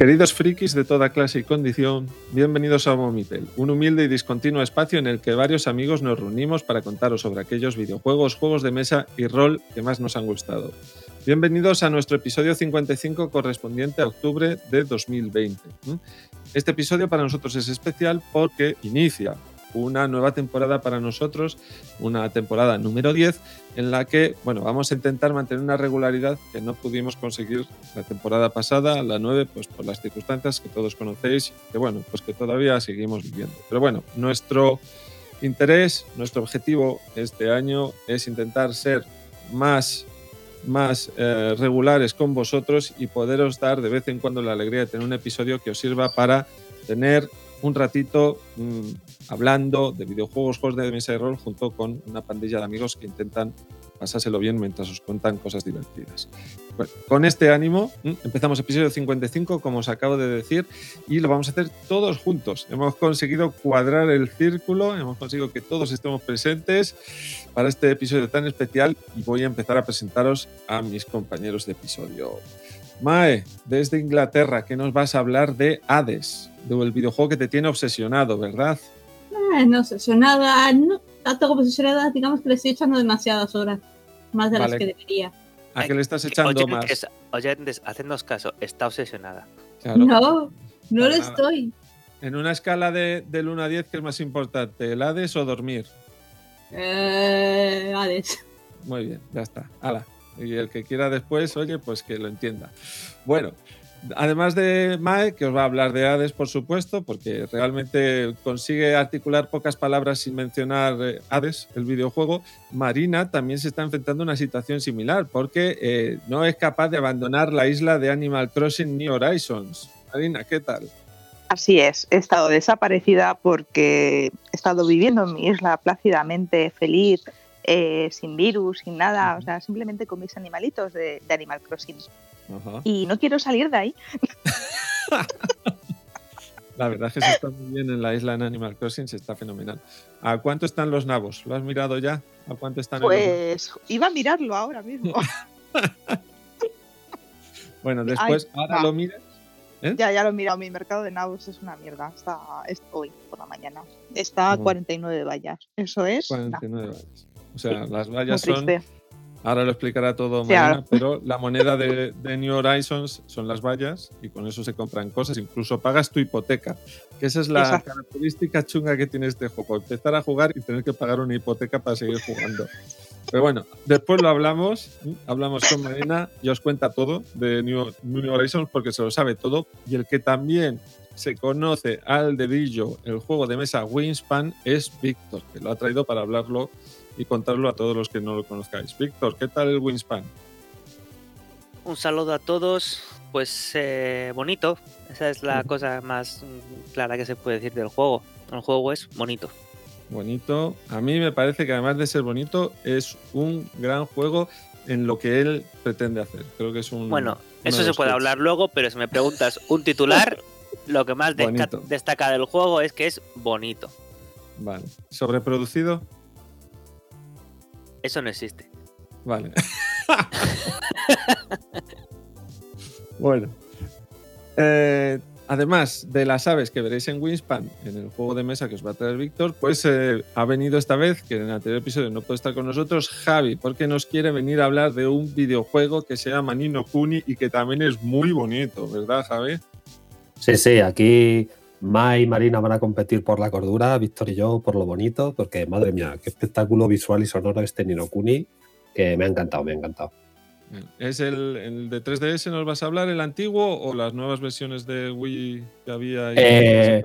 Queridos frikis de toda clase y condición, bienvenidos a Momitel, un humilde y discontinuo espacio en el que varios amigos nos reunimos para contaros sobre aquellos videojuegos, juegos de mesa y rol que más nos han gustado. Bienvenidos a nuestro episodio 55 correspondiente a octubre de 2020. Este episodio para nosotros es especial porque inicia una nueva temporada para nosotros, una temporada número 10, en la que, bueno, vamos a intentar mantener una regularidad que no pudimos conseguir la temporada pasada, la 9, pues por las circunstancias que todos conocéis, que bueno, pues que todavía seguimos viviendo. Pero bueno, nuestro interés, nuestro objetivo este año es intentar ser más más eh, regulares con vosotros y poderos dar de vez en cuando la alegría de tener un episodio que os sirva para tener un ratito mm, hablando de videojuegos, juegos de mesa de rol, junto con una pandilla de amigos que intentan pasárselo bien mientras os cuentan cosas divertidas. con este ánimo empezamos episodio 55, como os acabo de decir, y lo vamos a hacer todos juntos. Hemos conseguido cuadrar el círculo, hemos conseguido que todos estemos presentes para este episodio tan especial y voy a empezar a presentaros a mis compañeros de episodio. Mae, desde Inglaterra, ¿qué nos vas a hablar de Hades? Del videojuego que te tiene obsesionado, ¿verdad? Eh, no obsesionada, no tanto como obsesionada, digamos que le estoy echando demasiadas horas, más de las que debería. ¿A qué le estás echando más? oye, hacednos caso, está obsesionada. No, no lo estoy. En una escala de, del 1 a 10, ¿qué es más importante, el Hades o dormir? Eh, Hades. Muy bien, ya está. Hala. Y el que quiera después, oye, pues que lo entienda. Bueno, además de Mae, que os va a hablar de Hades, por supuesto, porque realmente consigue articular pocas palabras sin mencionar eh, Hades, el videojuego, Marina también se está enfrentando a una situación similar, porque eh, no es capaz de abandonar la isla de Animal Crossing New Horizons. Marina, ¿qué tal? Así es, he estado desaparecida porque he estado viviendo en mi isla plácidamente, feliz, eh, sin virus, sin nada, o sea, simplemente con mis animalitos de, Animal Crossing. Y no quiero salir de ahí. La verdad es que se está muy bien en la isla en Animal Crossing, se está fenomenal. ¿A cuánto están los nabos? ¿Lo has mirado ya? ¿A cuánto están? Pues iba a mirarlo ahora mismo. bueno, después, ahora lo mires. ¿eh? Ya, ya lo he mirado. Mi mercado de nabos es una mierda. Está, hoy por la mañana. Está a 49 vallas. Eso es. 49 vallas. O sea, las vallas son. Ahora lo explicará todo mañana, pero la moneda de, New Horizons son las vallas y con eso se compran cosas, incluso pagas tu hipoteca, que esa es la característica chunga que tiene este juego, empezar a jugar y tener que pagar una hipoteca para seguir jugando. Pero bueno, después lo hablamos, hablamos con Marina y os cuenta todo de New, New Horizons porque se lo sabe todo. Y el que también se conoce al dedillo el juego de mesa Wingspan es Víctor, que lo ha traído para hablarlo y contarlo a todos los que no lo conozcáis. Víctor, ¿qué tal el Wingspan? Un saludo a todos, pues eh, bonito, esa es la cosa más clara que se puede decir del juego. El juego es bonito. Bonito, a mí me parece que además de ser bonito, es un gran juego en lo que él pretende hacer. Creo que es un. Bueno, eso se puede hablar luego, pero si me preguntas un titular, lo que más destaca del juego es que es bonito. Vale. ¿Sobreproducido? Eso no existe. Vale. bueno. Eh, además de las aves que veréis en Wingspan, en el juego de mesa que os va a traer Víctor, pues eh, ha venido esta vez, que en el anterior episodio no puede estar con nosotros, Javi, porque nos quiere venir a hablar de un videojuego que se llama Nino Kuni y que también es muy bonito, ¿verdad, Javi? Sí, sí, aquí Mai y Marina van a competir por la cordura, Víctor y yo por lo bonito, porque madre mía, qué espectáculo visual y sonoro este Nino Kuni, que me ha encantado, me ha encantado. ¿Es el, de 3DS nos vas a hablar, el antiguo o las nuevas versiones de Wii que había? Eh,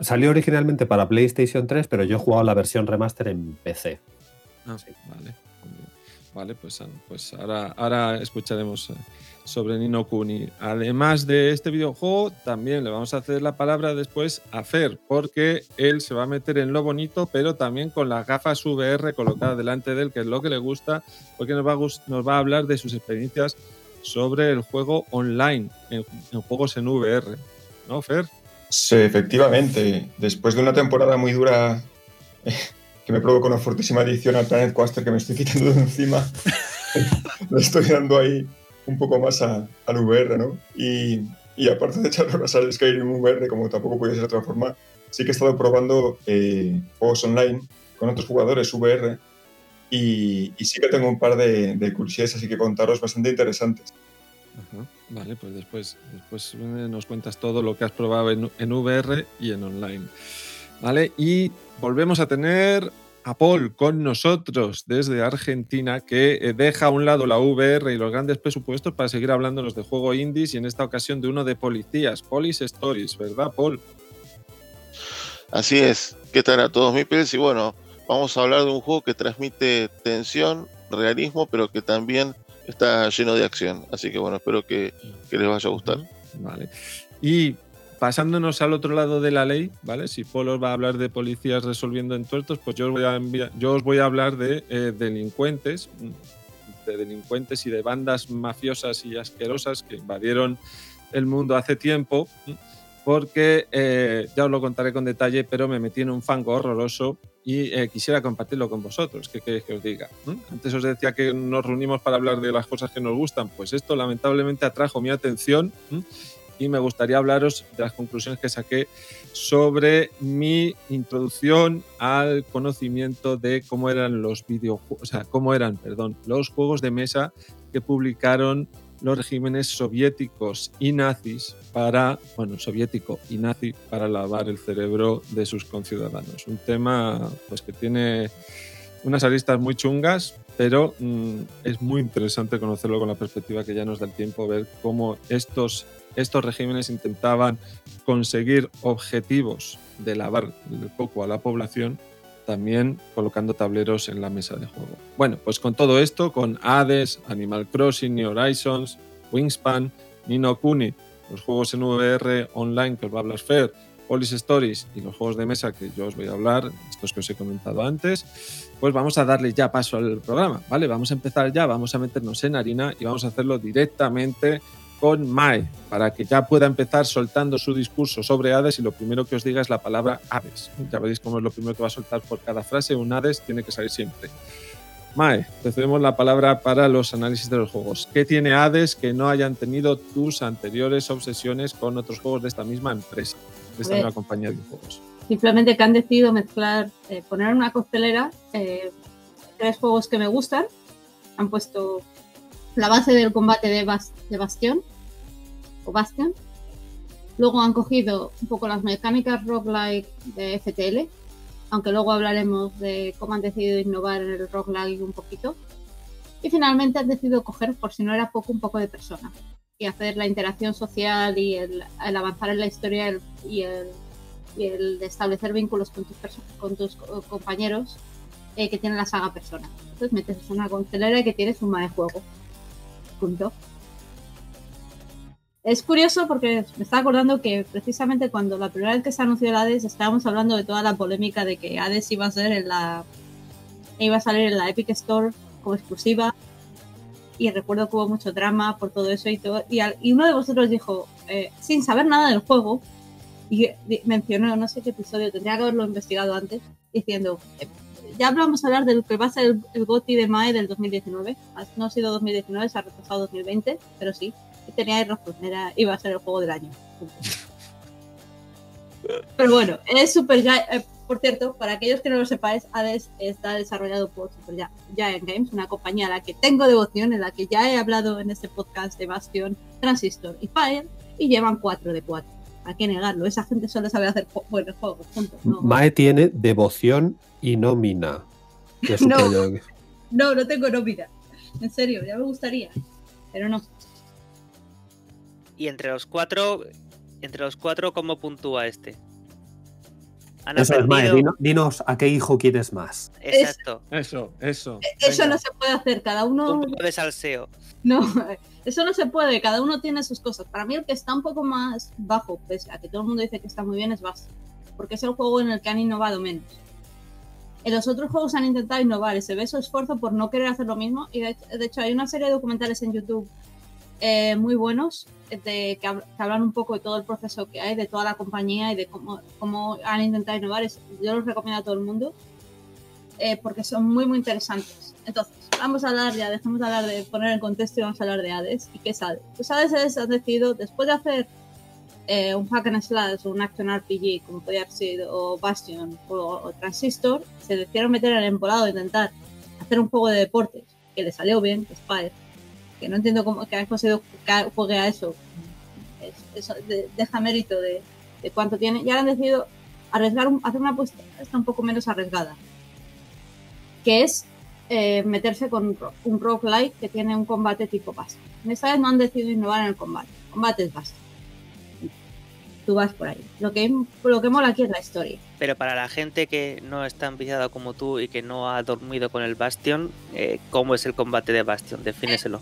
salió originalmente para PlayStation 3, pero yo he jugado la versión remaster en PC. Ah, sí. vale. Vale, pues, pues ahora, ahora escucharemos eh, sobre Nino Kuni. Además de este videojuego, también le vamos a hacer la palabra después a Fer, porque él se va a meter en lo bonito, pero también con las gafas VR colocadas delante de él, que es lo que le gusta, porque nos va a, nos va a hablar de sus experiencias sobre el juego online, en, juegos en VR. ¿No, Fer? Sí, efectivamente. Después de una temporada muy dura que me provocó una fortísima adicción al Planet Coaster que me estoy quitando de encima, le estoy dando ahí un poco más al VR, ¿no? Y, Y aparte de echarle más al Skyrim VR, como tampoco puede ser de otra forma, sí que he estado probando eh, juegos online con otros jugadores VR y, y sí que tengo un par de, de curiosidades así que contaros bastante interesantes. Ajá. Vale, pues después, después eh, nos cuentas todo lo que has probado en, en VR y en online. Vale, y volvemos a tener a Paul con nosotros desde Argentina, que eh, deja a un lado la VR y los grandes presupuestos para seguir hablándonos de juego indies y en esta ocasión de uno de policías, Police Stories, ¿verdad, Paul? Así es. ¿Qué tal a todos mis? Y bueno, vamos a hablar de un juego que transmite tensión, realismo, pero que también está lleno de acción. Así que bueno, espero que, que les vaya a gustar. Vale. Y pasándonos al otro lado de la ley, ¿vale? Si Paul os va a hablar de policías resolviendo entuertos, pues yo os voy a, hablar de eh, delincuentes, de delincuentes y de bandas mafiosas y asquerosas que invadieron el mundo hace tiempo, porque eh, ya os lo contaré con detalle, pero me metí en un fango horroroso y eh, quisiera compartirlo con vosotros. ¿Qué queréis que os diga? Antes os decía que nos reunimos para hablar de las cosas que nos gustan, pues esto lamentablemente atrajo mi atención. Y me gustaría hablaros de las conclusiones que saqué sobre mi introducción al conocimiento de cómo eran los videojuegos, o sea, cómo eran, perdón, los juegos de mesa que publicaron los regímenes soviéticos y nazis para, bueno, soviético y nazi para lavar el cerebro de sus conciudadanos. Un tema pues que tiene unas aristas muy chungas, pero mm, es muy interesante conocerlo con la perspectiva que ya nos da el tiempo, ver cómo estos, estos regímenes intentaban conseguir objetivos de lavar el coco a la población, también colocando tableros en la mesa de juego. Bueno, pues con todo esto, con Hades, Animal Crossing, New Horizons, Wingspan, Nino Kuni, los juegos en VR online que os va a hablar Fer, Police Stories y los juegos de mesa que yo os voy a hablar, estos que os he comentado antes, pues vamos a darle ya paso al programa, ¿vale? Vamos a empezar ya, vamos a meternos en harina y vamos a hacerlo directamente con Mae, para que ya pueda empezar soltando su discurso sobre Hades y lo primero que os diga es la palabra Hades. Ya veréis cómo es lo primero que va a soltar por cada frase, un Hades tiene que salir siempre. Mae, te cedemos la palabra para los análisis de los juegos. ¿Qué tiene Hades que no hayan tenido tus anteriores obsesiones con otros juegos de esta misma empresa, de esta misma compañía de juegos? Simplemente que han decidido mezclar, eh, poner en una costelera eh, tres juegos que me gustan. Han puesto la base del combate de, Bas- de Bastion o Bastion. Luego han cogido un poco las mecánicas roguelike de FTL, aunque luego hablaremos de cómo han decidido innovar en el roguelike un poquito. Y finalmente han decidido coger, por si no era poco, un poco de persona y hacer la interacción social y el, el avanzar en la historia y el y el establecer vínculos con tus, con tus co- compañeros eh, que tienen la saga persona. Entonces metes una constelera y que tienes un de juego. Punto. Es curioso porque me estaba acordando que precisamente cuando la primera vez que se anunció el Hades estábamos hablando de toda la polémica de que Hades iba a ser en la iba a salir en la Epic Store como exclusiva. Y recuerdo que hubo mucho drama por todo eso y todo. Y, al- y uno de vosotros dijo eh, sin saber nada del juego y mencionó, no sé qué episodio, tendría que haberlo investigado antes, diciendo, eh, ya vamos a hablar del que va a ser el, el GOTI de MAE del 2019, Ha- no ha sido 2019, se ha retrasado 2020, pero sí, tenía razón, era, iba a ser el juego del año. Pero bueno, es Super Giant, eh, por cierto, para aquellos que no lo sepáis, Hades está desarrollado por Super Gi- Giant Games, una compañía a la que tengo devoción, en la que ya he hablado en este podcast de Bastion, Transistor y Fire, y llevan 4 de 4. ¿A qué negarlo? Esa gente solo sabe hacer buenos juegos, punto. No, Mae tiene devoción y nómina. No. no, no tengo nómina. En serio, ya me gustaría. Pero no. Y entre los cuatro, entre los cuatro, ¿cómo puntúa este? Han Eso es, Mae, aprendido. dino- dinos a qué hijo quieres más. Exacto. Eso, eso. Eso Venga. no se puede hacer. Cada uno. Un poco de salseo. No, eso no se puede. Cada uno tiene sus cosas. Para mí, el que está un poco más bajo, pese a que todo el mundo dice que está muy bien, es Bass. Porque es el juego en el que han innovado menos. En los otros juegos han intentado innovar y se ve su esfuerzo por no querer hacer lo mismo. Y de, hecho- de hecho, hay una serie de documentales en YouTube eh, muy buenos de, que, que hablan un poco de todo el proceso que hay, de toda la compañía y de cómo, cómo han intentado innovar. Es- yo los recomiendo a todo el mundo eh, porque son muy, muy interesantes. Entonces, vamos a hablar ya, dejemos de hablar de poner en contexto y vamos a hablar de Hades. ¿Y qué es Hades? Pues Hades es, han decidido, después de hacer eh, un hack and slash o un action RPG como podía haber sido Bastion o, o Transistor, se decidieron meter en el embolado de intentar hacer un juego de deportes que le salió bien, Spire, no entiendo cómo que han conseguido juegue a eso. Es- eso de- deja mérito de, de cuánto tiene. Y ahora han decidido arriesgar, hacer una apuesta esta un poco menos arriesgada, que es eh, meterse con un ro- un roguelike que tiene un combate tipo base. Esta vez no han decidido innovar en el combate. El combate es base. Tú vas por ahí. Lo que, lo que mola aquí es la historia. Pero para la gente que no es tan viciada como tú y que no ha dormido con el Bastion, eh, ¿cómo es el combate de Bastion? Defíneselo.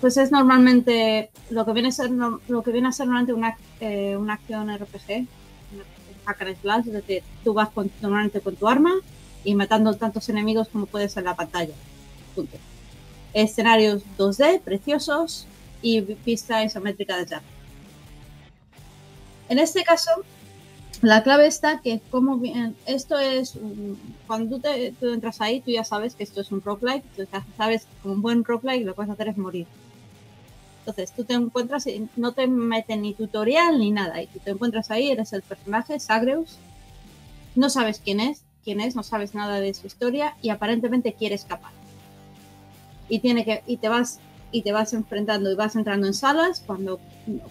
Pues es normalmente lo que viene a ser, lo que viene a ser normalmente una, eh, una acción RPG, una hack and slash, es decir, tú vas con- normalmente con tu arma y matando tantos enemigos como puedes en la pantalla. Escenarios 2D, preciosos y vista isométrica de arriba. En este caso, la clave está que como bien, esto es, cuando tú, te- entras ahí, tú ya sabes que esto es un roguelike, tú ya sabes que como un buen roguelike lo que vas a hacer es morir. Entonces tú te encuentras y no te meten ni tutorial ni nada, y tú te encuentras ahí, eres el personaje, Sagreus, no sabes quién es, quién es, no sabes nada de su historia y aparentemente quiere escapar. Y tiene que, y te vas, y te vas enfrentando y vas entrando en salas, cuando,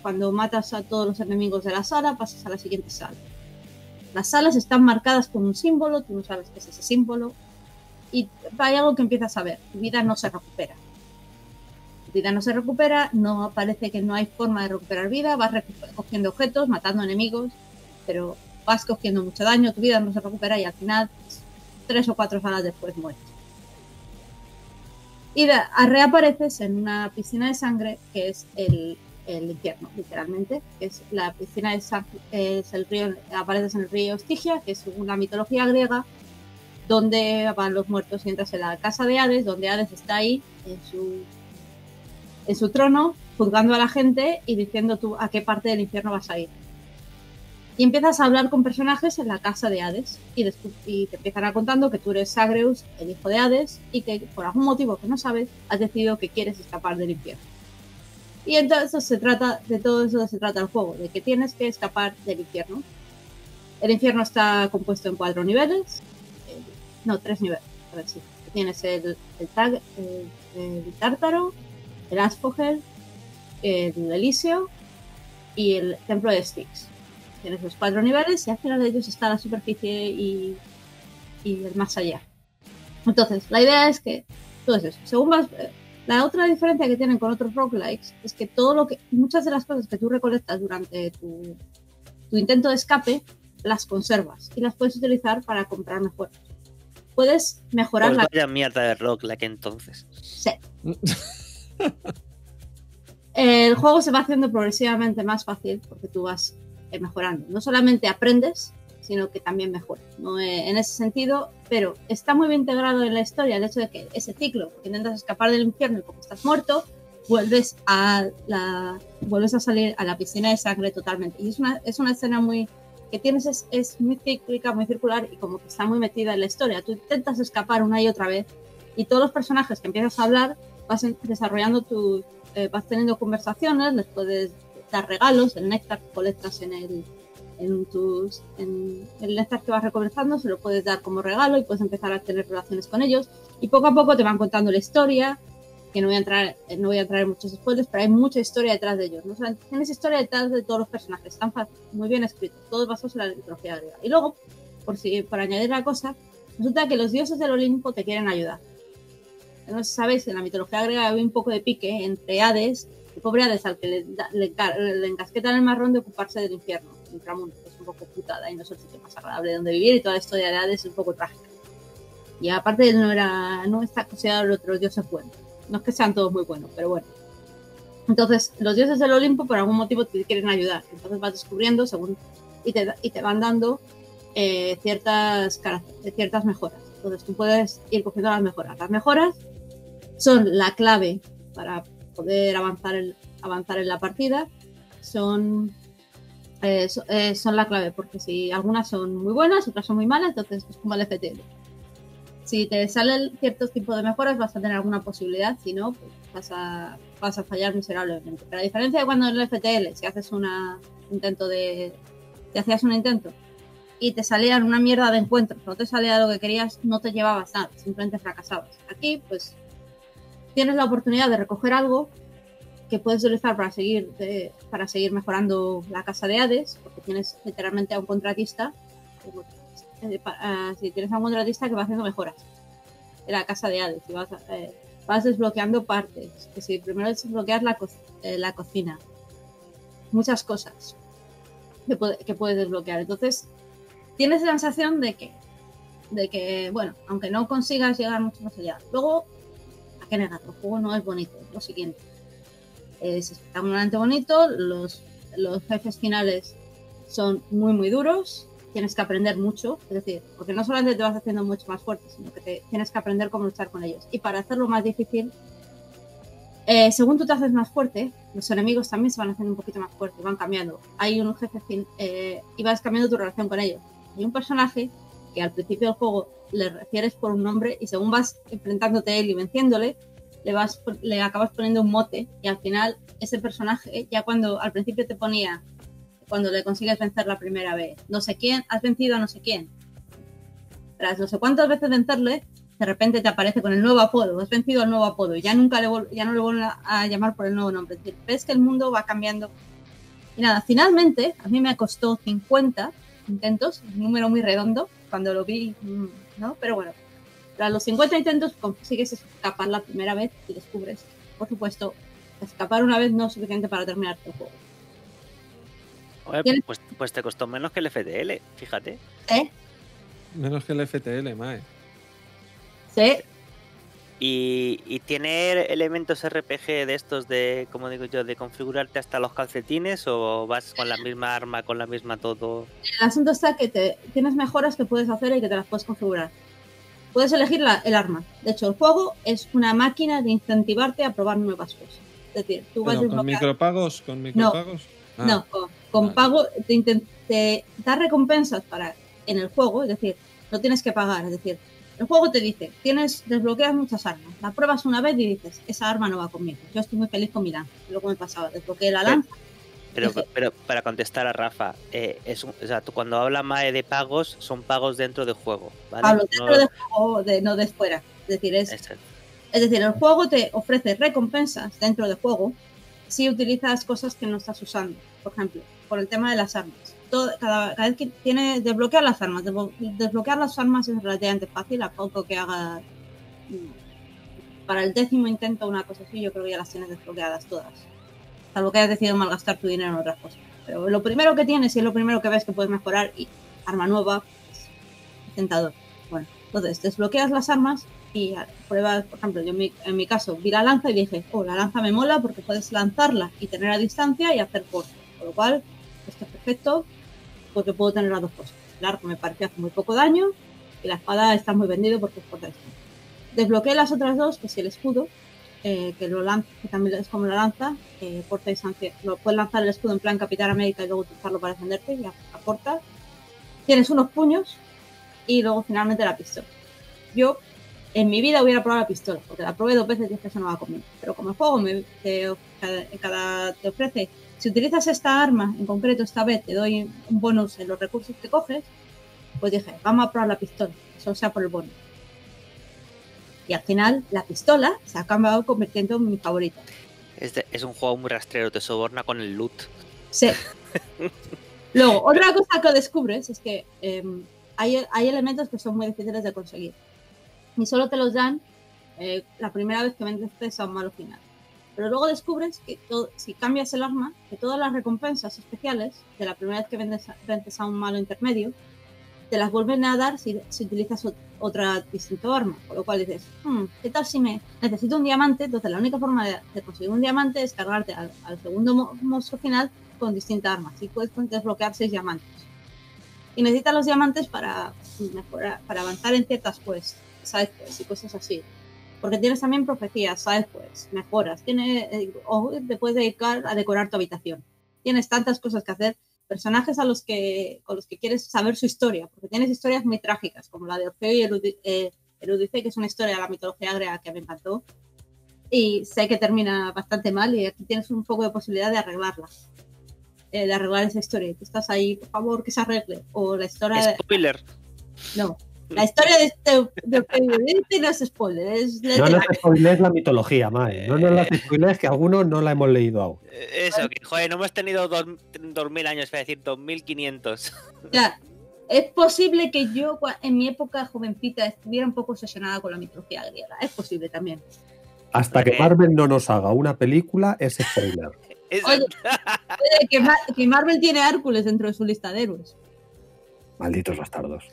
cuando matas a todos los enemigos de la sala, pasas a la siguiente sala. Las salas están marcadas con un símbolo, tú no sabes qué es ese símbolo, y hay algo que empiezas a ver, tu vida no se recupera. Tu vida no se recupera, no parece que no hay forma de recuperar vida, vas cogiendo objetos, matando enemigos, pero vas cogiendo mucho daño, tu vida no se recupera y al final, tres o cuatro salas después mueres. Y reapareces en una piscina de sangre que es el, el infierno, literalmente, que es la piscina de sangre, es el río, apareces en el río Estigia, que es una mitología griega, donde van los muertos y entras en la casa de Hades, donde Hades está ahí en su, en su trono, juzgando a la gente y diciendo tú a qué parte del infierno vas a ir. Y empiezas a hablar con personajes en la casa de Hades y, y te empiezan a contando que tú eres Sagreus, el hijo de Hades, y que por algún motivo que no sabes, has decidido que quieres escapar del infierno. Y entonces se trata, de todo eso se trata el juego, de que tienes que escapar del infierno. El infierno está compuesto en cuatro niveles, eh, no, tres niveles, a ver si. Tienes el, el, tag- el- el tártaro, el Asfogel, el Elíseo y el templo de Styx. Tienes los cuatro niveles y al final de ellos está la superficie y, y el más allá. Entonces, la idea es que todo es eso. Según vas, eh, la otra diferencia que tienen con otros roguelikes es que todo lo que, muchas de las cosas que tú recolectas durante tu, tu intento de escape, las conservas y las puedes utilizar para comprar mejor. Puedes mejorar Pues la vaya mierda de roguelike entonces. Sí. El juego se va haciendo progresivamente más fácil porque tú vas eh, mejorando. No solamente aprendes, sino que también mejoras. ¿no? Eh, en ese sentido, pero está muy bien integrado en la historia el hecho de que ese ciclo, que intentas escapar del infierno y como estás muerto, vuelves a la vuelves a salir a la piscina de sangre totalmente. Y es una, es una escena muy que tienes es, es muy cíclica, muy circular y como que está muy metida en la historia. Tú intentas escapar una y otra vez y todos los personajes que empiezas a hablar vas desarrollando tu, eh, vas teniendo conversaciones, les puedes dar regalos, el néctar que colectas en el en tus en el néctar que vas recolectando se lo puedes dar como regalo y puedes empezar a tener relaciones con ellos. Y poco a poco te van contando la historia que no voy a entrar no voy a entrar en muchos spoilers pero hay mucha historia detrás de ellos ¿no? O sea, tienes historia detrás de todos los personajes están muy bien escritos todos basados en la mitología griega. Y luego por si por añadir la cosa resulta que los dioses del Olimpo te quieren ayudar. No sabéis, en la mitología griega había un poco de pique entre Hades, el pobre Hades al que le, le, encar- le encasquetan el marrón de ocuparse del infierno, que es un poco putada y no es el sitio más agradable donde vivir y toda la historia de Hades es un poco trágica. Y aparte no era, no está considerado el otro dioses buenos. No es que sean todos muy buenos, pero bueno. Entonces, los dioses del Olimpo por algún motivo te quieren ayudar. Entonces vas descubriendo según y te, y te van dando eh, ciertas, cara- ciertas mejoras. Entonces tú puedes ir cogiendo las mejoras. Las mejoras son la clave para poder avanzar, el, avanzar en la partida. Son, eh, eh, son la clave, porque si algunas son muy buenas, otras son muy malas, entonces es como el FTL. Si te salen ciertos tipos de mejoras, vas a tener alguna posibilidad, si no, pues vas a, vas a fallar miserablemente. Pero a diferencia de cuando en el FTL, si haces un intento de. Si hacías un intento y te salían una mierda de encuentros, no te salía lo que querías, no te llevabas nada, simplemente fracasabas. Aquí, pues, tienes la oportunidad de recoger algo que puedes utilizar para seguir, eh, para seguir mejorando la casa de Hades, porque tienes literalmente a un contratista, eh, ah, si tienes a un contratista que va haciendo mejoras en la casa de Hades y vas, eh, vas desbloqueando partes, que si primero desbloqueas la, la cocina, muchas cosas que, que puedes desbloquear. Entonces, tienes la sensación de que, de que, bueno, aunque no consigas llegar mucho más allá, luego, ¿a qué negar? El juego no es bonito, lo siguiente. Es espectacularmente bonito, los, los jefes finales son muy, muy duros, tienes que aprender mucho, es decir, porque no solamente te vas haciendo mucho más fuerte, sino que te, tienes que aprender cómo luchar con ellos. Y para hacerlo más difícil, eh, según tú te haces más fuerte, los enemigos también se van haciendo un poquito más fuertes, van cambiando. Hay un jefe eh, y vas cambiando tu relación con ellos hay un personaje que al principio del juego le refieres por un nombre y según vas enfrentándote a él y venciéndole, le, vas, le acabas poniendo un mote y al final ese personaje, ya cuando al principio te ponía, cuando le consigues vencer la primera vez, no sé quién, has vencido a no sé quién. Tras no sé cuántas veces vencerle, de repente te aparece con el nuevo apodo, has vencido al nuevo apodo ya nunca le ya no le vuelven a, llamar por el nuevo nombre. Ves que el mundo va cambiando. Y nada, finalmente, a mí me costó 50 intentos, un número muy redondo, cuando lo vi, mm, ¿no? Pero bueno, tras los 50 intentos consigues escapar la primera vez y descubres, por supuesto, escapar una vez no es suficiente para terminar el juego. pues, pues, te costó menos que el FTL, fíjate. ¿Eh? Menos que el FTL, Mae. Sí, y, tiene elementos RPG de estos de, como digo yo, de configurarte hasta los calcetines o vas con la misma arma, con la misma todo. El asunto está que te, tienes mejoras que puedes hacer y que te las puedes configurar. Puedes elegir el arma. De hecho, el juego es una máquina de incentivarte a probar nuevas cosas. Es decir, tú vas ¿Con micropagos? ¿Con micropagos? No, no ah. con, pago te, te da recompensas para en el juego, es decir, no tienes que pagar, es decir, el juego te dice, tienes, desbloqueas muchas armas, la pruebas una vez y dices, esa arma no va conmigo. Yo estoy muy feliz con mi lanza. Luego me pasaba, desbloqueé la lanza. Pero, pero, para contestar a Rafa, eh, es o sea, tú cuando habla Mae de pagos, son pagos dentro del juego. ¿vale? Hablo dentro no... del juego, de, no de fuera. Es decir, es, es decir, el juego te ofrece recompensas dentro del juego si utilizas cosas que no estás usando. Por ejemplo, por el tema de las armas cada, vez que tiene desbloquear las armas, desbloquear las armas es relativamente fácil, a poco que haga mm, para el décimo intento una cosa así, yo creo que ya las tienes desbloqueadas todas. Salvo que hayas decidido malgastar tu dinero en otras cosas. Pero lo primero que tienes y es lo primero que ves que puedes mejorar y arma nueva, es tentador. Bueno, entonces desbloqueas las armas y pruebas, por ejemplo, yo en mi, en mi, caso vi la lanza y dije, oh, la lanza me mola porque puedes lanzarla y tener a distancia y hacer corto. Con lo cual, esto es perfecto, porque puedo tener las dos cosas. El arco me parece hace muy poco daño y la espada está muy vendido porque es potente. Desbloqueé las otras dos, que es el escudo, eh, que lo lanza, que también es como la lanza, eh, porta. Lo puedes lanzar el escudo en plan Capitán América y luego utilizarlo para defenderte y aporta. Tienes unos puños y luego finalmente la pistola. Yo en mi vida hubiera probado la pistola, porque la probé dos veces y es que eso no va conmigo. Pero como el juego me, cada, te ofrece si utilizas esta arma, en concreto esta vez te doy un bonus en los recursos que coges, pues dije, vamos a probar la pistola, eso sea por el bonus. Y al final la pistola se ha acabado convirtiendo en mi favorita. Es, un juego muy rastrero, te soborna con el loot. Sí. Luego, otra cosa que descubres es que em, hay, elementos que son muy difíciles de conseguir. Y solo te los dan eh, la primera vez que vendes a un malo final. Pero luego descubres que si cambias el arma, que todas las recompensas especiales de la primera vez que vendes, vences a un malo intermedio, te las vuelven a dar si, utilizas otra distinta arma. Con lo cual dices, hmm, ¿qué tal si me necesito un diamante? Entonces la única forma de, conseguir un diamante es cargarte al, segundo monstruo final con distinta arma. Así puedes desbloquear seis diamantes. Y necesitas los diamantes para mejorar, para avanzar en ciertas quests, ¿sabes? y cosas así porque tienes también profecías, ¿sabes? Pues mejoras, tiene, eh, o te puedes dedicar a decorar tu habitación. Tienes tantas cosas que hacer, personajes a los que, con los que quieres saber su historia, porque tienes historias muy trágicas, como la de Orfeo y, eh, Erudice, que es una historia de la mitología griega que me encantó. Y sé que termina bastante mal y aquí tienes un poco de posibilidad de arreglarla. eh, de arreglar esa historia. Tú estás ahí, por favor, que se arregle. O la historia de... Spoiler. No. La historia de este de Erudice no es spoiler, es No nos spoilees la mitología, Mae. No nos la spoilees que algunos no la hemos leído aún. Eh, Eso, que joder, no hemos tenido dos, 2000 años, es decir, 2500. Ya, es posible que yo en mi época jovencita estuviera un poco obsesionada con la mitología griega. Es posible también. Hasta que Eh. Marvel no nos haga una película, es spoiler. Oye. Que, que Marvel tiene a Hércules dentro de su lista de héroes. Malditos bastardos.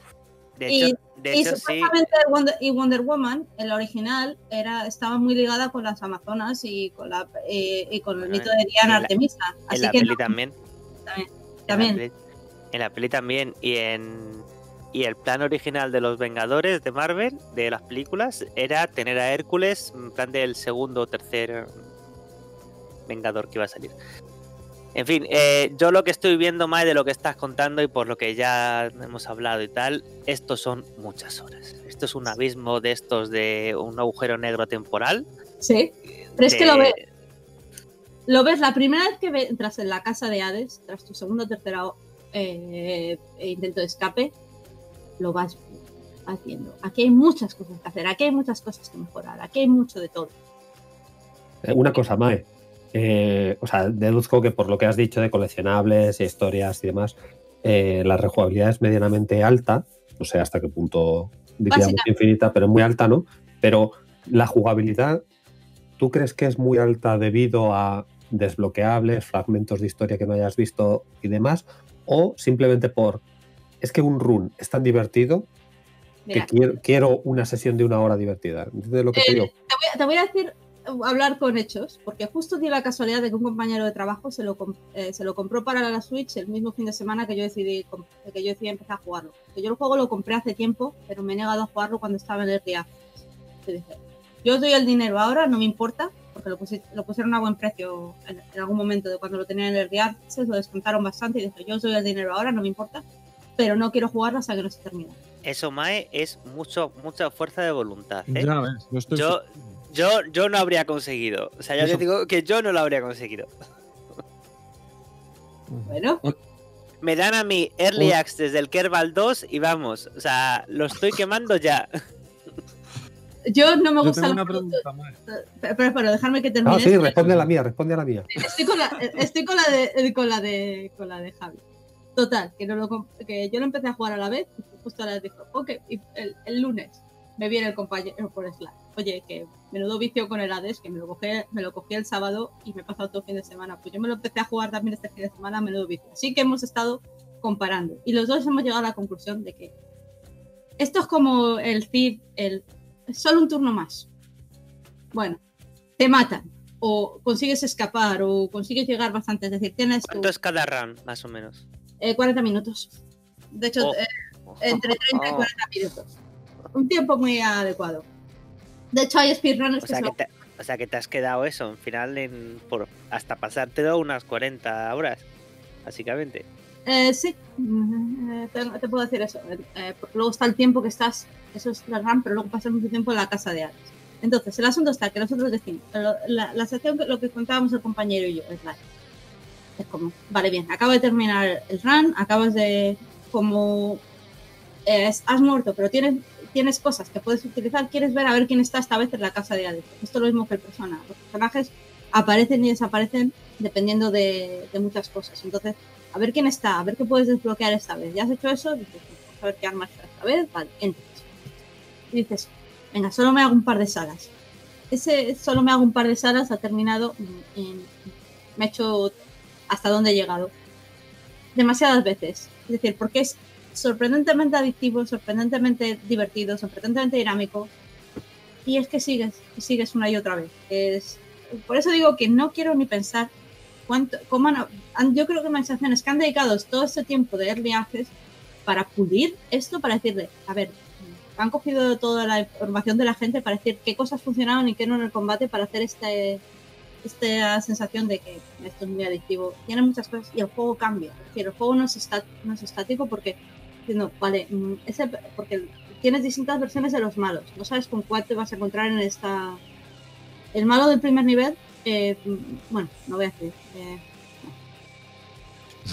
De y- hecho, de Y hecho sí. supuestamente Wonder, y Wonder Woman, en la original, era, estaba muy ligada con las Amazonas y con, la, eh, y con el mito de en Diana la- Artemisa. En la que peli no, también. también. En la peli- En la peli también. Y en. Y el plan original de los Vengadores de Marvel, de las películas, era tener a Hércules en plan del segundo o tercer Vengador que iba a salir. En fin, eh, yo lo que estoy viendo más de lo que estás contando y por lo que ya hemos hablado y tal, estos son muchas horas. Esto es un abismo de estos de un agujero negro temporal. Sí. Pero es que lo ves, lo ves la primera vez que entras en la casa de Hades, tras tu segundo o tercero eh, intento de escape, lo vas, vas viendo. Aquí hay muchas cosas que hacer, aquí hay muchas cosas que mejorar, aquí hay mucho de todo. Eh, Una cosa, Mae. Eh, o sea, deduzco que por lo que has dicho de coleccionables, historias y demás, eh, la rejugabilidad es medianamente alta. No sé hasta qué punto diríamos infinita, pero es muy alta, ¿no? Pero la jugabilidad, ¿tú crees que es muy alta debido a desbloqueables, fragmentos de historia que no hayas visto y demás? ¿O simplemente por, es que un run es tan divertido Mira, que quiero, quiero una sesión de una hora divertida? ¿Entiendes lo que te Eh, digo? te voy, a- te voy a decir, hablar con hechos, porque justo dio la casualidad de que un compañero de trabajo se lo, eh, se lo compró para la Switch el mismo fin de semana que yo decidí que yo decidí empezar a jugarlo. Que yo el juego lo compré hace tiempo, pero me he negado a jugarlo cuando estaba en el dije, yo os doy el dinero ahora, no me importa, porque lo, pusi- lo pusieron a buen precio en, en algún momento de cuando lo tenían en el Early Access, lo descontaron bastante y dije, yo os doy el dinero ahora, no me importa, pero no quiero jugarlo hasta que no se termine. Eso, Mae, es mucho, mucha fuerza de voluntad. ¿eh? Ya ves, yo estoy. Yo, yo, yo no habría conseguido. O sea, ya te digo que yo no lo habría conseguido. Bueno, Me dan a mí Early. Access desde el Kerbal 2 y vamos, o sea, lo estoy quemando ya. yo no me Yo gusta tengo una pregunta, Mae. Pero, pero, pero dejarme que termine. Ah, sí, responde a la mía, responde a la mía. Estoy con la, estoy con la de con la de con la de Javi. Total, que no lo que yo lo empecé a jugar a la vez y justo a la vez dijo, ok, y el, el lunes me viene el compañero por Slack. Oye, que menudo vicio con el Hades, que me lo cogí, me lo cogí el sábado y me he pasado todo el fin de semana. Pues yo me lo empecé a jugar también este fin de semana, menudo vicio. Así que hemos estado comparando. Y los dos hemos llegado a la conclusión de que esto es como el Cid, el solo un turno más. Bueno, te matan o consigues escapar o consigues llegar bastante. Es decir, tienes tu, ¿Cuánto es cada run, más o menos? eh, 40 minutos. De hecho, Oh. eh, entre 30 y 40 minutos. Un tiempo muy adecuado. De hecho, hay speedrunners O sea, se que te, o sea, que te has quedado eso, en final, en, por, hasta pasártelo unas 40 horas, básicamente. Eh, sí, Mm, eh, te, te puedo decir eso. eh, porque luego está el tiempo que estás, eso es la RAM, pero luego pasas mucho tiempo en la casa de Hades. Entonces, el asunto está que nosotros decimos, lo- la, la sección, que- lo que contábamos el compañero y yo, es la es como, vale, bien, acabo de terminar el run, acabas de, como, eh, has muerto, pero tienes, tienes cosas que puedes utilizar, quieres ver a ver quién está esta vez en la casa de Hades. Esto es lo mismo que el persona. Los personajes aparecen y desaparecen dependiendo de, muchas cosas. Entonces, a ver quién está, a ver qué puedes desbloquear esta vez. ¿Ya has hecho eso? A ver qué armas está esta vez. Vale, entras. Y dices, venga, solo me hago un par de salas. Ese solo me hago un par de salas ha terminado me ha hecho hasta dónde he llegado. Demasiadas veces. Es decir, porque es sorprendentemente adictivo, sorprendentemente divertido, sorprendentemente dinámico. Y es que sigues, y sigues una y otra vez. Es, por eso digo que no quiero ni pensar cuánto, cómo han- yo creo que organizaciones que han dedicado todo este tiempo de early access para pulir esto, para decirle, a ver, han cogido toda la información de la gente para decir qué cosas funcionaban y qué no en el combate para hacer este esta sensación de que esto es muy adictivo. Tiene muchas cosas y el juego cambia. Es decir, el juego no es estático porque, no, vale, mm, ese, porque tienes distintas versiones de los malos. No sabes con cuál te vas a encontrar en esta. El malo del primer nivel, eh, bueno, no voy a decir. eh.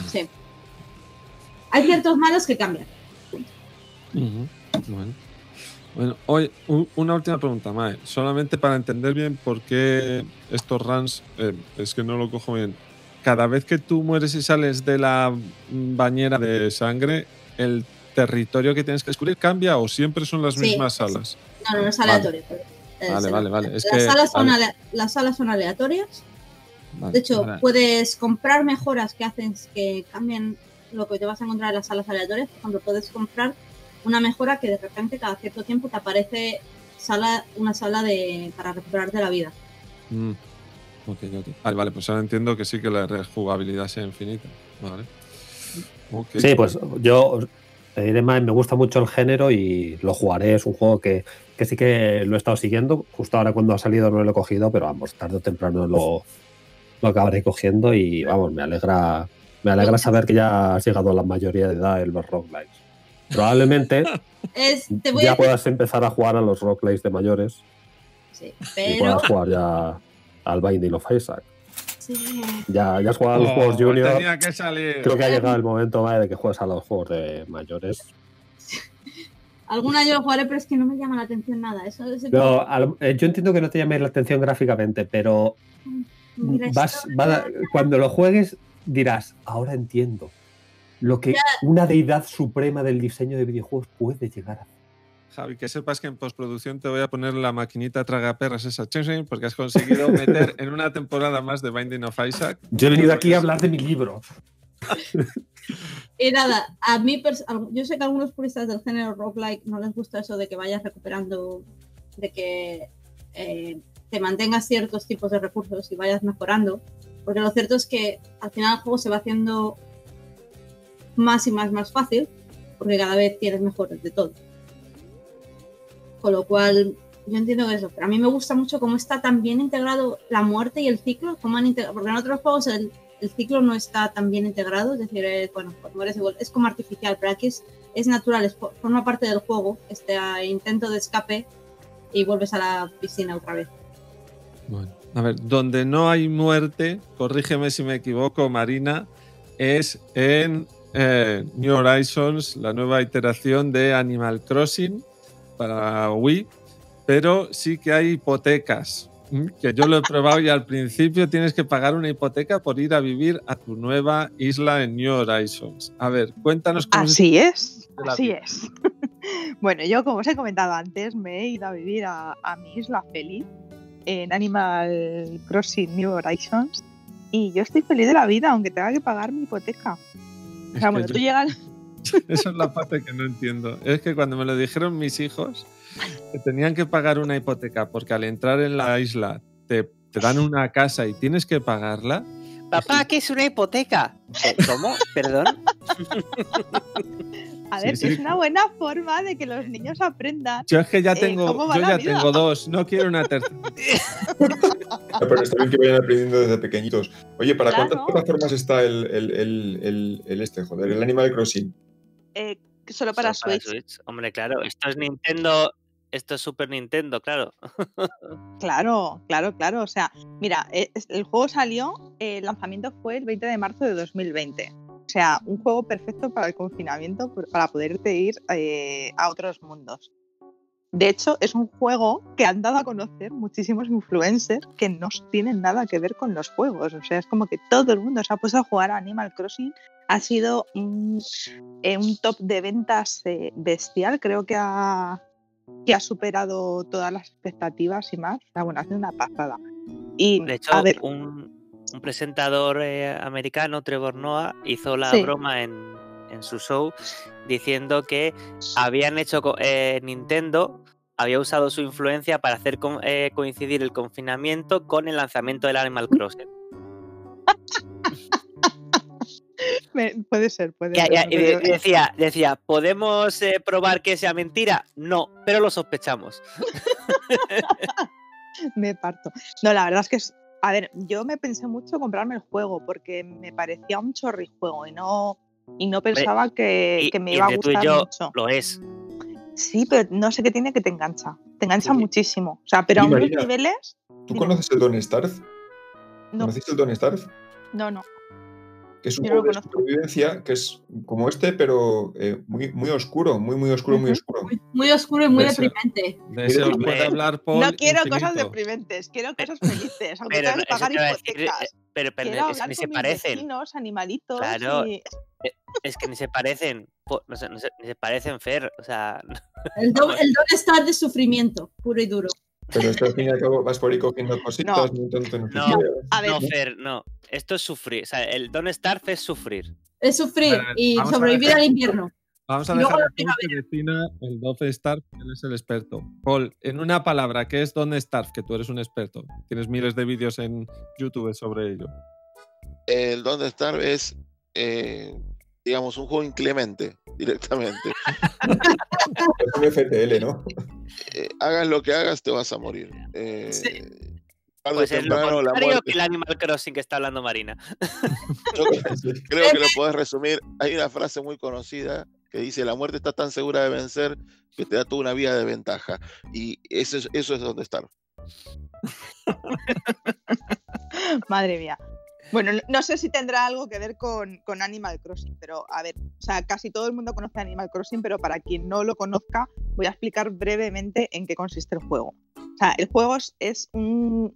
Sí. Hay ciertos malos que cambian. Bueno. Bueno, hoy una última pregunta, Mae. Solamente para entender bien por qué estos runs, eh, es que no lo cojo bien. Cada vez que tú mueres y sales de la mm, bañera de sangre, ¿el territorio que tienes que descubrir cambia o siempre son las Sí, mismas sí. salas? No, no es aleatorio. Vale, vale, vale. Es las, que- salas son vale. ale- las salas son aleatorias. De hecho, puedes comprar mejoras que hacen que cambien lo que te vas a encontrar en las salas aleatorias. Por ejemplo, puedes comprar una mejora que de repente cada cierto tiempo te aparece sala, una sala de, para recuperarte la vida. Mm, ok, ok. Vale, vale, pues ahora entiendo que sí que la rejugabilidad sea infinita. Vale. Sí, pues yo te diré más, me gusta mucho el género y lo jugaré. Es un juego que, que sí que lo he estado siguiendo. Justo ahora cuando ha salido no lo he cogido, pero vamos, tarde o temprano lo, lo acabaré cogiendo y vamos, me alegra, me alegra saber que ya has llegado a la mayoría de edad el roguelikes. Probablemente Es, te voy ya a puedas empezar a jugar a los roguelikes de mayores sí, y pero puedas jugar ya al Binding of Isaac. Sí, Ya, ya has jugado a los Oh, juegos junior. Tenía que salir. Creo que ha llegado el momento de que juegues a los juegos de mayores. algún año lo jugaré, pero es que no me llama la atención nada. Eso es el- No, al- eh, yo entiendo que no te llame la atención gráficamente, pero vas, va a- cuando lo juegues dirás, ahora entiendo lo que una deidad suprema del diseño de videojuegos puede llegar a hacer. Javi, que sepas que en postproducción te voy a poner la maquinita tragaperras esa porque has conseguido meter en una temporada más de Binding of Isaac. Yo he venido aquí a hablar de mi libro. Y nada, a mí, yo sé que a algunos puristas del género roguelike no les gusta eso de que vayas recuperando, de que eh, te mantengas ciertos tipos de recursos y vayas mejorando, porque lo cierto es que al final el juego se va haciendo más y más más fácil, porque cada vez tienes mejores de todo. Con lo cual, yo entiendo eso, pero a mí me gusta mucho cómo está tan bien integrado la muerte y el ciclo, cómo han porque en otros juegos el, ciclo no está tan bien integrado, es decir, eh, bueno, mueres igual, es como artificial, pero aquí es, natural, es, fo- forma parte del juego, este ah, intento de escape y vuelves a la piscina otra vez. Bueno, a ver, donde no hay muerte, corrígeme si me equivoco, Marina, es en eh, New Horizons, la nueva iteración de Animal Crossing para Wii, pero sí que hay hipotecas. Que yo lo he probado y al principio tienes que pagar una hipoteca por ir a vivir a tu nueva isla en New Horizons. A ver, cuéntanos cómo Así es, así vida. es. bueno, yo como os he comentado antes, me he ido a vivir a, a mi isla feliz en Animal Crossing New Horizons y yo estoy feliz de la vida, aunque tenga que pagar mi hipoteca. O sea, bueno, tú llegas... Esa es la parte que no entiendo. Es que cuando me lo dijeron mis hijos, que tenían que pagar una hipoteca porque al entrar en la isla te, te dan una casa y tienes que pagarla. Papá, ¿qué es una hipoteca? Eh, ¿Cómo? ¿Perdón? A ver, sí. es una buena forma de que los niños aprendan. Yo es que ya Eh, tengo, ¿cómo va yo la ya vida? tengo dos, no quiero una tercera. Ah, Pero está bien que vayan aprendiendo desde pequeñitos. Oye, ¿para Claro. cuántas plataformas está el, el, el, el, el este, joder, el Animal Crossing? Eh, solo para Solo Switch. Hombre, claro, esto es Nintendo, esto es Super Nintendo, claro. Claro, claro, claro. O sea, mira, eh, el juego salió, eh, el lanzamiento fue el 20 de marzo de 2020. O sea, un juego perfecto para el confinamiento, para poderte ir eh, a otros mundos. De hecho, es un juego que han dado a conocer muchísimos influencers que no tienen nada que ver con los juegos. O sea, es como que todo el mundo se ha puesto a jugar a Animal Crossing. Ha sido un, eh, un top de ventas eh, bestial. Creo que ha, que ha superado todas las expectativas y más. Sea, bueno, ha sido una pasada. Y, De hecho, a ver, un, un presentador eh, americano, Trevor Noah, hizo la Sí. broma en, en su show diciendo que habían hecho eh, Nintendo había usado su influencia para hacer co- eh, coincidir el confinamiento con el lanzamiento del Animal Crossing. Me- puede ser, puede Ya, ser. ya, decía, decía, ¿podemos eh, probar que sea mentira? No, pero lo sospechamos. me parto. No, la verdad es que es. A ver, yo me pensé mucho comprarme el juego porque me parecía un chorrijuego y no, y no pensaba que, Y, que me y iba a entre tú y gustar yo mucho. lo es. Sí, pero no sé qué tiene que te engancha. Te engancha Sí. muchísimo. O sea, pero a unos niveles. ¿Tú Dime. conoces el Don Starve? No, ¿Conociste el Don Starve? no, no. Que es un juego de supervivencia que es como este, pero eh, muy, muy oscuro, muy, muy oscuro, muy oscuro. Muy, muy oscuro y muy deprimente. De ese os Hombre, puede hablar Paul. no quiero cosas deprimentes, quiero cosas felices. Aunque Pero tengas que pagar hipotecas. eh, pero, pero Quiero es que hablar ni se parecen. vecinos, animalitos. Claro. y- Es que ni se parecen. No se- ni se parecen, Fer. O sea, El don, el don está de sufrimiento, puro y duro. Pero esto al fin y al cabo vas por ahí cogiendo cositas, No. no. A ver, no, Fer, no. Esto es sufrir. O sea, el Don't Starve es sufrir. Es sufrir y sobrevivir dejar- al invierno. Vamos a dejar que defina el Dove Starve, él es el experto. Paul, en una palabra, ¿qué es Don Starve? Que tú eres un experto. Tienes miles de vídeos en YouTube sobre ello. El Don't Starve es, eh, digamos, un juego inclemente directamente. Es un FTL, ¿no? Eh, hagas lo que hagas, te vas a morir. Eh, Sí. Pues es lo la que el Animal Crossing que está hablando Marina. Yo creo que lo podés resumir. Hay una frase muy conocida que dice: La muerte está tan segura de vencer que te da toda una vida de ventaja. Y eso es, eso es donde estar. Madre mía. Bueno, no- sé si tendrá algo que ver con, Animal Crossing, pero a ver, o sea, casi todo el mundo conoce Animal Crossing, pero para quien no lo conozca, voy a explicar brevemente en qué consiste el juego. O sea, el juego es, un,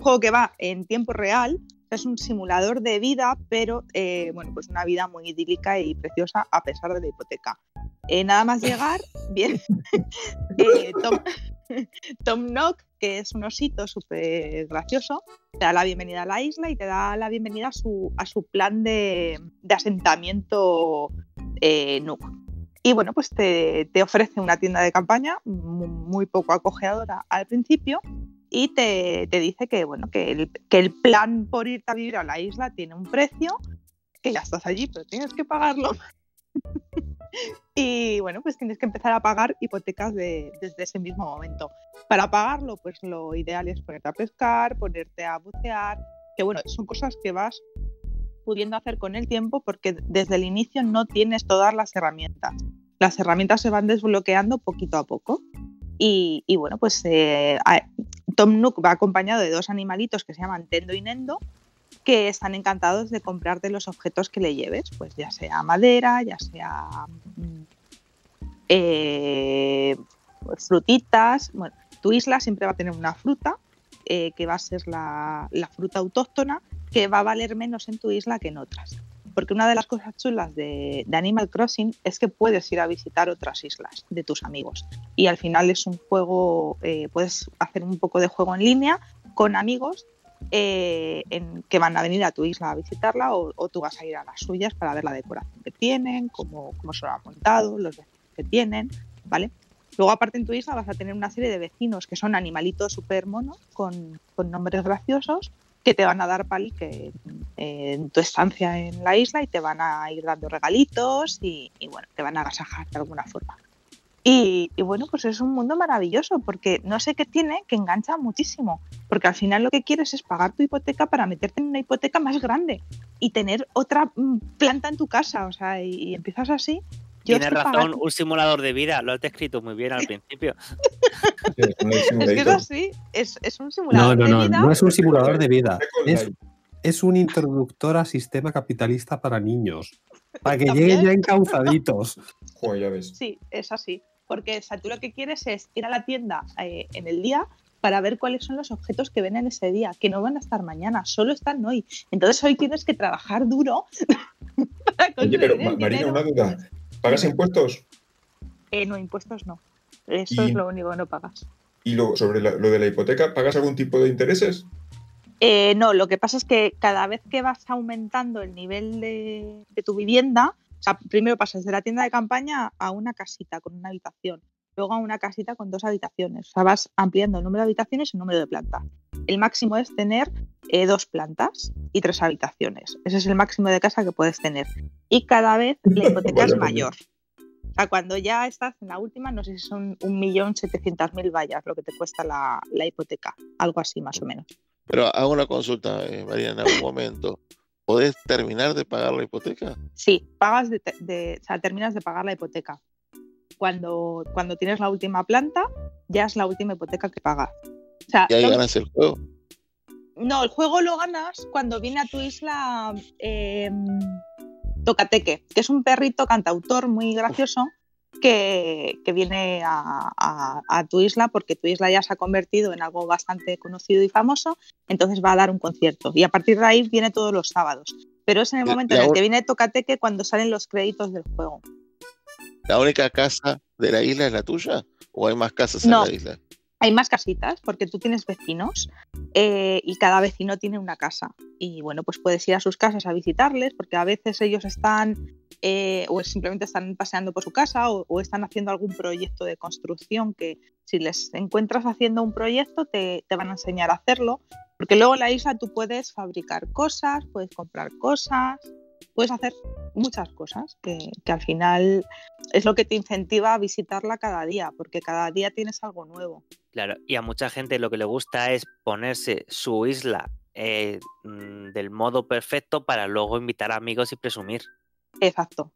juego que va en tiempo real, es un simulador de vida, pero eh, bueno, pues una vida muy idílica y preciosa a pesar de la hipoteca. Eh, nada más llegar, bien, eh, Tom Nook, que es un osito súper gracioso, te da la bienvenida a la isla y te da la bienvenida a su, a su plan de, de asentamiento eh, Nook. Y bueno, pues te, te ofrece una tienda de campaña mu- muy poco acogedora al principio y te, te dice que, bueno, que, el, que el plan por irte a vivir a la isla tiene un precio, que ya estás allí, pero tienes que pagarlo. y bueno, pues tienes que empezar a pagar hipotecas de- desde ese mismo momento. Para pagarlo, pues lo ideal es ponerte a pescar, ponerte a bucear, que bueno, son cosas que vas pudiendo hacer con el tiempo porque desde el inicio no tienes todas las herramientas. Las herramientas se van desbloqueando poquito a poco. Y, bueno, pues eh, Tom Nook va acompañado de dos animalitos que se llaman Tendo y Nendo, que están encantados de comprarte los objetos que le lleves, pues ya sea madera, ya sea mm, eh, frutitas. Bueno, tu isla siempre va a tener una fruta, eh, que va a ser la, la fruta autóctona, que va a valer menos en tu isla que en otras. Porque una de las cosas chulas de, de Animal Crossing es que puedes ir a visitar otras islas de tus amigos. Y al final es un juego, eh, puedes hacer un poco de juego en línea con amigos eh, en, que van a venir a tu isla a visitarla o, o tú vas a ir a las suyas para ver la decoración que tienen, cómo, cómo se lo han montado, los vecinos que tienen, ¿vale? Luego, aparte en tu isla vas a tener una serie de vecinos que son animalitos súper monos, con, nombres graciosos, que te van a dar palique eh, en tu estancia en la isla y te van a ir dando regalitos y, y, bueno, te van a agasajar de alguna forma. Y, y, bueno, pues es un mundo maravilloso porque no sé qué tiene que engancha muchísimo. Porque al final lo que quieres es pagar tu hipoteca para meterte en una hipoteca más grande y tener otra mm, planta en tu casa. O sea, y, y empiezas así. Yo Tienes razón, pagando... un simulador de vida, lo has descrito muy bien al principio. es que es así, es, es un simulador no, no, de vida. No, no es un simulador de vida. Es, es un introductor a sistema capitalista para niños. Para que lleguen ya encauzaditos. Joder, ya ves. Sí, es así. Porque o sea, tú lo que quieres es ir a la tienda eh, en el día para ver cuáles son los objetos que ven en ese día, que no van a estar mañana, solo están hoy. Entonces hoy tienes que trabajar duro. para Oye, pero Marina, una duda. ¿Pagas impuestos? Eh, no, impuestos no. Eso y, es lo único que no pagas. ¿Y lo, sobre la, lo de la hipoteca, pagas algún tipo de intereses? Eh, no, lo que pasa es que cada vez que vas aumentando el nivel de, de tu vivienda, sea, primero pasas de la tienda de campaña a una casita con una habitación, luego a una casita con dos habitaciones. O sea, vas ampliando el número de habitaciones y el número de plantas. El máximo es tener eh, dos plantas y tres habitaciones. Ese es el máximo de casa que puedes tener. Y cada vez la hipoteca es mayor. O sea, cuando ya estás en la última, no sé si son 1.700.000 vallas lo que te cuesta la, la, hipoteca. Algo así, más o menos. Pero hago una consulta, eh, María, en algún momento. ¿Podés terminar de pagar la hipoteca? Sí, pagas de, de, o sea, terminas de pagar la hipoteca. cuando, cuando tienes la última planta, ya es la última hipoteca que pagas. O sea, Y ahí ganas el juego. no, el juego lo ganas cuando viene a tu isla eh, Tocateque, que es un perrito cantautor muy gracioso que, que viene a, a- a tu isla porque tu isla ya se ha convertido en algo bastante conocido y famoso, entonces va a dar un concierto. Y a partir de ahí viene todos los sábados. Pero es en el momento en el que viene Tocateque cuando salen los créditos del juego. ¿La única casa de la isla es la tuya? ¿O hay más casas No. en la isla? Hay más casitas porque tú tienes vecinos eh, y cada vecino tiene una casa. Y bueno, pues puedes ir a sus casas a visitarles porque a veces ellos están eh, o simplemente están paseando por su casa o, o están haciendo algún proyecto de construcción que si les encuentras haciendo un proyecto te, te van a enseñar a hacerlo. Porque luego en la isla tú puedes fabricar cosas, puedes comprar cosas, puedes hacer muchas cosas que, que al final es lo que te incentiva a visitarla cada día porque cada día tienes algo nuevo. Claro, y a mucha gente lo que le gusta es ponerse su isla eh, mm, del modo perfecto para luego invitar a amigos y presumir. Exacto.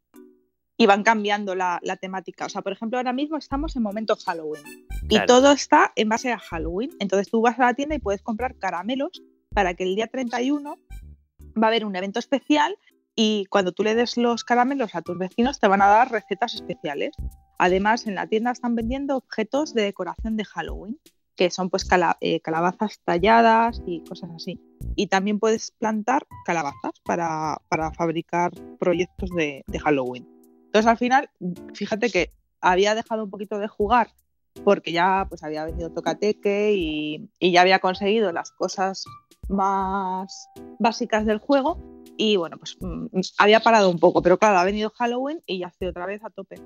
Y van cambiando la, la temática. O sea, por ejemplo, ahora mismo estamos en momento Halloween. Y todo está en base a Halloween. Entonces tú vas a la tienda y puedes comprar caramelos para que el día 31 va a haber un evento especial y cuando tú le des los caramelos a tus vecinos te van a dar recetas especiales. Además, en la tienda están vendiendo objetos de decoración de Halloween, que son pues eh, calabazas talladas y cosas así. Y también puedes plantar calabazas para, para fabricar proyectos de, de Halloween. Entonces, al final, fíjate que había dejado un poquito de jugar porque ya pues había venido Tocateque y, y ya había conseguido las cosas más básicas del juego y bueno, pues mm, había parado un poco, pero claro, ha venido Halloween y ya estoy otra vez a tope,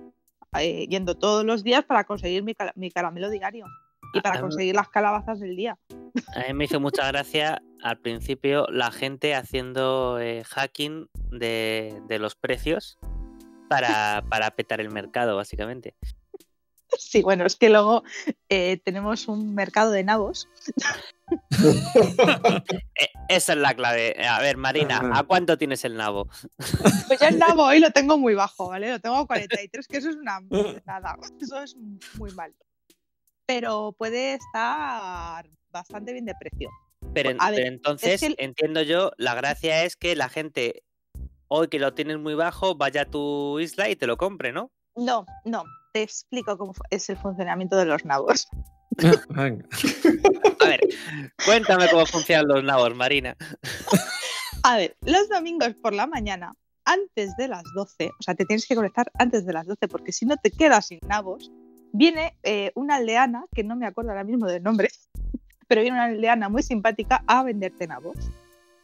eh, yendo todos los días para conseguir mi, caramelo diario y para Ah, conseguir las calabazas del día. A mí me hizo mucha gracia al principio la gente haciendo eh, hacking de, de los precios para, para petar el mercado, básicamente. Sí, bueno, es que luego eh, tenemos un mercado de nabos. Eh, esa es la clave. A ver, Marina, ¿a cuánto tienes el nabo? Pues ya el nabo hoy lo tengo muy bajo, ¿vale? Lo tengo a 43, que eso es una nada, eso es muy mal. Pero puede estar bastante bien de precio. Pero, en- A ver, pero entonces, que el- entiendo yo, la gracia es que la gente, hoy que lo tienes muy bajo, vaya a tu isla y te lo compre, ¿no? No, no, te explico cómo es el funcionamiento de los nabos. Venga. A ver, cuéntame cómo funcionan los nabos, Marina. A ver, los domingos por la mañana, antes de las 12, o sea, te tienes que conectar antes de las 12 porque si no te quedas sin nabos, viene eh, una aldeana, que no me acuerdo ahora mismo del nombre, pero viene una aldeana muy simpática a venderte nabos.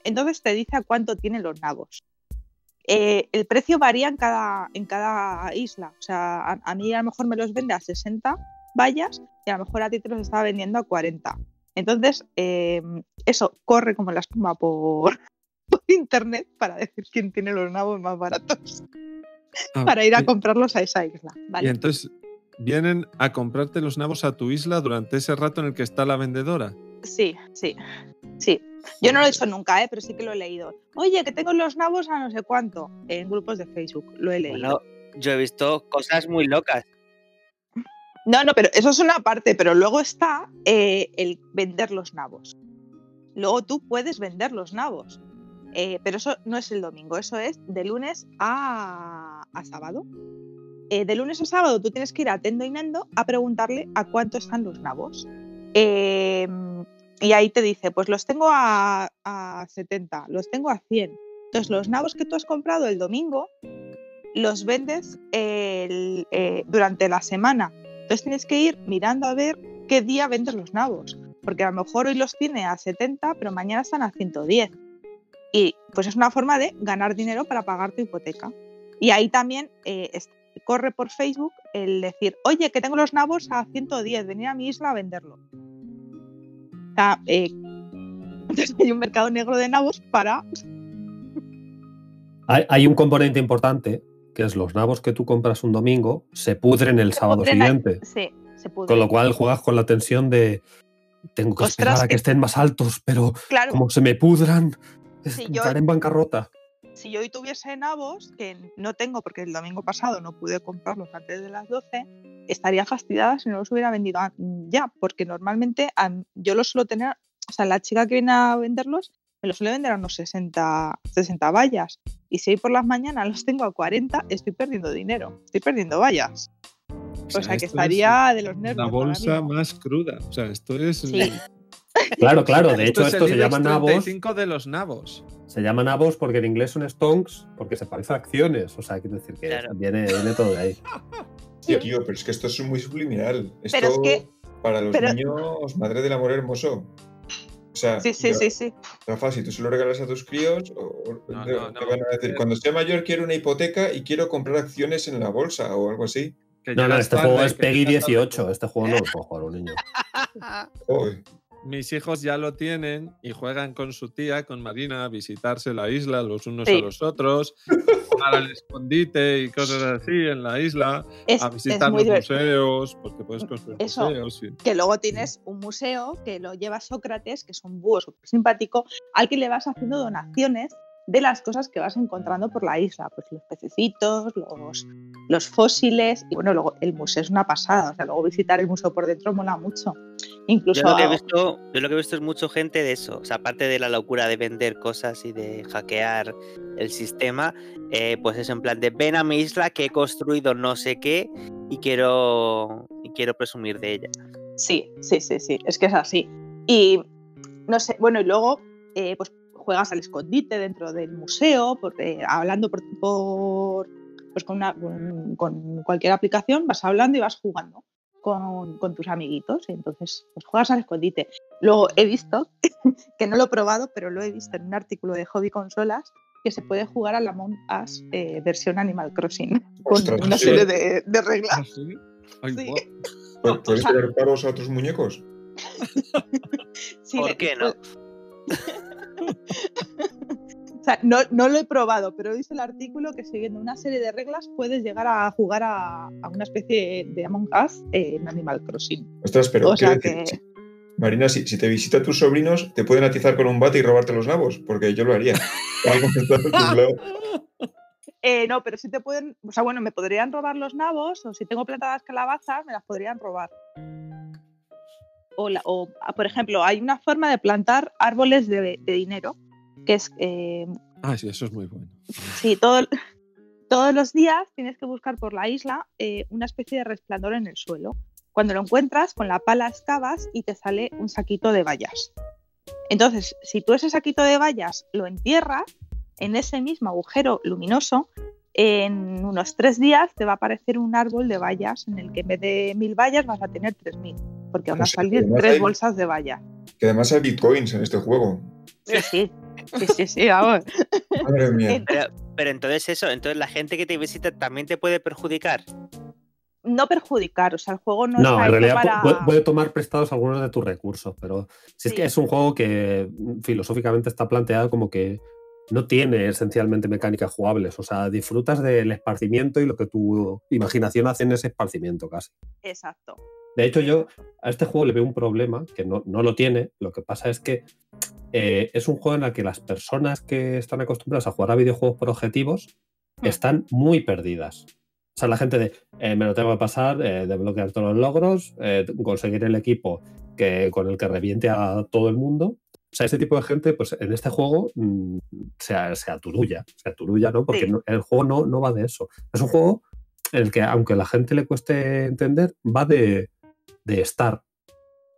Entonces te dice a cuánto tienen los nabos. Eh, el precio varía en cada, en cada isla. O sea, a, a mí a lo mejor me los vende a 60 vallas y a lo mejor a ti te los está vendiendo a 40. Entonces, eh, eso corre como la espuma por, por internet para decir quién tiene los nabos más baratos Ah, para ir a y- comprarlos a esa isla. Y entonces vienen a comprarte los nabos a tu isla durante ese rato en el que está la vendedora. Sí, sí, sí. Yo no lo he hecho nunca, ¿eh? pero sí que lo he leído. Oye, que tengo los nabos a no sé cuánto en grupos de Facebook. Lo he leído. Bueno, yo he visto cosas muy locas. No, no, pero eso es una parte, pero luego está eh, el vender los nabos. Luego tú puedes vender los nabos, eh, pero eso no es el domingo, eso es de lunes a, a sábado. Eh, de lunes a sábado tú tienes que ir a Tendo y Nendo a preguntarle a cuánto están los nabos. Eh, y ahí te dice, pues los tengo a, a 70, los tengo a 100. Entonces los nabos que tú has comprado el domingo los vendes eh, durante la semana. Entonces tienes que ir mirando a ver qué día vendes los nabos, porque a lo mejor hoy los tiene a 70, pero mañana están a 110. Y pues es una forma de ganar dinero para pagar tu hipoteca. Y ahí también eh, corre por Facebook el decir, oye, que tengo los nabos a 110, venir a mi isla a venderlo. Eh, entonces hay un mercado negro de nabos para... Hay, hay un componente importante, que es los nabos que tú compras un domingo se pudren el Se sábado pudren siguiente. Sí, se puede. Con lo cual juegas con la tensión de tengo que Ostras, esperar a que estén más altos, pero claro, como se me pudran, yo- estaré en bancarrota. si yo hoy tuviese nabos, que no tengo porque el domingo pasado no pude comprarlos antes de las 12, estaría fastidiada si no los hubiera vendido ya, porque normalmente yo los suelo tener, o sea, la chica que viene a venderlos me los suele vender a unos 60, 60 vallas. Y si hoy por las mañanas los tengo a 40, estoy perdiendo dinero, estoy perdiendo vallas. O sea, que esto es estaría de los nervios. La bolsa más cruda. O sea, esto es. Sí. Claro, claro. De hecho, es esto el se llama nabos. 35 de los nabos. Se llama nabos porque en inglés son stonks, porque se parece a acciones. O sea, quiero decir que Claro. viene, viene todo de ahí. Sí, tío, pero es que esto es muy subliminal. Esto Pero es que- para los pero- niños, madre del amor hermoso. O sea, Sí, sí, Ra- sí, sí. Rafa, si tú se lo regalas a tus críos, o- No, te, no, te no. van a decir, cuando sea mayor quiero una hipoteca y quiero comprar acciones en la bolsa o algo así. Que No, no, este tarde, juego es que Peggy llegas tarde. 18. Este juego no lo puede jugar un niño. Joder. Mis hijos ya lo tienen y juegan con su tía, con Marina, a visitarse la isla los unos Sí. a los otros, jugar al escondite y cosas así en la isla, Es, a visitar los divertido. museos, porque puedes construir Eso. museos. y- que luego tienes un museo que lo lleva Sócrates, que es un búho súper simpático, al que le vas haciendo donaciones de las cosas que vas encontrando por la isla, pues los pececitos, los, los fósiles, y bueno, luego el museo es una pasada, o sea, luego visitar el museo por dentro mola mucho. Incluso Yo lo, que he visto, yo lo que he visto es mucho gente de eso. O sea, aparte de la locura de vender cosas y de hackear el sistema, eh, pues es en plan de ven a mi isla que he construido no sé qué y quiero, y quiero presumir de ella. Sí, sí, sí, sí, es que es así. Y no sé, bueno, y luego eh, pues juegas al escondite dentro del museo, porque, hablando por, por- pues con, una- con- con cualquier aplicación, vas hablando y vas jugando con, con tus amiguitos, y entonces pues juegas al escondite. Luego he visto, que no lo he probado, pero lo he visto en un artículo de Hobby Consolas, que se puede jugar a la Among Us eh, versión Animal Crossing, con Ostras, una sí. serie de, de ¿Ah, reglas. sí? Ay, Sí. guau. ¿Pu- ¿Puedes tirar a otros muñecos? Sí, ¿Por qué no? O sea, no, no lo he probado, pero dice el artículo que siguiendo una serie de reglas puedes llegar a jugar a, a una especie de Among Us en Animal Crossing. Ostras, pero O sea decir, Marina, si, si te visitan tus sobrinos, te pueden atizar con un bate y robarte los nabos, porque yo lo haría. Eh, no, pero si te pueden, o sea, bueno, me podrían robar los nabos o si tengo plantadas calabazas, me las podrían robar. O, la- o, ah, por ejemplo, hay una forma de plantar árboles de, de dinero, que es eh, Ah, sí, eso es muy bueno. Sí, todo, todos los días tienes que buscar por la isla eh, una especie de resplandor en el suelo. Cuando lo encuentras, con la pala excavas y te sale un saquito de bayas. Entonces, si tú ese saquito de bayas lo entierras en ese mismo agujero luminoso, en unos tres días te va a aparecer un árbol de bayas en el que en vez de mil bayas vas a tener tres mil, porque van a salir tres hay- bolsas de bayas. Que además hay bitcoins en este juego. Sí, sí, sí, sí, sí, vamos. Madre mía. Pero, pero entonces eso, entonces la gente que te visita también te puede perjudicar. No perjudicar, o sea, el juego no, No, en realidad para... puede, puede tomar prestados algunos de tus recursos, pero si es Sí. que es un juego que filosóficamente está planteado como que no tiene esencialmente mecánicas jugables, o sea, disfrutas del esparcimiento y lo que tu imaginación hace en ese esparcimiento casi. Exacto. De hecho, yo a este juego le veo un problema, que no, no lo tiene, lo que pasa es que eh, es un juego en el que las personas que están acostumbradas a jugar a videojuegos por objetivos Hmm. están muy perdidas. O sea, la gente de eh, me lo tengo que pasar, eh, desbloquear todos los logros, eh, conseguir el equipo que, con el que reviente a todo el mundo. O sea, ese tipo de gente, pues en este juego mm, se, se aturulla, se aturulla, ¿no? Porque Sí. no- el juego no, no va de eso. Es un juego en el que, aunque a la gente le cueste entender, va de, de estar.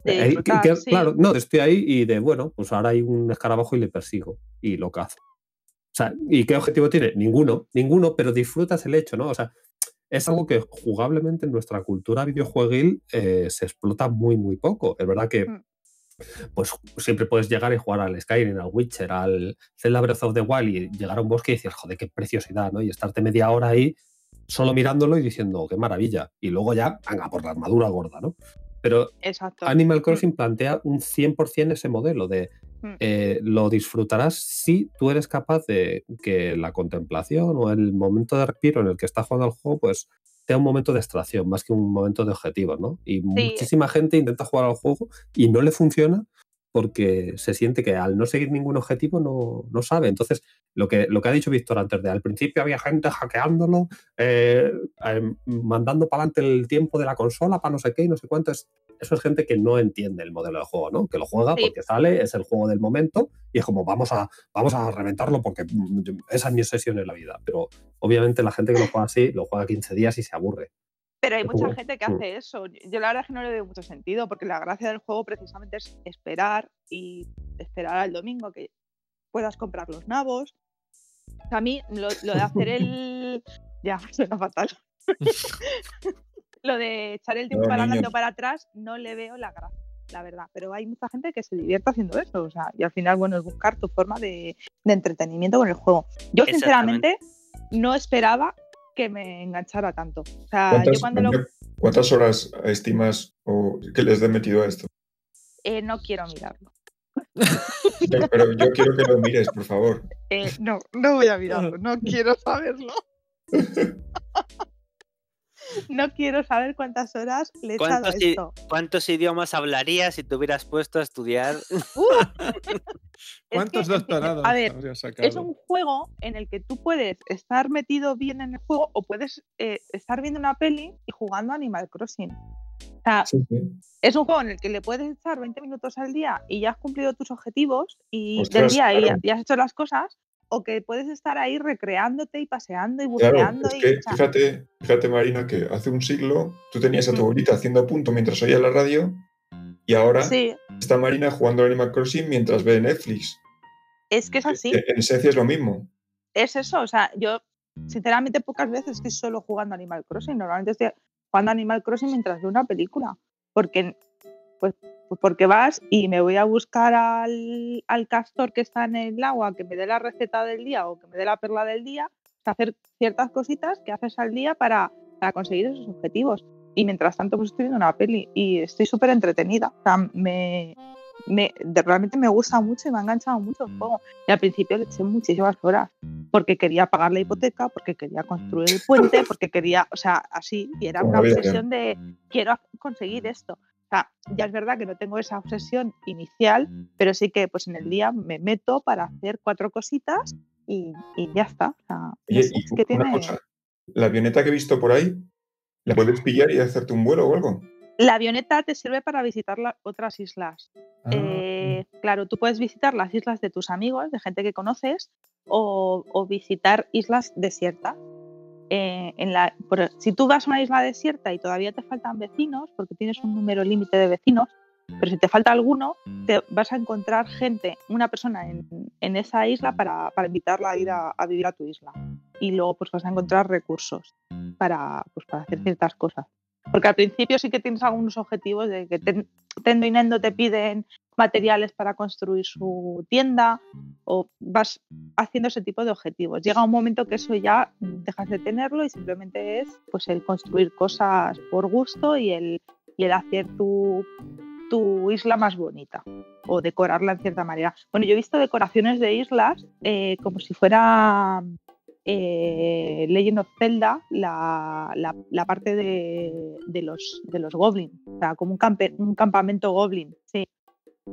De Eh, que- disfrutar, que- sí. Claro, no, estoy ahí y de, bueno, pues ahora hay un escarabajo y le persigo y lo cazo. O sea, ¿y qué objetivo tiene? Ninguno, ninguno, pero disfrutas el hecho, ¿no? O sea, es algo que jugablemente en nuestra cultura videojueguil eh, se explota muy, muy poco. Es verdad que Mm. pues siempre puedes llegar y jugar al Skyrim, al Witcher, al Zelda Breath of the Wild y llegar a un bosque y decir, joder, qué preciosidad, ¿no? Y estarte media hora ahí solo mirándolo y diciendo, qué maravilla. Y luego ya, venga, por la armadura gorda, ¿no? Pero Exacto. Animal Crossing plantea un 100% ese modelo de Mm. eh, lo disfrutarás si tú eres capaz de que la contemplación o el momento de respiro en el que estás jugando al juego, pues sea un momento de extracción más que un momento de objetivo, ¿no? Y muchísima gente intenta jugar al juego y no le funciona porque se siente que al no seguir ningún objetivo no, no sabe. Entonces, lo que, lo que ha dicho Víctor antes de al principio había gente hackeándolo, eh, eh, mandando para adelante el tiempo de la consola para no sé qué y no sé cuánto. Es, eso es gente que no entiende el modelo de juego, ¿no? Que lo juega Sí. porque sale, es el juego del momento y es como vamos a, vamos a reventarlo porque mm, esa es mi obsesión en la vida. Pero obviamente la gente que lo juega así, lo juega 15 días y se aburre. Pero hay mucha gente que mm. hace eso. Yo la verdad es que no le veo mucho sentido, porque la gracia del juego precisamente es esperar y esperar al domingo que puedas comprar los nabos. A mí lo, lo de hacer el... Ya, suena fatal. lo de echar el tiempo para adelante o para atrás no le veo la gracia, la verdad. Pero hay mucha gente que se divierte haciendo eso. O sea, y al final, bueno, es buscar tu forma de, de entretenimiento con el juego. Yo, sinceramente, no esperaba que me enganchara tanto. O sea, yo ¿Cuántas, cuando lo... cuántas horas estimas o que les he metido a esto? Eh, no quiero mirarlo. Pero, pero yo quiero que lo mires, por favor. Eh, no, no voy a mirarlo. No quiero saberlo. No quiero saber cuántas horas le he echado a ¿Cuántos, esto. cuántos idiomas hablarías si te hubieras puesto a estudiar? ¡Uh! Es ¿Cuántos que, doctorados A ver, habrías sacado? es un juego en el que tú puedes estar metido bien en el juego o puedes eh, estar viendo una peli y jugando a Animal Crossing. O sea, Sí, sí. es un juego en el que le puedes echar 20 minutos al día y ya has cumplido tus objetivos y del día y, claro. y has hecho las cosas, o que puedes estar ahí recreándote y paseando y Claro, buceando. es que fíjate, fíjate, Marina, que hace un siglo tú tenías a tu abuelita haciendo a punto mientras oía la radio y ahora sí, está Marina jugando al Animal Crossing mientras ve Netflix. es que es así. Que En esencia es lo mismo. es eso. O sea, yo sinceramente pocas veces estoy solo jugando Animal Crossing. Normalmente estoy jugando Animal Crossing mientras veo una película. Porque, pues porque vas y me voy a buscar al, al castor que está en el agua, que me dé la receta del día o que me dé la perla del día. sea, hacer ciertas cositas que haces al día para, para conseguir esos objetivos. Y mientras tanto, pues estoy viendo una peli y estoy súper entretenida. O sea, me, me, realmente me gusta mucho y me ha enganchado mucho el juego. Y al principio le eché muchísimas horas porque quería pagar la hipoteca, porque quería construir el puente, porque quería, o sea, así, y era una obsesión de quiero conseguir esto. Sea, ya es verdad que no tengo esa obsesión inicial, pero sí que pues en el día me meto para hacer cuatro cositas y, y ya está. O sea, y que tiene... cosa, la avioneta que he visto por ahí, ¿la puedes pillar y hacerte un vuelo o algo? La avioneta te sirve para visitar la- otras islas. Ah, Eh, claro, tú puedes visitar las islas de tus amigos, de gente que conoces, o, o visitar islas desiertas. Eh, en la, si tú vas a una isla desierta y todavía te faltan vecinos, porque tienes un número límite de vecinos, pero si te falta alguno, te vas a encontrar gente, una persona en, esa isla para, para invitarla a ir a, a vivir a tu isla. Y luego pues vas a encontrar recursos para, pues, para hacer ciertas cosas. Porque al principio sí que tienes algunos objetivos de que ten- Tendo y Nendo te piden materiales para construir su tienda o vas haciendo ese tipo de objetivos. Llega un momento que eso ya dejas de tenerlo y simplemente es pues el construir cosas por gusto y el, y el hacer tu, tu isla más bonita o decorarla en cierta manera. Bueno, yo he visto decoraciones de islas eh, como si fuera eh, Legend of Zelda, la, la- la parte de, de los, de los goblins, o sea, como un, campe- un campamento goblin, sí,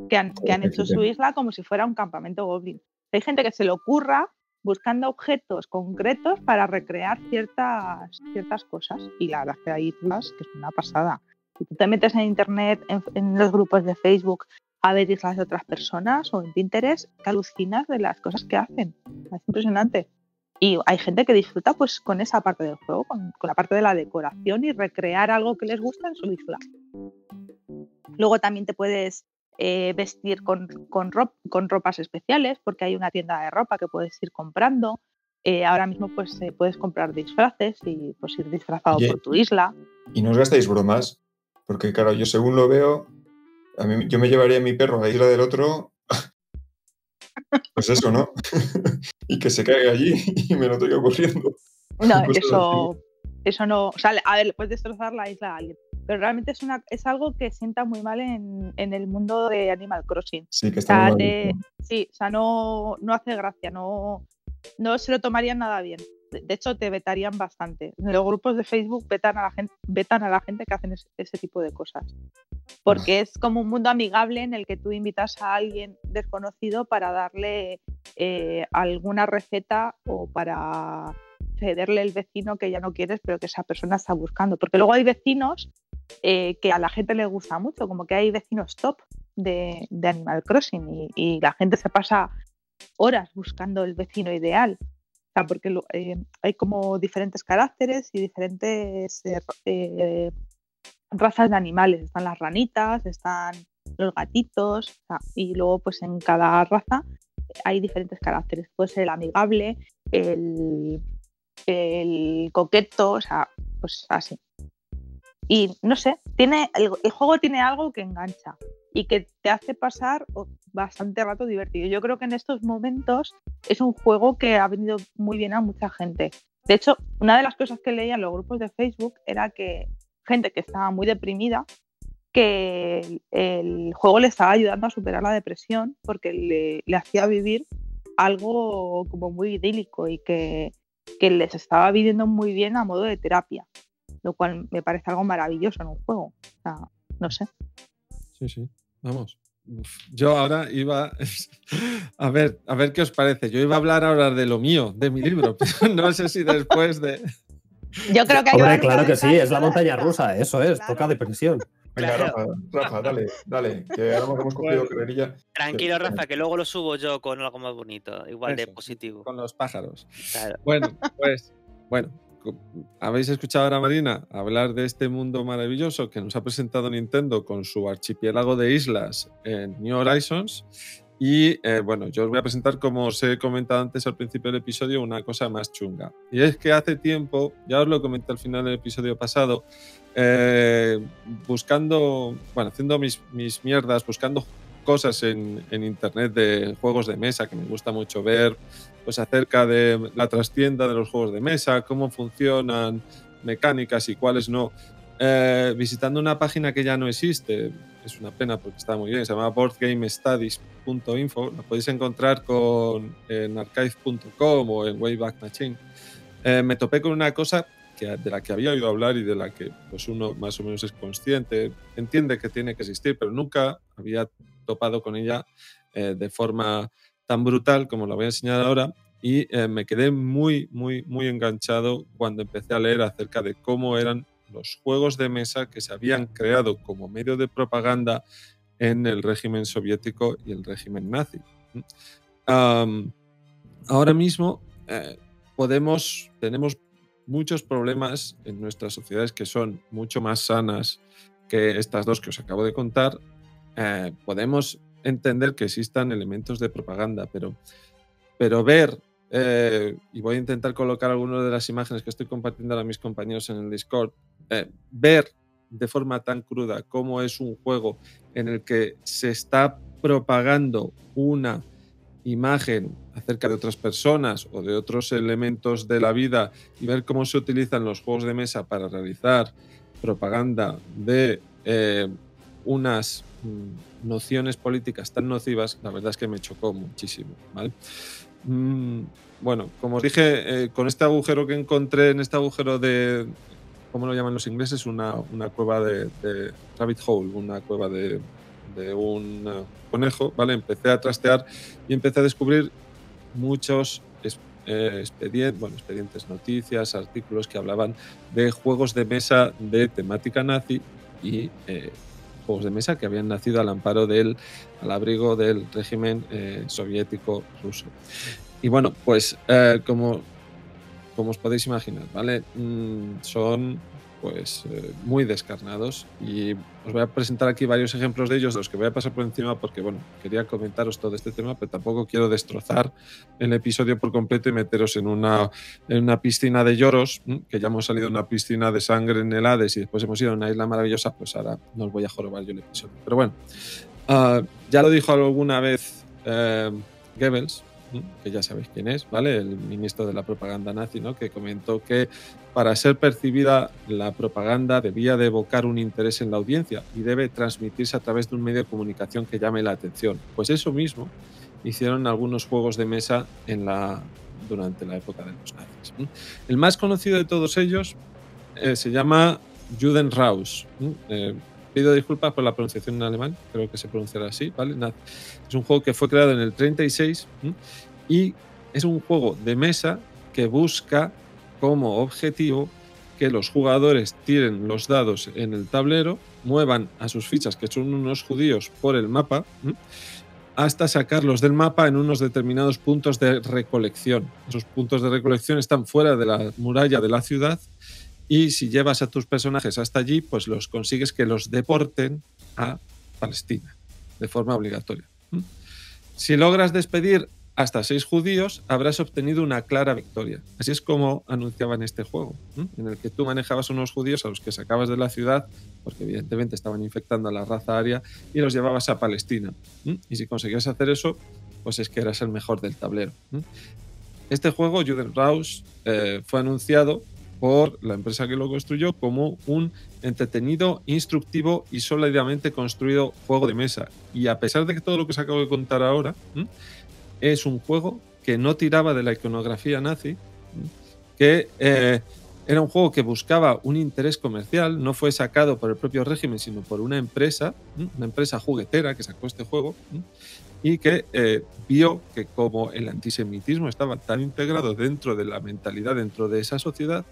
que han, que han hecho su isla como si fuera un campamento goblin. Hay gente que se le ocurra buscando objetos concretos para recrear ciertas, ciertas cosas y la verdad es que hay islas que es una pasada. Si tú te metes en internet, en, en los grupos de Facebook, a ver islas de otras personas o en Pinterest, que alucinas de las cosas que hacen. Es impresionante. Y hay gente que disfruta pues con esa parte del juego, con, con la parte de la decoración y recrear algo que les gusta en su isla. Luego también te puedes eh, vestir con, con, rop- con ropas especiales, porque hay una tienda de ropa que puedes ir comprando. Eh, ahora mismo pues eh, puedes comprar disfraces y pues ir disfrazado Oye, por tu isla. Y no os gastáis bromas, porque claro, yo según lo veo, a mí, yo me llevaría a mi perro a la isla del otro, pues eso, ¿no? y que se caiga allí y me lo traiga corriendo. No, eso, eso no. O sea, a ver, puedes destrozar la isla a alguien. Pero realmente es, una, es algo que sienta muy mal en, en el mundo de Animal Crossing. Sí, que O está sea, muy mal te- sí, o sea, no, no hace gracia, no, no se lo tomarían nada bien. De hecho te vetarían bastante. Los grupos de Facebook vetan a la gente, vetan a la gente que hacen es- ese tipo de cosas. Porque es como un mundo amigable en el que tú invitas a alguien desconocido para darle eh, alguna receta o para cederle el vecino que ya no quieres, pero que esa persona está buscando. Porque luego hay vecinos eh, que a la gente le gusta mucho, como que hay vecinos top de, de Animal Crossing y, y la gente se pasa horas buscando el vecino ideal. O sea, porque lo- eh, hay como diferentes caracteres y diferentes eh, eh, razas de animales. Están las ranitas, están los gatitos, o sea, y luego pues en cada raza hay diferentes caracteres. Puede ser el amigable, el, el coqueto, o sea, pues así. Y no sé, tiene, el, juego tiene algo que engancha y que te hace pasar bastante rato divertido. Yo creo que en estos momentos es un juego que ha venido muy bien a mucha gente. De hecho, una de las cosas que leía en los grupos de Facebook era que gente que estaba muy deprimida, que el, juego le estaba ayudando a superar la depresión porque le, le hacía vivir algo como muy idílico y que, que les estaba viviendo muy bien a modo de terapia, lo cual me parece algo maravilloso en un juego. O sea, no sé. Sí, sí. Vamos. Uf, Yo ahora iba a ver, a ver qué os parece. Yo iba a hablar ahora de lo mío, de mi libro, pero no sé si después de. Yo creo que hay Hombre, claro que sí, es la montaña rusa, eso es, Claro. toca depresión. Venga, Claro. Rafa, Rafa, dale, dale, que ahora hemos cogido Bueno. Tranquilo. Rafa, que luego lo subo yo con algo más bonito, igual de positivo. Con los pájaros. Claro. Bueno, pues, bueno, habéis escuchado ahora Marina hablar de este mundo maravilloso que nos ha presentado Nintendo con su archipiélago de islas en New Horizons. Y eh, bueno, yo os voy a presentar, como os he comentado antes al principio del episodio, una cosa más chunga. Y es que hace tiempo, ya os lo comenté al final del episodio pasado, eh, buscando, bueno, haciendo mis, mis mierdas, buscando cosas en, en internet de juegos de mesa que me gusta mucho ver, pues acerca de la trastienda de los juegos de mesa, cómo funcionan, mecánicas y cuáles no. Eh, visitando una página que ya no existe, es una pena porque está muy bien, se llama boardgamestudies.info, la podéis encontrar con, en archive.com o en Wayback Machine. Eh, me topé con una cosa de la que había oído hablar y de la que pues uno más o menos es consciente, entiende que tiene que existir, pero nunca había topado con ella eh, de forma tan brutal como la voy a enseñar ahora y eh, me quedé muy, muy, muy enganchado cuando empecé a leer acerca de cómo eran los juegos de mesa que se habían creado como medio de propaganda en el régimen soviético y el régimen nazi. Um, ahora mismo eh, podemos, tenemos muchos problemas en nuestras sociedades que son mucho más sanas que estas dos que os acabo de contar. Eh, podemos entender que existan elementos de propaganda, pero, pero ver, eh, y voy a intentar colocar algunas de las imágenes que estoy compartiendo a mis compañeros en el Discord, eh, ver de forma tan cruda cómo es un juego en el que se está propagando una imagen acerca de otras personas o de otros elementos de la vida y ver cómo se utilizan los juegos de mesa para realizar propaganda de eh, unas mm, nociones políticas tan nocivas, la verdad es que me chocó muchísimo. ¿vale? Mm, bueno, como os dije, eh, con este agujero que encontré, en este agujero de, ¿cómo lo llaman los ingleses? Una, una cueva de, de rabbit hole, una cueva de, de un uh, conejo, ¿vale? Empecé a trastear y empecé a descubrir muchos eh, expedientes, noticias, artículos que hablaban de juegos de mesa de temática nazi y eh, juegos de mesa que habían nacido al amparo del, al abrigo del régimen eh, soviético ruso. Y bueno, pues eh, como, como os podéis imaginar, ¿vale? Mm, son pues eh, muy descarnados y os voy a presentar aquí varios ejemplos de ellos, los que voy a pasar por encima porque, bueno, quería comentaros todo este tema, pero tampoco quiero destrozar el episodio por completo y meteros en una, en una piscina de lloros, que ya hemos salido de una piscina de sangre en el Hades y después hemos ido a una isla maravillosa, pues ahora no os voy a jorobar yo el episodio. Pero bueno, ah, ya lo dijo alguna vez eh, Goebbels. Que ya sabéis quién es, ¿vale? El ministro de la propaganda nazi, ¿no? Que comentó que para ser percibida la propaganda debía de evocar un interés en la audiencia y debe transmitirse a través de un medio de comunicación que llame la atención. Pues eso mismo hicieron algunos juegos de mesa durante la época de los nazis. El más conocido de todos ellos eh, se llama Judenraus. Eh, pido disculpas por la pronunciación en alemán, creo que se pronunciará así, ¿vale? Es un juego que fue creado en el 36 ¿m? y es un juego de mesa que busca como objetivo que los jugadores tiren los dados en el tablero, muevan a sus fichas, que son unos judíos, por el mapa, hasta sacarlos del mapa en unos determinados puntos de recolección. Esos puntos de recolección están fuera de la muralla de la ciudad y si llevas a tus personajes hasta allí, pues los consigues que los deporten a Palestina de forma obligatoria. Si logras despedir hasta seis judíos, habrás obtenido una clara victoria. Así es como anunciaban este juego, en el que tú manejabas unos judíos a los que sacabas de la ciudad, porque evidentemente estaban infectando a la raza aria, y los llevabas a Palestina. Y si conseguías hacer eso, pues es que eras el mejor del tablero. Este juego, Judenraus, eh, fue anunciado por la empresa que lo construyó como un entretenido, instructivo y sólidamente construido juego de mesa. Y a pesar de que todo lo que os acabo de contar ahora es un juego que no tiraba de la iconografía nazi, que eh, era un juego que buscaba un interés comercial, no fue sacado por el propio régimen, sino por una empresa, una empresa juguetera que sacó este juego, y que eh, vio que como el antisemitismo estaba tan integrado dentro de la mentalidad, dentro de esa sociedad,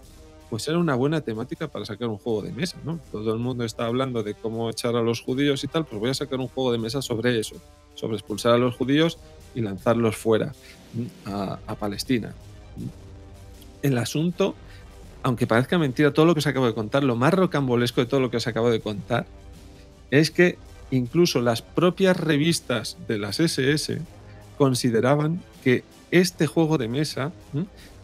pues era una buena temática para sacar un juego de mesa, ¿no? Todo el mundo está hablando de cómo echar a los judíos y tal, pues voy a sacar un juego de mesa sobre eso, sobre expulsar a los judíos y lanzarlos fuera a, Palestina. El asunto, aunque parezca mentira todo lo que os acabo de contar, lo más rocambolesco de todo lo que os acabo de contar es que incluso las propias revistas de las SS consideraban que este juego de mesa.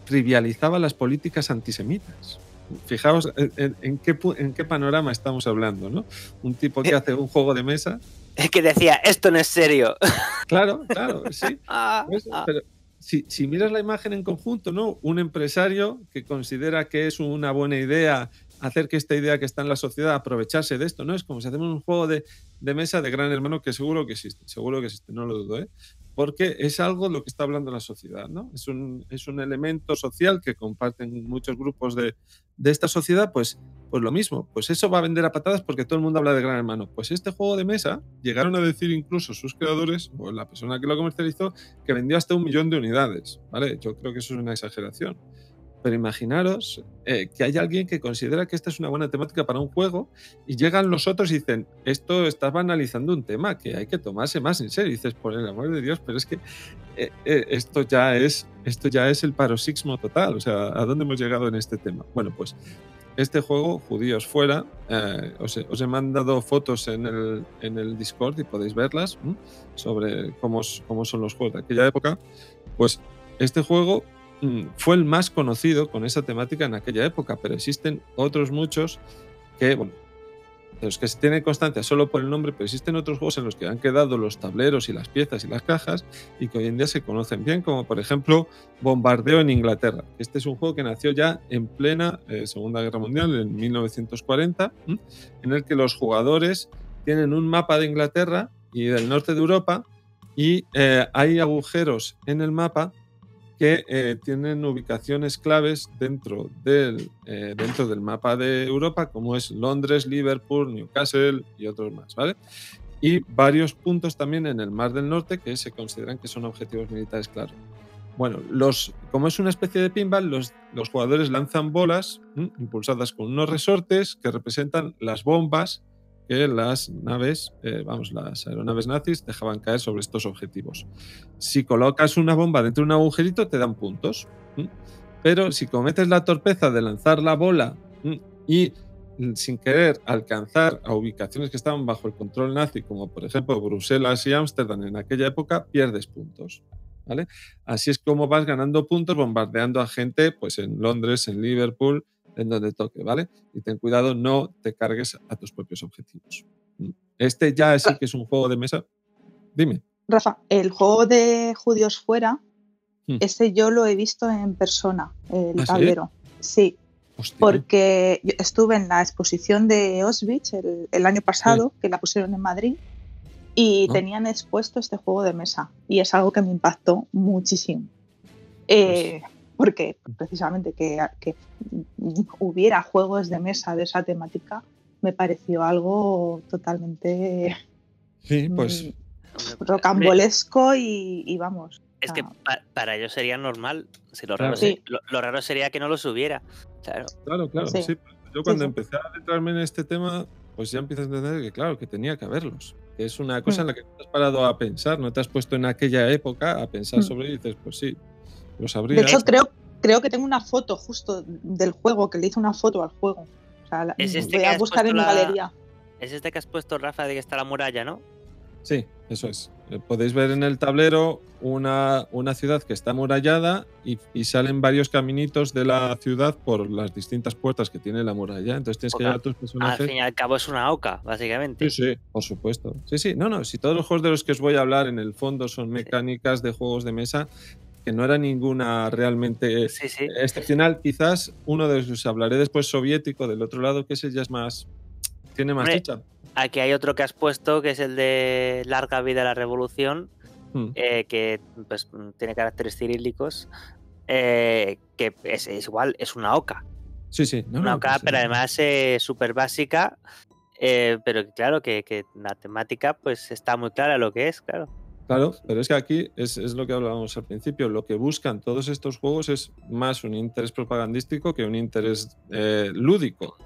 Trivializaba las políticas antisemitas. Fijaos en, en- qué, en qué panorama estamos hablando, ¿no? Un tipo que hace un juego de mesa. Es que decía, esto no es serio. Claro, claro, sí. Ah, ah. pero si, si miras la imagen en conjunto, ¿no? Un empresario que considera que es una buena idea hacer que esta idea que está en la sociedad aprovecharse de esto, ¿no? Es como si hacemos un juego de, mesa de gran hermano que seguro que existe, seguro que existe, no lo dudo, ¿eh? Porque es algo lo que está hablando la sociedad, ¿no? Es un, es un elemento social que comparten muchos grupos de, de esta sociedad, pues, pues lo mismo, pues eso va a vender a patadas porque todo el mundo habla de gran hermano. Pues este juego de mesa llegaron a decir incluso sus creadores o la persona que lo comercializó que vendió hasta un millón de unidades, ¿vale? Yo creo que eso es una exageración. Pero imaginaros eh, que hay alguien que considera que esta es una buena temática para un juego y llegan los otros y dicen, esto está banalizando un tema que hay que tomarse más en serio. Dices, por el amor de Dios, pero es que eh, eh, esto, ya es, esto ya es el paroxismo total. O sea, ¿a dónde hemos llegado en este tema? Bueno, pues este juego, Judíos Fuera, os, he, os, he, mandado fotos en el, en el Discord y podéis verlas sobre cómo, cómo son los juegos de aquella época. Pues este juego fue el más conocido con esa temática en aquella época, pero existen otros muchos que, bueno, de los que se tiene constancia solo por el nombre, pero existen otros juegos en los que han quedado los tableros y las piezas y las cajas y que hoy en día se conocen bien, como por ejemplo Bombardeo en Inglaterra. Este es un juego que nació ya en plena eh, Segunda Guerra Mundial, en 1940, ¿m? en el que los jugadores tienen un mapa de Inglaterra y del norte de Europa y eh, hay agujeros en el mapa que eh, tienen ubicaciones claves dentro del, eh, dentro del mapa de Europa, como es Londres, Liverpool, Newcastle y otros más, ¿vale? Y varios puntos también en el Mar del Norte que se consideran que son objetivos militares claros. Bueno, los, como es una especie de pinball, los, los jugadores lanzan bolas impulsadas con unos resortes que representan las bombas que las naves, eh, vamos, las aeronaves nazis dejaban caer sobre estos objetivos. Si colocas una bomba dentro de un agujerito, te dan puntos. Pero si cometes la torpeza de lanzar la bola y sin querer alcanzar a ubicaciones que estaban bajo el control nazi, como por ejemplo Bruselas y Ámsterdam en aquella época, pierdes puntos. ¿vale? Así es como vas ganando puntos bombardeando a gente pues, en Londres, en Liverpool, en donde toque, ¿vale? Y ten cuidado, no te cargues a tus propios objetivos. Este ya sí que es un juego de mesa. Dime. Rafa, el juego de Judíos Fuera, hmm. ese yo lo he visto en persona, el ¿Ah, tablero. Sí. Hostia. Porque yo estuve en la exposición de Auschwitz el, el año pasado, sí. que la pusieron en Madrid, y ¿No? tenían expuesto este juego de mesa. Y es algo que me impactó muchísimo. Eh, porque precisamente que, que hubiera juegos de mesa de esa temática me pareció algo totalmente Sí, pues mm, Hombre, rocambolesco y, y vamos. Es que pa- para ellos sería normal. Si lo, raro, lo, lo raro sería que no los hubiera. Claro. Claro, claro, sí. Sí. Yo cuando sí. empecé a adentrarme en este tema, pues ya empiezas a entender que, claro, que tenía que haberlos. Que es una cosa Mm. en la que no te has parado a pensar, no te has puesto en aquella época a pensar Mm. sobre ello y dices, pues sí, lo De hecho, creo, creo que tengo una foto justo del juego, que le hice una foto al juego. O sea, la- Es este voy que a has buscar en mi puesto la- galería. Es este que has puesto, Rafa, de que está la muralla, ¿no? Sí, eso es. Eh, Podéis ver en el tablero una, una ciudad que está amurallada y, y salen varios caminitos de la ciudad por las distintas puertas que tiene la muralla. Entonces tienes que llevar a tus Al personajes. fin y al cabo es una oca, básicamente. Sí, sí, por supuesto. Sí, sí, no, no, si todos los juegos de los que os voy a hablar en el fondo son mecánicas de juegos de mesa, que no era ninguna realmente Sí, sí. excepcional, quizás uno de os hablaré después soviético del otro lado, que ese ya es más, tiene más Hombre, chicha. Aquí hay otro que has puesto, que es el de Larga Vida a la Revolución, Hmm. eh, que pues, tiene caracteres cirílicos, eh, que es, es igual, es una oca. Sí, sí, no, una no, oca, pues, pero eh, además eh, súper básica, pero claro, que, que la temática pues está muy clara lo que es, claro. Claro, pero es que aquí es, es lo que hablábamos al principio. Lo que buscan todos estos juegos es más un interés propagandístico que un interés eh, lúdico.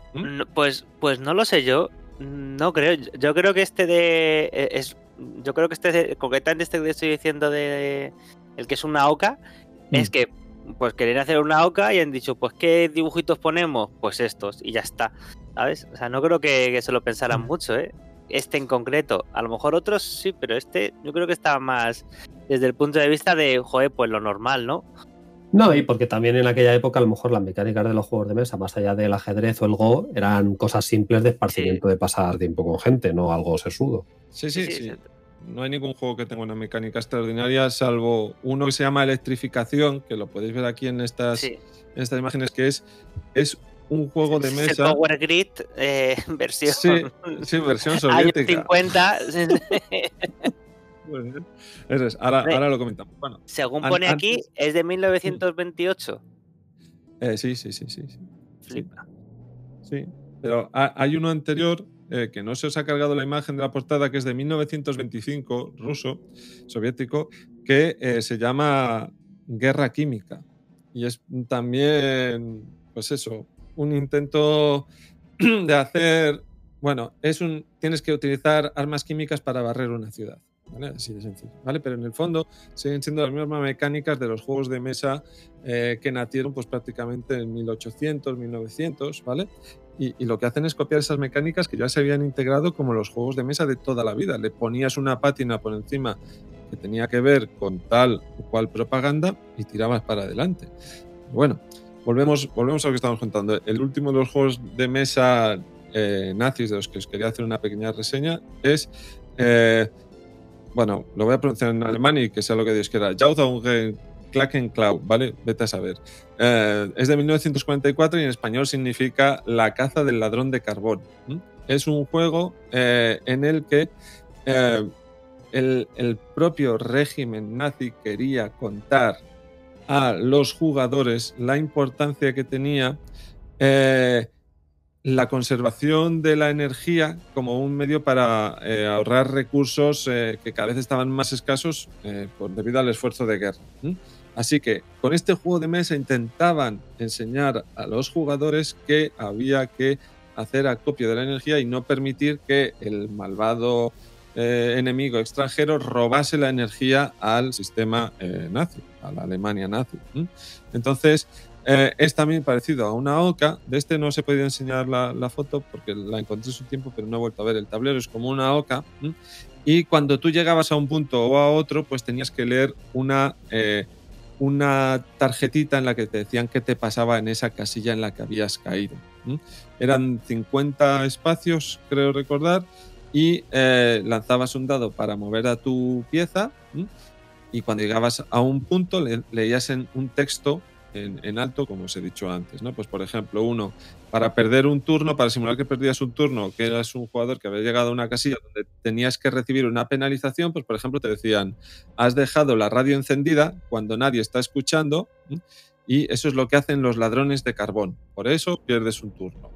Pues, pues no lo sé yo. No creo. Yo- creo que este de. eh, Es, yo creo que este, de- concretamente este que estoy diciendo de. El que es una oca. Es Mm. que. Pues querían hacer una oca y han dicho, pues ¿qué dibujitos ponemos? Pues estos. Y ya está. ¿Sabes? O sea, no creo que, que se lo pensaran Mm. mucho, ¿eh? Este en concreto. A lo mejor otros sí, pero este yo creo que estaba más desde el punto de vista de, joder, pues lo normal, ¿no? No, y porque también en aquella época a lo mejor las mecánicas de los juegos de mesa, más allá del ajedrez o el Go, eran cosas simples de esparcimiento de pasar tiempo con gente, no algo sesudo. Sí, sí, Sí, sí. sí, No hay ningún juego que tenga una mecánica extraordinaria, salvo uno que se llama Electrificación, que lo podéis ver aquí en estas, Sí. en estas imágenes, que es, es un juego de Es el mesa. Power Grid eh, versión. Sí, sí, versión años soviética. 50. Muy bien. Eso es, ahora, ahora lo comentamos. Bueno, Según An- pone aquí, antes- es de 1928. eh, sí, sí, sí, sí. sí. Flipa. Sí, pero ha- hay uno anterior eh, que no se os ha cargado la imagen de la portada, que es de 1925, ruso, soviético, que eh, se llama Guerra Química. Y es también, pues eso, un intento de hacer, bueno, es un, tienes que utilizar armas químicas para barrer una ciudad. ¿Vale? Así de sencillo. Pero en el fondo siguen siendo las mismas mecánicas de los juegos de mesa eh, que nacieron pues prácticamente en 1800, 1900, ¿vale? Y, y lo que hacen es copiar esas mecánicas que ya se habían integrado como los juegos de mesa de toda la vida. Le ponías una pátina por encima que tenía que ver con tal o cual propaganda y tirabas para adelante. Bueno, volvemos, volvemos a lo que estamos contando. El último de los juegos de mesa eh, nazis de los que os quería hacer una pequeña reseña es, eh, bueno, lo voy a pronunciar en alemán y que sea lo que Dios quiera. Jaudungen Klakenklau, ¿vale? Vete a saber. Eh, es de 1944 y en español significa La caza del ladrón de carbón. Es un juego en el que el propio régimen nazi quería contar a los jugadores la importancia que tenía eh, la conservación de la energía como un medio para eh, ahorrar recursos eh, que cada vez estaban más escasos por, debido al esfuerzo de guerra. Así que con este juego de mesa intentaban enseñar a los jugadores que había que hacer acopio de la energía y no permitir que el malvado enemigo extranjero robase la energía al sistema nazi, a la Alemania nazi. Entonces, eh, es también parecido a una oca. De este no os he podido enseñar la, la foto porque la encontré en su tiempo, pero no he vuelto a ver. El tablero es como una oca. Y cuando tú llegabas a un punto o a otro, pues tenías que leer una, eh, una tarjetita en la que te decían qué te pasaba en esa casilla en la que habías caído. Eran 50 espacios, creo recordar, y eh, lanzabas un dado para mover a tu pieza. ¿m? Y cuando llegabas a un punto, le- leías un texto en, en alto, como os he dicho antes. ¿no? Pues por ejemplo, uno, para perder un turno, para simular que perdías un turno, que eras un jugador que había llegado a una casilla donde tenías que recibir una penalización, pues por ejemplo te decían, has dejado la radio encendida cuando nadie está escuchando. Y eso es lo que hacen los ladrones de carbón. Por eso pierdes un turno.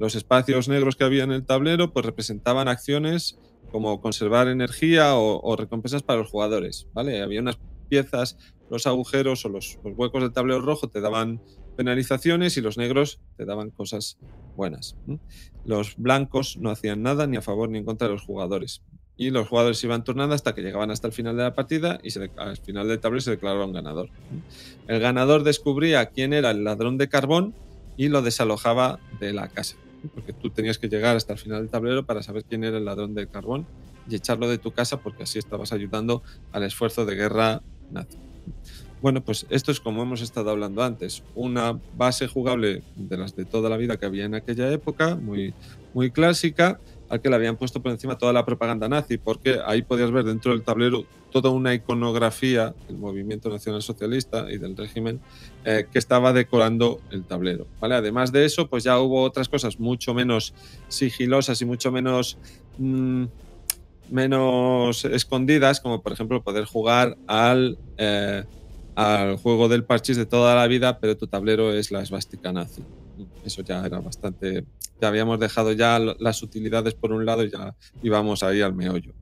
Los espacios negros que había en el tablero pues representaban acciones como conservar energía o, o recompensas para los jugadores. ¿vale? Había unas piezas, los agujeros o los, los huecos del tablero rojo te daban penalizaciones y los negros te daban cosas buenas. Los blancos no hacían nada ni a favor ni en contra de los jugadores. Y los jugadores iban turnando hasta que llegaban hasta el final de la partida y al final del tablero se declaraba un ganador. El ganador descubría quién era el ladrón de carbón y lo desalojaba de la casa. Porque tú tenías que llegar hasta el final del tablero para saber quién era el ladrón de carbón y echarlo de tu casa porque así estabas ayudando al esfuerzo de guerra nazi. Bueno, pues esto es como hemos estado hablando antes, una base jugable de las de toda la vida que había en aquella época, muy, muy clásica, al que le habían puesto por encima toda la propaganda nazi, porque ahí podías ver dentro del tablero toda una iconografía del movimiento nacional socialista y del régimen eh, que estaba decorando el tablero. ¿vale? Además de eso, pues ya hubo otras cosas mucho menos sigilosas y mucho menos, mm, menos escondidas, como por ejemplo poder jugar al, eh, al juego del parchís de toda la vida, pero tu tablero es la esvástica nazi. Eso ya era bastante. Ya habíamos dejado ya las utilidades por un lado y ya íbamos ahí al meollo.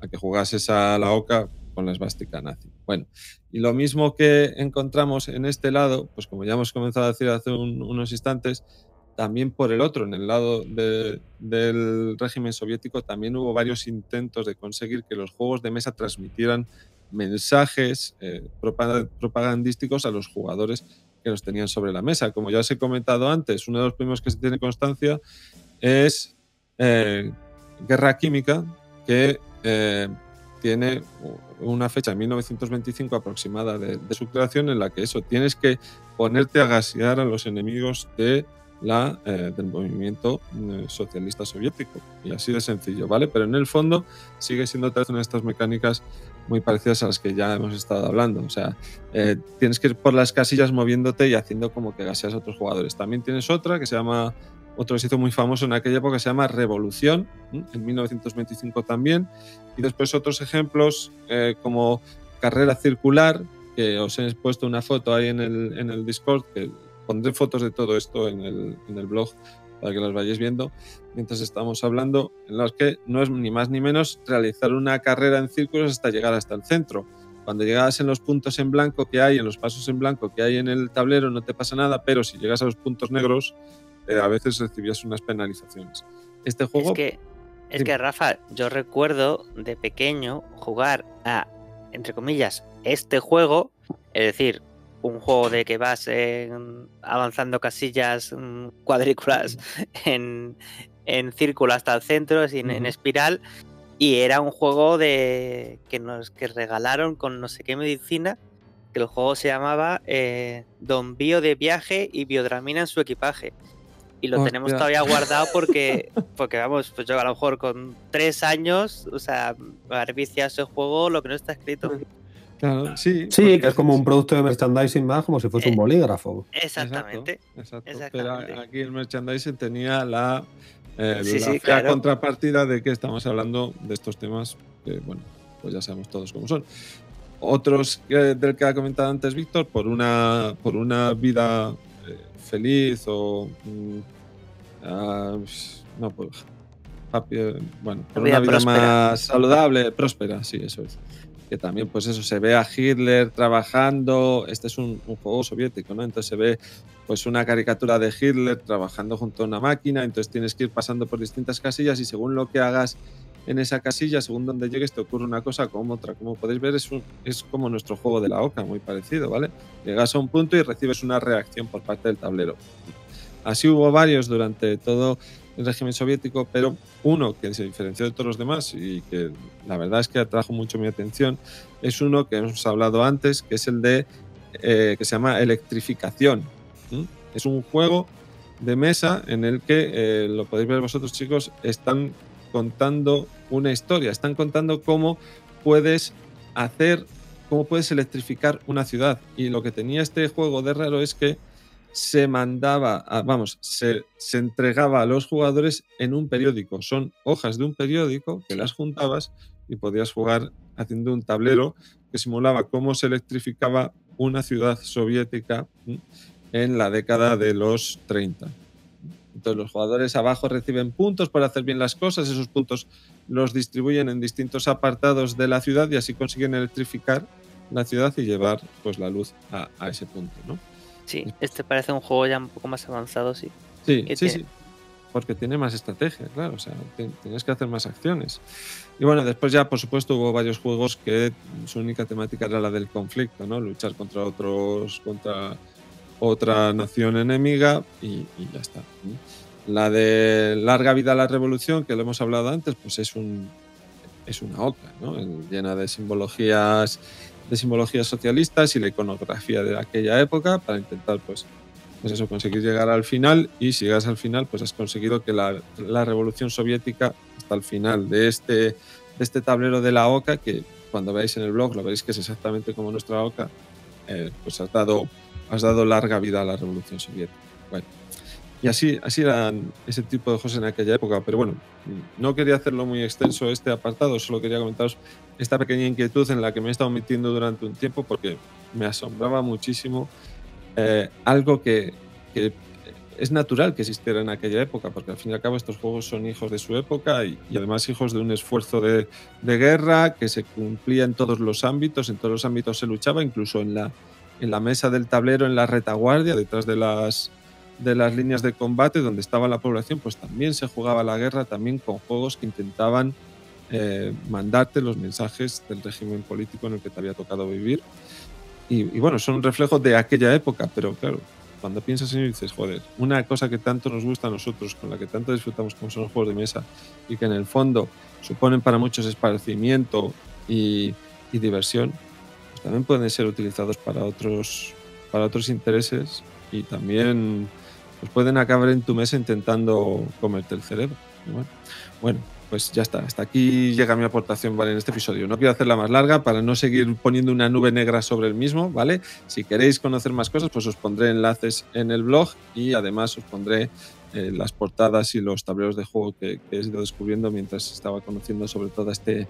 A que jugases a la oca con la esvástica nazi. Bueno, y lo mismo que encontramos en este lado, pues como ya hemos comenzado a decir hace un- unos instantes, también por el otro, en el lado de- del régimen soviético, también hubo varios intentos de conseguir que los juegos de mesa transmitieran mensajes eh, propa- propagandísticos a los jugadores que los tenían sobre la mesa. Como ya os he comentado antes, uno de los primeros que se tiene constancia es eh, Guerra Química, que eh, tiene una fecha, 1925 aproximada de, su creación, en la que eso, tienes que ponerte a gasear a los enemigos de la, eh, del movimiento socialista soviético. Y así de sencillo, ¿vale? Pero en el fondo sigue siendo otra vez una de estas mecánicas muy parecidas a las que ya hemos estado hablando. O sea, eh, tienes que ir por las casillas moviéndote y haciendo como que gaseas a otros jugadores. También tienes otra que se llama, otro que se hizo muy famoso en aquella época, se llama Revolución, ¿m? en 1925 también. Y después otros ejemplos eh, como Carrera Circular, que os he puesto una foto ahí en el, en el Discord, que pondré fotos de todo esto en el, en el blog para que las vayáis viendo mientras estamos hablando, en los que no es ni más ni menos realizar una carrera en círculos hasta llegar hasta el centro. Cuando llegas en los puntos en blanco que hay, en los pasos en blanco que hay en el tablero, no te pasa nada, pero si llegas a los puntos negros, eh, a veces recibías unas penalizaciones. Este juego Es que, es que, Rafa, yo recuerdo de pequeño jugar a, entre comillas, este juego, es decir, un juego de que vas en- avanzando casillas mm, cuadrículas en, en círculo hasta el centro, en Ujú. espiral, y era un juego de que nos que regalaron con no sé qué medicina, que el juego se llamaba eh, Don Bio de viaje y biodramina en su equipaje. Y lo tenemos Hostia. todavía guardado porque, porque vamos, pues yo a lo mejor con tres años, o sea, haber viciado ese juego, lo que no está escrito. Claro, sí. Sí, que es como un producto de merchandising más, como si fuese un Eh, bolígrafo. Exactamente. Exacto, Exactamente. Pero aquí el merchandising tenía la, eh, Sí, la sí, fea claro. contrapartida de que estamos hablando de estos temas que, bueno, pues ya sabemos todos cómo son. Otros que- del que ha comentado antes Víctor, por una, por una vida eh, feliz o. mm, ah, no, pues. happy, eh, bueno, por Vida una vida próspera. más saludable, próspera, sí, eso es que también pues eso se ve a Hitler trabajando. Este es un, juego soviético no entonces se ve pues una caricatura de Hitler trabajando junto a una máquina. Entonces tienes que ir pasando por distintas casillas y según lo que hagas en esa casilla según donde llegues te ocurre una cosa como otra. Como podéis ver es, es como nuestro juego de la oca muy parecido vale llegas a un punto y recibes una reacción por parte del tablero. Así hubo varios durante todo el régimen soviético, pero uno que se diferenció de todos los demás y que la verdad es que atrajo mucho mi atención es uno que hemos hablado antes, que es el de eh, que se llama Electrificación. Es un juego de mesa en el que, eh, lo podéis ver vosotros chicos, están contando una historia, están contando cómo puedes hacer cómo puedes electrificar una ciudad. Y lo que tenía este juego de raro es que se mandaba, a- vamos, se, se entregaba a los jugadores en un periódico. Son hojas de un periódico que las juntabas y podías jugar haciendo un tablero que simulaba cómo se electrificaba una ciudad soviética en la década de los 30. Entonces los jugadores abajo reciben puntos por hacer bien las cosas, esos puntos los distribuyen en distintos apartados de la ciudad y así consiguen electrificar la ciudad y llevar pues la luz a, a ese punto, ¿no? Sí, este parece un juego ya un poco más avanzado, sí. Sí, ¿Qué sí, tiene? sí. Porque tiene más estrategia, claro. O sea, ti- tienes que hacer más acciones. Y bueno, después ya, por supuesto, hubo varios juegos que su única temática era la del conflicto, ¿no? Luchar contra otros, contra otra nación enemiga y, y ya está. La de Larga Vida a la Revolución, que lo hemos hablado antes, pues es un es una oca, ¿no? En- Llena de simbologías de simbologías socialistas y la iconografía de aquella época para intentar, pues, pues eso, conseguir llegar al final y si llegas al final, pues has conseguido que la, la revolución soviética, hasta el final de este, de este tablero de la OCA, que cuando veáis en el blog lo veréis que es exactamente como nuestra OCA, eh, pues has dado, has dado larga vida a la revolución soviética. Bueno, y así, así eran ese tipo de juegos en aquella época, pero bueno, no quería hacerlo muy extenso este apartado, solo quería comentaros esta pequeña inquietud en la que me he estado metiendo durante un tiempo porque me asombraba muchísimo eh, algo que, que es natural que existiera en aquella época, porque al fin y al cabo estos juegos son hijos de su época y, y además hijos de un esfuerzo de, de guerra que se cumplía en todos los ámbitos, en todos los ámbitos se luchaba, incluso en la, en la mesa del tablero, en la retaguardia, detrás de las, de las líneas de combate donde estaba la población, pues también se jugaba la guerra, también con juegos que intentaban eh, mandarte los mensajes del régimen político en el que te había tocado vivir. Y, y bueno, son un reflejo de aquella época, pero claro, cuando piensas en ello dices, joder, una cosa que tanto nos gusta a nosotros, con la que tanto disfrutamos como son los juegos de mesa y que en el fondo suponen para muchos esparcimiento y, y diversión, pues también pueden ser utilizados para otros, para otros intereses y también pues pueden acabar en tu mesa intentando comerte el cerebro. Bueno, pues ya está. Hasta aquí llega mi aportación, ¿vale? En este episodio. No quiero hacerla más larga para no seguir poniendo una nube negra sobre el mismo, ¿vale? Si queréis conocer más cosas, pues os pondré enlaces en el blog y además os pondré eh, las portadas y los tableros de juego que, que he ido descubriendo mientras estaba conociendo sobre todo este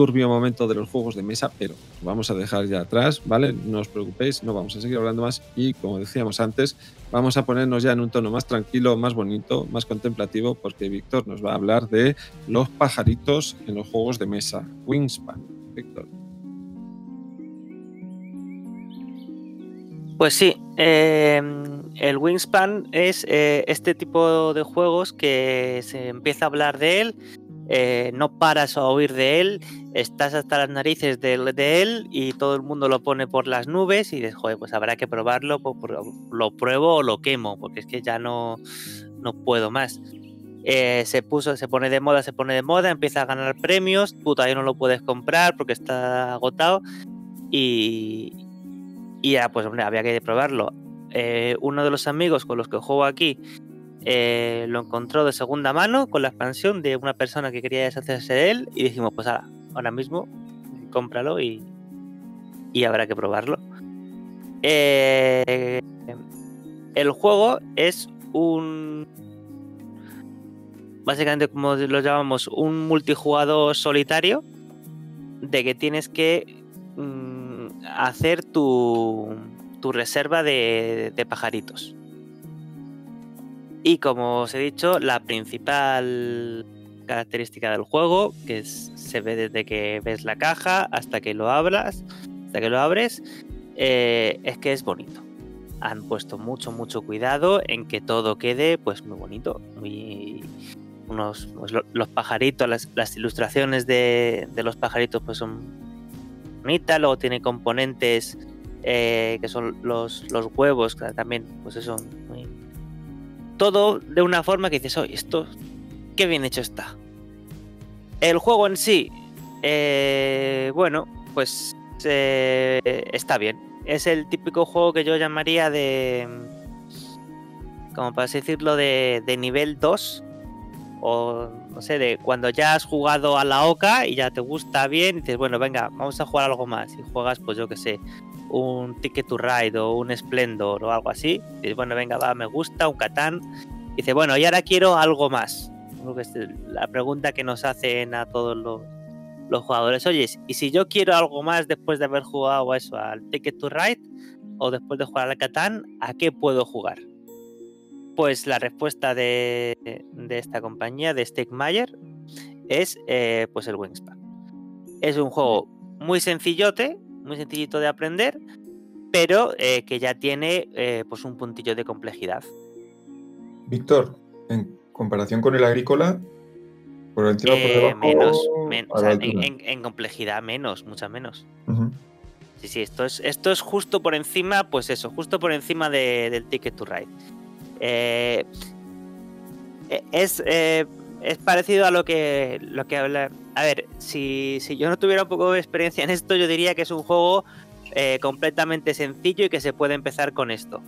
turbio momento de los juegos de mesa, pero vamos a dejar ya atrás, ¿vale? No os preocupéis, no vamos a seguir hablando más y como decíamos antes, vamos a ponernos ya en un tono más tranquilo, más bonito, más contemplativo, porque Víctor nos va a hablar de los pajaritos en los juegos de mesa, Wingspan. Víctor. Pues sí, eh, el Wingspan es eh, este tipo de juegos que se empieza a hablar de él, eh, no paras a oír de él, estás hasta las narices de, él y todo el mundo lo pone por las nubes y dices, joder, pues habrá que probarlo, pues, pro- lo pruebo o lo quemo, porque es que ya no, no puedo más. Eh, se puso, se pone de moda, se pone de moda, empieza a ganar premios, tú todavía no lo puedes comprar porque está agotado y, y ya, pues hombre, había que probarlo. Eh, uno de los amigos con los que juego aquí eh, lo encontró de segunda mano con la expansión de una persona que quería deshacerse de él y dijimos, pues ahora, ahora mismo, cómpralo y, y habrá que probarlo. Eh, el juego es un... Básicamente, como lo llamamos, un multijugador solitario de que tienes que mm, hacer tu, tu reserva de, de pajaritos. Y como os he dicho, la principal característica del juego, que se ve desde que ves la caja hasta que lo abras, hasta que lo abres, eh, es que es bonito. Han puesto mucho, mucho cuidado en que todo quede pues muy bonito, unos pues, lo- los pajaritos, las, ilustraciones de, de los pajaritos pues son bonitas, luego tiene componentes eh, que son los, los huevos, que también pues eso todo de una forma que dices, oye, esto, qué bien hecho está. El juego en sí, eh, bueno, pues eh, está bien. Es el típico juego que yo llamaría de, como para decirlo, de, de nivel 2, o no sé, de cuando ya has jugado a la OCA y ya te gusta bien, y dices, bueno, venga, vamos a jugar algo más. Y juegas, pues yo que sé, un Ticket to Ride o un Splendor o algo así. Y bueno, venga, va, me gusta, un Catán. Y dices, bueno, y ahora quiero algo más. Es la pregunta que nos hacen a todos los, los jugadores. Oye, y si yo quiero algo más después de haber jugado eso al Ticket to Ride o después de jugar al Catán, ¿a qué puedo jugar? Pues la respuesta de, de esta compañía, de Stegmaier, es eh, pues el Wingspan. Es un juego muy sencillote, muy sencillito de aprender, pero eh, que ya tiene eh, pues un puntillo de complejidad. Víctor, en comparación con el agrícola, por encima por Eh, debajo. menos, men- a o sea, la en, altura. en- en complejidad menos, mucha menos. Sí, sí, esto es, esto es justo por encima, pues eso, justo por encima de- del Ticket to Ride. Eh, eh, es, eh, es parecido a lo que, lo que habla. A ver, si, si yo no tuviera un poco de experiencia en esto, yo diría que es un juego eh, completamente sencillo y que se puede empezar con esto.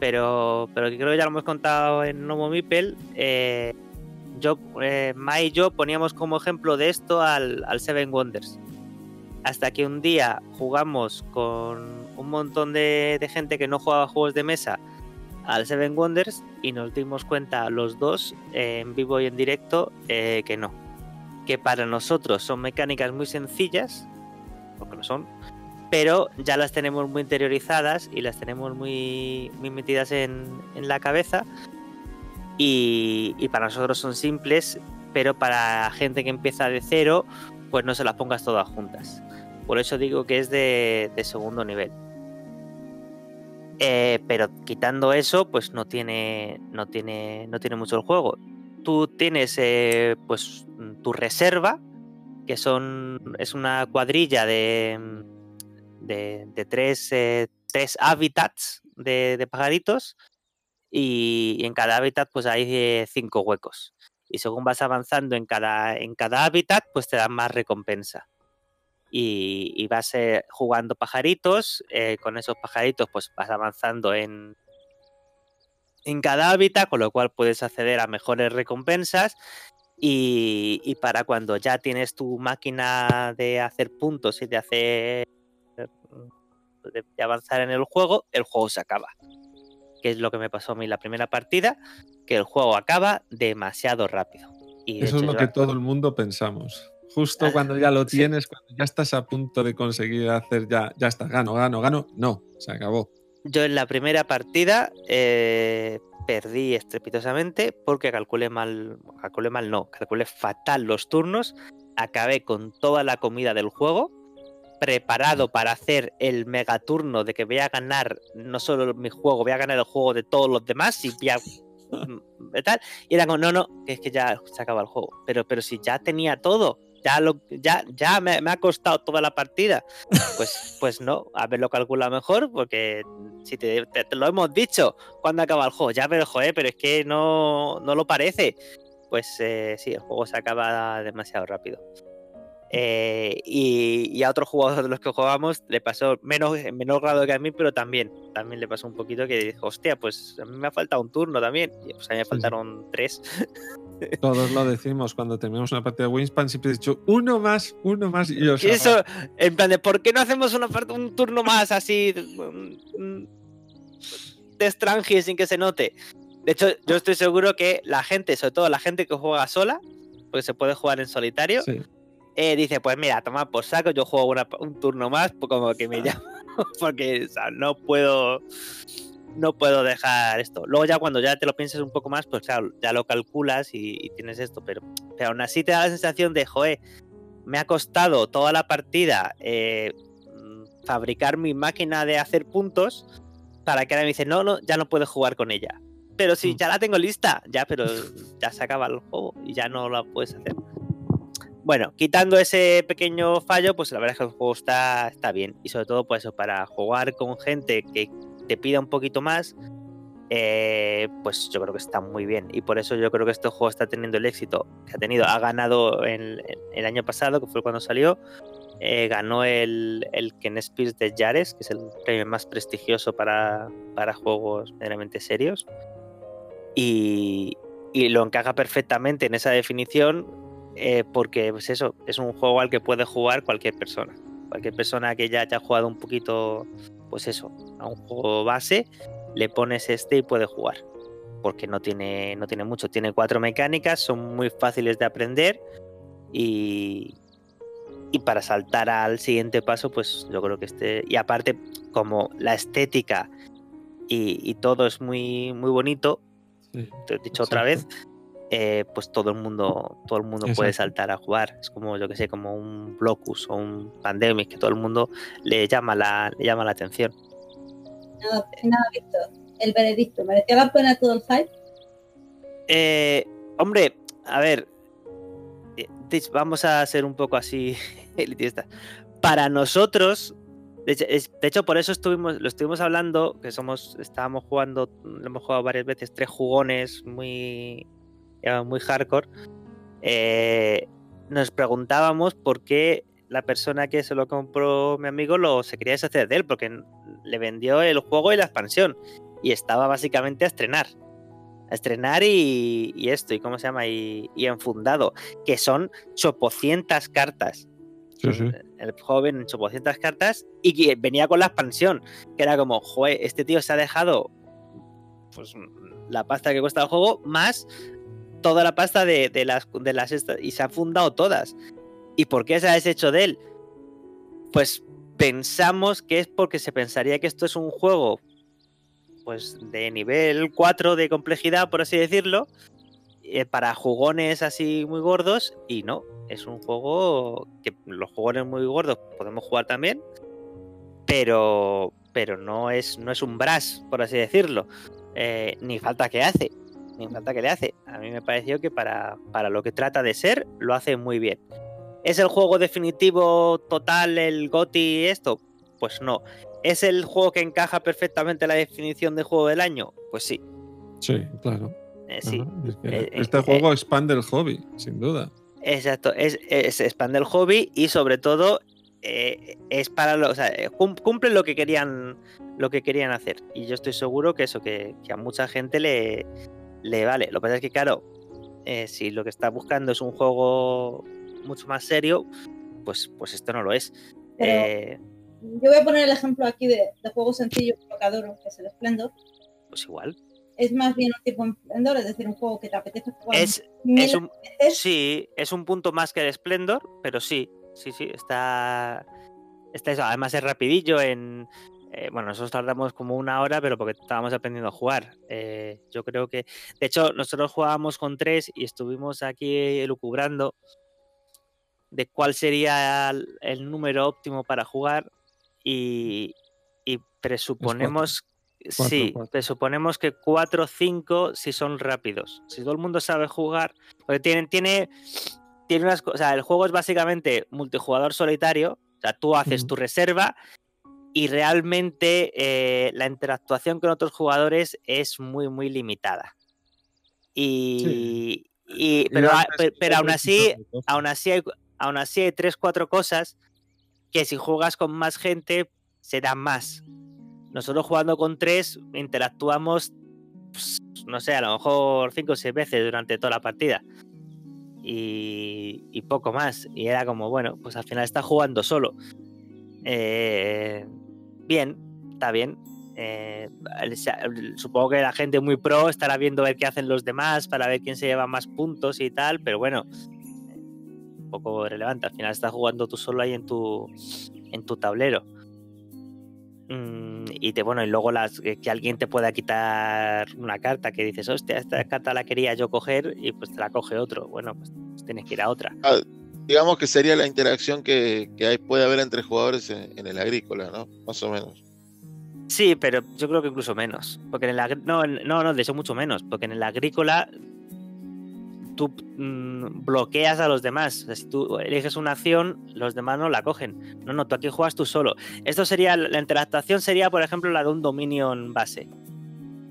Pero, pero creo que ya lo hemos contado en Nomo Mipel. eh, yo, eh, Mai y yo poníamos como ejemplo de esto al, Seven Wonders hasta que un día jugamos con un montón de, gente que no jugaba juegos de mesa al Seven Wonders y nos dimos cuenta los dos eh, en vivo y en directo que no. Que para nosotros son mecánicas muy sencillas, porque lo son, pero ya las tenemos muy interiorizadas y las tenemos muy, muy metidas en, en la cabeza. Y, y para nosotros son simples, pero para gente que empieza de cero, pues no se las pongas todas juntas. Por eso digo que es de, de segundo nivel. Eh, pero quitando eso, pues no tiene, no tiene, no tiene mucho el juego. Tú tienes eh, pues tu reserva, que son es una cuadrilla de, de, de tres, eh, tres hábitats de, pajaritos y, en cada hábitat pues hay eh, cinco huecos. Y según vas avanzando en cada, en cada hábitat, pues te dan más recompensa y, y vas jugando pajaritos. con esos pajaritos, pues vas avanzando en, en cada hábitat, con lo cual puedes acceder a mejores recompensas. Y, y para cuando ya tienes tu máquina de hacer puntos y de hacer de, avanzar en el juego, el juego se acaba. Que es lo que me pasó a mí la primera partida, que el juego acaba demasiado rápido. Y de Eso es lo que todo el mundo pensamos. Justo Ah, cuando ya lo sí. tienes, cuando ya estás a punto de conseguir hacer ya, ya está, gano, gano, gano. No, se acabó. Yo en la primera partida eh, perdí estrepitosamente porque calculé mal, calculé mal no, calculé fatal los turnos, acabé con toda la comida del juego, preparado para hacer el megaturno de que voy a ganar no solo mi juego, voy a ganar el juego de todos los demás y voy a mm, tal, y era como, no, no, que es que ya se acaba el juego, pero, pero si ya tenía todo, ya, lo, ya, ya me, me ha costado toda la partida, pues, pues no, haberlo calculado mejor, porque si te, te- te lo hemos dicho cuando acaba el juego, ya, pero joder, pero es que no, no lo parece. Pues eh, sí, el juego se acaba demasiado rápido. Eh, y, y a otros jugadores de los que jugábamos le pasó menos, en menor grado que a mí, pero también, también le pasó un poquito que dijo, hostia, pues a mí me ha faltado un turno también. Y, pues a mí me faltaron tres. Todos lo decimos cuando terminamos una partida de Wingspan, siempre he dicho uno más, uno más. Y os Y eso, en plan de, ¿por qué no hacemos una parte, un turno más así mm, de Strange sin que se note? De hecho, yo estoy seguro que la gente, sobre todo la gente que juega sola, porque se puede jugar en solitario, Sí. eh, dice, pues mira, toma por saco, yo juego una- un turno más, como que me llamo, porque o sea, no puedo no puedo dejar esto. Luego ya cuando ya te lo pienses un poco más, pues claro, ya lo calculas y, y tienes esto, pero, pero aún así te da la sensación de, joder, me ha costado toda la partida eh, fabricar mi máquina de hacer puntos para que ahora me dice, no, no, ya no puedes jugar con ella. Pero si Mm. ya la tengo lista, ya, pero ya se acaba el juego y ya no la puedes hacer. Bueno, quitando ese pequeño fallo, pues la verdad es que el juego está, está bien. Y sobre todo, pues eso, para jugar con gente que te pida un poquito más, eh, pues yo creo que está muy bien. Y por eso yo creo que este juego está teniendo el éxito que ha tenido. Ha ganado el año pasado, que fue cuando salió. eh, ganó el, el Ken de Yares, que es el premio más prestigioso para, para juegos meramente serios. Y, y lo encaja perfectamente en esa definición eh, porque pues eso, es un juego al que puede jugar cualquier persona. Cualquier persona que ya haya jugado un poquito, pues eso, a un juego base, le pones este y puede jugar. Porque no tiene, no tiene mucho, tiene cuatro mecánicas, son muy fáciles de aprender y, y para saltar al siguiente paso, pues yo creo que este. Y aparte, como la estética y, y todo es muy, muy bonito, Sí, te he dicho otra vez, eh, pues todo el mundo, todo el mundo puede saltar a jugar. Es como, yo que sé, como un Blocus o un Pandemic, que todo el mundo le llama la, le llama la atención. Nada, nada, Víctor. El veredicto. ¿Merecía la pena todo el hype? Eh, hombre, a ver, eh, vamos a ser un poco así elitistas. Para nosotros, de hecho, es- de hecho, por eso estuvimos, lo estuvimos hablando, que somos, estábamos jugando, lo hemos jugado varias veces, tres jugones muy, muy hardcore. Eh, nos preguntábamos por qué la persona que se lo compró mi amigo lo se quería deshacer de él, porque le vendió el juego y la expansión. Y estaba básicamente a estrenar. A estrenar y, y esto, y cómo se llama, y, y enfundado, que son chopocientas cartas. Sí, sí. El juego viene en chopocientas cartas y venía con la expansión, que era como, joder, este tío se ha dejado pues la pasta que cuesta el juego, más toda la pasta de, las de las estas, y se han fundado todas. ¿Y por qué se ha deshecho de él? Pues pensamos que es porque se pensaría que esto es un juego pues de nivel 4 de complejidad, por así decirlo, eh, para jugones así muy gordos y no, es un juego que los jugones muy gordos podemos jugar también, pero pero no es no es un brass, por así decirlo. Eh, ni falta que hace, ni falta que le hace. A mí me pareció que para, para lo que trata de ser, lo hace muy bien. ¿Es el juego definitivo total, el GOTI esto? Pues no. ¿Es el juego que encaja perfectamente en la definición de juego del año? Pues sí. Sí, claro. eh, sí. Es que Eh, este eh, juego expande el hobby, sin duda. Exacto, es, es expande el hobby y sobre todo eh, es para lo, o sea, eh, cum- cumple lo que querían lo que querían hacer. Y yo estoy seguro que eso, que, que a mucha gente le, le vale. Lo que pasa es que, claro, eh, si lo que está buscando es un juego mucho más serio, pues, pues esto no lo es. Eh, Yo voy a poner el ejemplo aquí de, de juego sencillo que que adoro, que es el Splendor. pues igual. Es más bien un tipo Splendor, es decir, un juego que te apetece jugar Es, es un, veces. Sí, es un punto más que el Splendor, pero sí, sí, sí, está, está eso. Además es rapidillo en... eh, bueno, nosotros tardamos como una hora, pero porque estábamos aprendiendo a jugar. Eh, yo creo que... De hecho, nosotros jugábamos con tres y estuvimos aquí lucubrando de cuál sería el, el número óptimo para jugar y, y presuponemos... Cuatro, sí, cuatro. presuponemos que 4 o 5 si son rápidos. Si todo el mundo sabe jugar, porque tiene, tiene, tiene unas cosas. O sea, el juego es básicamente multijugador solitario. O sea, tú haces tu reserva y realmente eh, la interactuación con otros jugadores es muy, muy limitada. Y. y- pero, Ir a- antes pero, aún así, aún así hay, aún así hay tres, cuatro cosas que si juegas con más gente se dan más. Nosotros jugando con tres interactuamos, pues, no sé, a lo mejor cinco o seis veces durante toda la partida. Y, y poco más. Y era como, bueno, pues al final está jugando solo. Eh, bien, está bien. Eh, supongo que la gente muy pro estará viendo ver qué hacen los demás para ver quién se lleva más puntos y tal, pero bueno, eh, un poco relevante. Al final estás jugando tú solo ahí en tu, en tu tablero. Mm, y te, bueno, y luego las, que que alguien te pueda quitar una carta que dices, hostia, esta carta la quería yo coger y pues te la coge otro. Bueno, pues tienes que ir a otra. Digamos que sería la interacción que, que hay, puede haber entre jugadores en, en el agrícola, ¿no? Más o menos. Sí, pero yo creo que incluso menos. Porque en el no, no, no, de hecho mucho menos. Porque en el agrícola tú mm, bloqueas a los demás. O sea, si tú eliges una acción, los demás no la cogen. No, no, tú aquí juegas tú solo. Esto sería, la interactuación sería, por ejemplo, la de un Dominion base.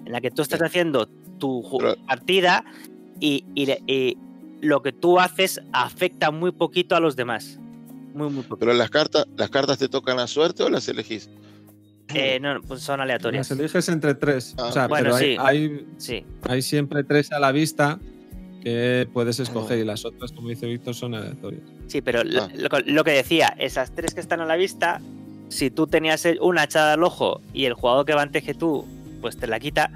En la que tú estás Sí. haciendo tu Pero- partida y, y y lo que tú haces afecta muy poquito a los demás. Muy, muy poquito. Pero las cartas, las cartas te tocan a suerte o las elegís. Eh, no, pues son aleatorias. Las eliges entre tres. Ah, o sea, bueno, pero hay, sí. hay, Sí. hay siempre tres a la vista que puedes escoger y las otras, como dice Víctor, son aleatorias. Sí, pero lo- Ah. lo, lo que decía, esas tres que están a la vista, si tú tenías una echada al ojo y el jugador que va antes que tú, pues te la quita,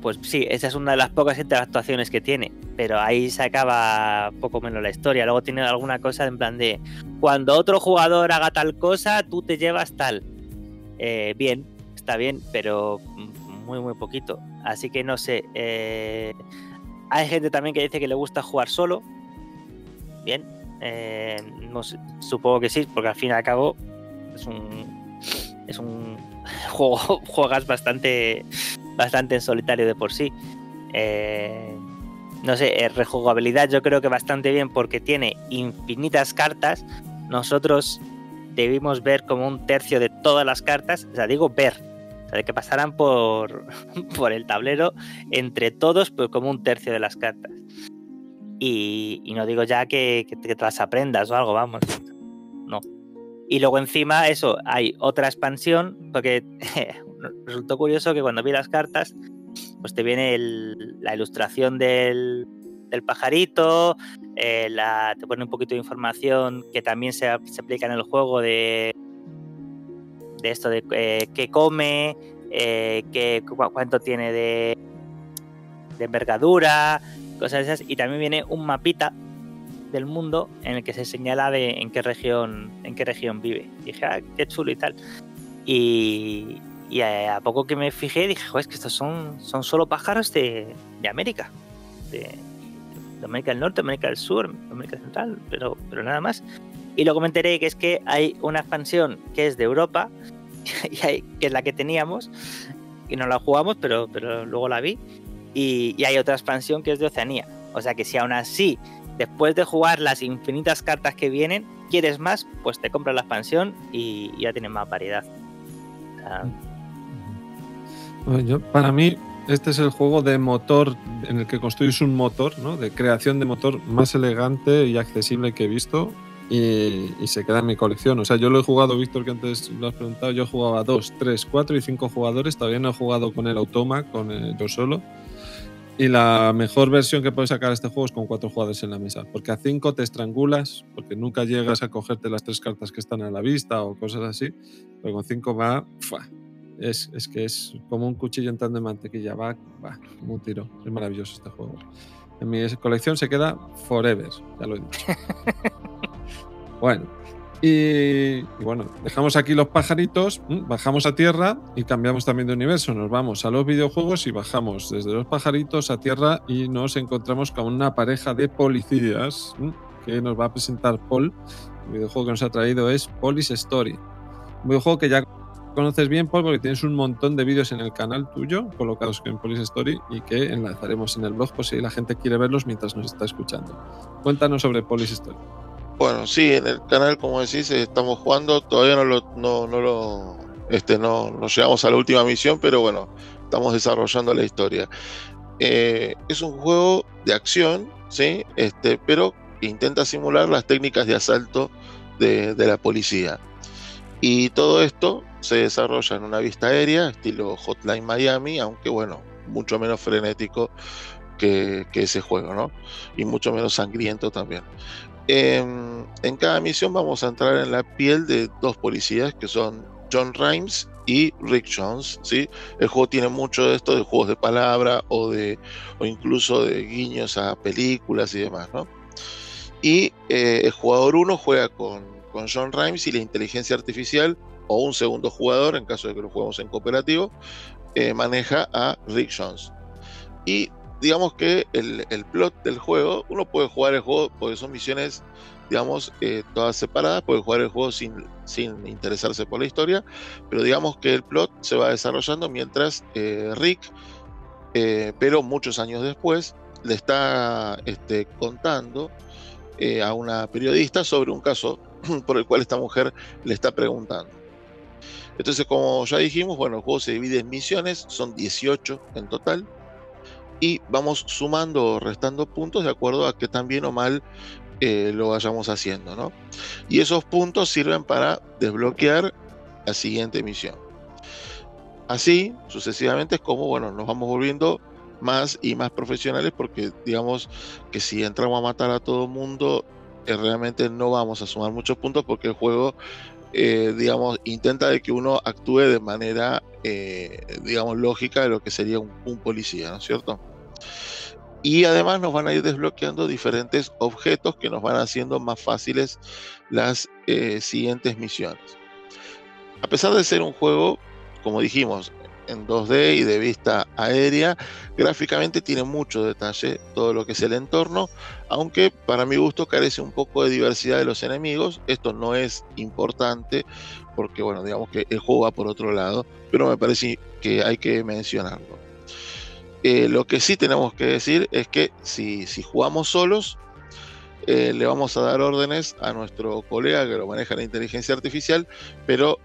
pues sí, esa es una de las pocas interactuaciones que tiene. Pero ahí se acaba poco menos la historia. Luego tiene alguna cosa en plan de cuando otro jugador haga tal cosa, tú te llevas tal. Eh, bien, está bien, pero muy, muy poquito. Así que no sé. eh, hay gente también que dice que le gusta jugar solo. Bien. eh, supongo que sí, porque al fin y al cabo es un. Es un juego. Juegas bastante. Bastante en solitario de por sí. Eh, no sé, eh, rejugabilidad yo creo que bastante bien porque tiene infinitas cartas. Nosotros debimos ver como un tercio de todas las cartas. O sea, digo ver. O sea, de que pasaran por, por el tablero entre todos, pues como un tercio de las cartas. Y, no digo ya que te las aprendas o algo, vamos. No. Y luego encima, eso, hay otra expansión, porque resultó curioso que cuando vi las cartas, pues te viene la ilustración del, pajarito, eh, te pone un poquito de información que también se, aplica en el juego de, de esto de eh, qué come, eh, qué, cu- cuánto tiene de, de envergadura, cosas esas. Y también viene un mapita del mundo en el que se señala de en qué región, en qué región vive. Dije, ah, qué chulo y tal. Y, y a, a poco que me fijé, dije, joder, es que estos son, son solo pájaros de, de América. De, de América del Norte, América del Sur, América Central, pero, pero nada más. Y luego me enteré que es que hay una expansión que es de Europa, y hay- que es la que teníamos, y no la jugamos, pero, pero luego la vi. Y, y hay otra expansión que es de Oceanía. O sea que si aún así, después de jugar las infinitas cartas que vienen, quieres más, pues te compras la expansión y, ya tienes más variedad. O sea, Bueno, yo- para mí, este es el juego de motor en el que construyes un motor, ¿no? De creación de motor más elegante y accesible que he visto. Y, y se queda en mi colección. O sea, yo lo he jugado, Víctor, que antes lo has preguntado. Yo jugaba dos, tres, cuatro y cinco jugadores. Todavía no he jugado con el Automa, con el yo solo. Y la mejor versión que puedes sacar a este juego es con cuatro jugadores en la mesa. Porque a cinco te estrangulas, porque nunca llegas a cogerte las tres cartas que están a la vista o cosas así. Pero con cinco va. ¡fua! Es, es que es como un cuchillo entrando en mantequilla. Va, va, como un tiro. Es maravilloso este juego. En mi colección se queda forever, ya lo he dicho. bueno, y, y bueno, dejamos aquí los pajaritos, bajamos a tierra y cambiamos también de universo. Nos vamos a los videojuegos y bajamos desde los pajaritos a tierra y nos encontramos con una pareja de policías que nos va a presentar Paul. El videojuego que nos ha traído es Police Story. Un videojuego que ya conoces bien, Paul, porque tienes un montón de vídeos en el canal tuyo colocados en Police Story y que enlazaremos en el blog por si la gente quiere verlos mientras nos está escuchando. Cuéntanos sobre Police Story. Bueno, sí, en el canal, como decís, eh, estamos jugando. Todavía no lo, no, no lo, este, no, no llegamos a la última misión, pero bueno, estamos desarrollando la historia. Eh, es un juego de acción, sí, este, pero intenta simular las técnicas de asalto de, de la policía. Y todo esto se desarrolla en una vista aérea, estilo Hotline Miami, aunque bueno, mucho menos frenético que, que ese juego, ¿no? Y mucho menos sangriento también. Em, en cada misión vamos a entrar en la piel de dos policías que son John Rhimes y Rick Jones. ¿sí? El juego tiene mucho de esto de juegos de palabra o, de, o incluso de guiños a películas y demás. ¿no? Y eh, el jugador 1 juega con, con John Rhimes y la inteligencia artificial o un segundo jugador, en caso de que lo juguemos en cooperativo, eh, maneja a Rick Jones. Y digamos que el, el, plot del juego, uno puede jugar el juego porque son misiones, digamos, eh, todas separadas, puede jugar el juego sin, sin interesarse por la historia, pero digamos que el plot se va desarrollando mientras eh, Rick, pero muchos años después, le está este, contando a una periodista sobre un caso por el cual esta mujer le está preguntando. Entonces, como ya dijimos, bueno, el juego se divide en misiones, son 18 en total, y vamos sumando o restando puntos de acuerdo a que tan bien o mal eh, lo vayamos haciendo, ¿no? Y esos puntos sirven para desbloquear la siguiente misión. Así, sucesivamente, es como, bueno, nos vamos volviendo más y más profesionales porque digamos que si entramos a matar a todo mundo eh, realmente no vamos a sumar muchos puntos porque el juego eh, digamos intenta de que uno actúe de manera eh, digamos lógica de lo que sería un, un policía, ¿no es cierto? Y además nos van a ir desbloqueando diferentes objetos que nos van haciendo más fáciles las siguientes misiones. A pesar de ser un juego, como dijimos, en 2D y de vista aérea. Gráficamente tiene mucho detalle todo lo que es el entorno, aunque para mi gusto carece un poco de diversidad de los enemigos. Esto no es importante porque, bueno, digamos que el juego va por otro lado, pero me parece que hay que mencionarlo. Eh, lo que sí tenemos que decir es que si, si jugamos solos, eh, le vamos a dar órdenes a nuestro colega que lo maneja la inteligencia artificial, pero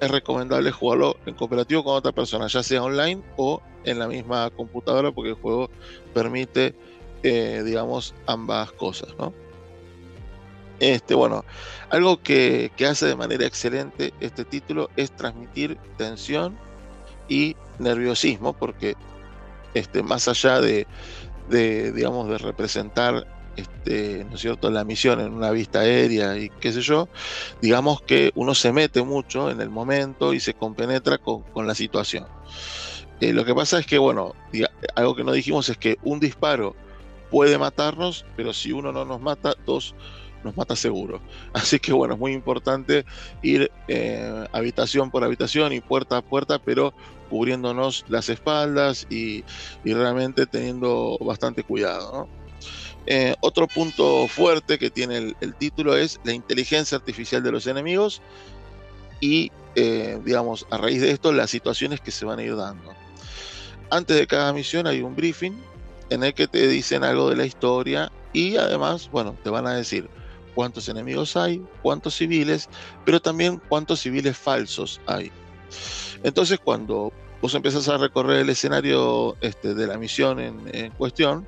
es recomendable jugarlo en cooperativo con otra persona, ya sea online o en la misma computadora, porque el juego permite, eh, digamos, ambas cosas, ¿no? Este, bueno, algo que, hace de manera excelente este título es transmitir tensión y nerviosismo, porque este, más allá de, de digamos, de representar este, ¿no es cierto?, la misión en una vista aérea y qué sé yo, digamos que uno se mete mucho en el momento y se compenetra con, la situación. Eh, lo que pasa es que, bueno, algo que no dijimos es que un disparo puede matarnos, pero si uno no nos mata, dos nos mata seguro. Así que bueno, es muy importante ir eh, habitación por habitación y puerta a puerta, pero cubriéndonos las espaldas y, y realmente teniendo bastante cuidado. ¿no? Eh, otro punto fuerte que tiene el, título es la inteligencia artificial de los enemigos y, eh, digamos, a raíz de esto, las situaciones que se van a ir dando. Antes de cada misión hay un briefing en el que te dicen algo de la historia y además, bueno, te van a decir cuántos enemigos hay, cuántos civiles, pero también cuántos civiles falsos hay. Entonces, cuando vos empezás a recorrer el escenario este, de la misión en cuestión,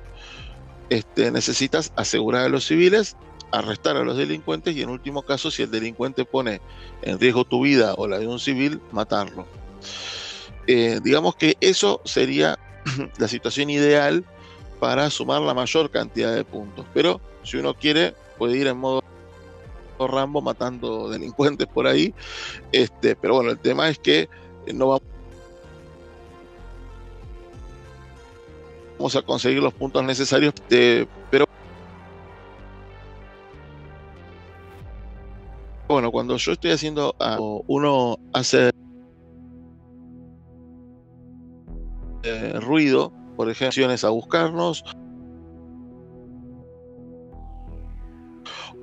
este, necesitas asegurar a los civiles, arrestar a los delincuentes y en último caso, si el delincuente pone en riesgo tu vida o la de un civil, matarlo. Eh, digamos que eso sería la situación ideal para sumar la mayor cantidad de puntos. Pero si uno quiere, puede ir en modo Rambo matando delincuentes por ahí. Este, pero bueno, el tema es que no vamos a conseguir los puntos necesarios, pero bueno, cuando yo estoy haciendo uno hace eh, ruido, por ejemplo, a buscarnos,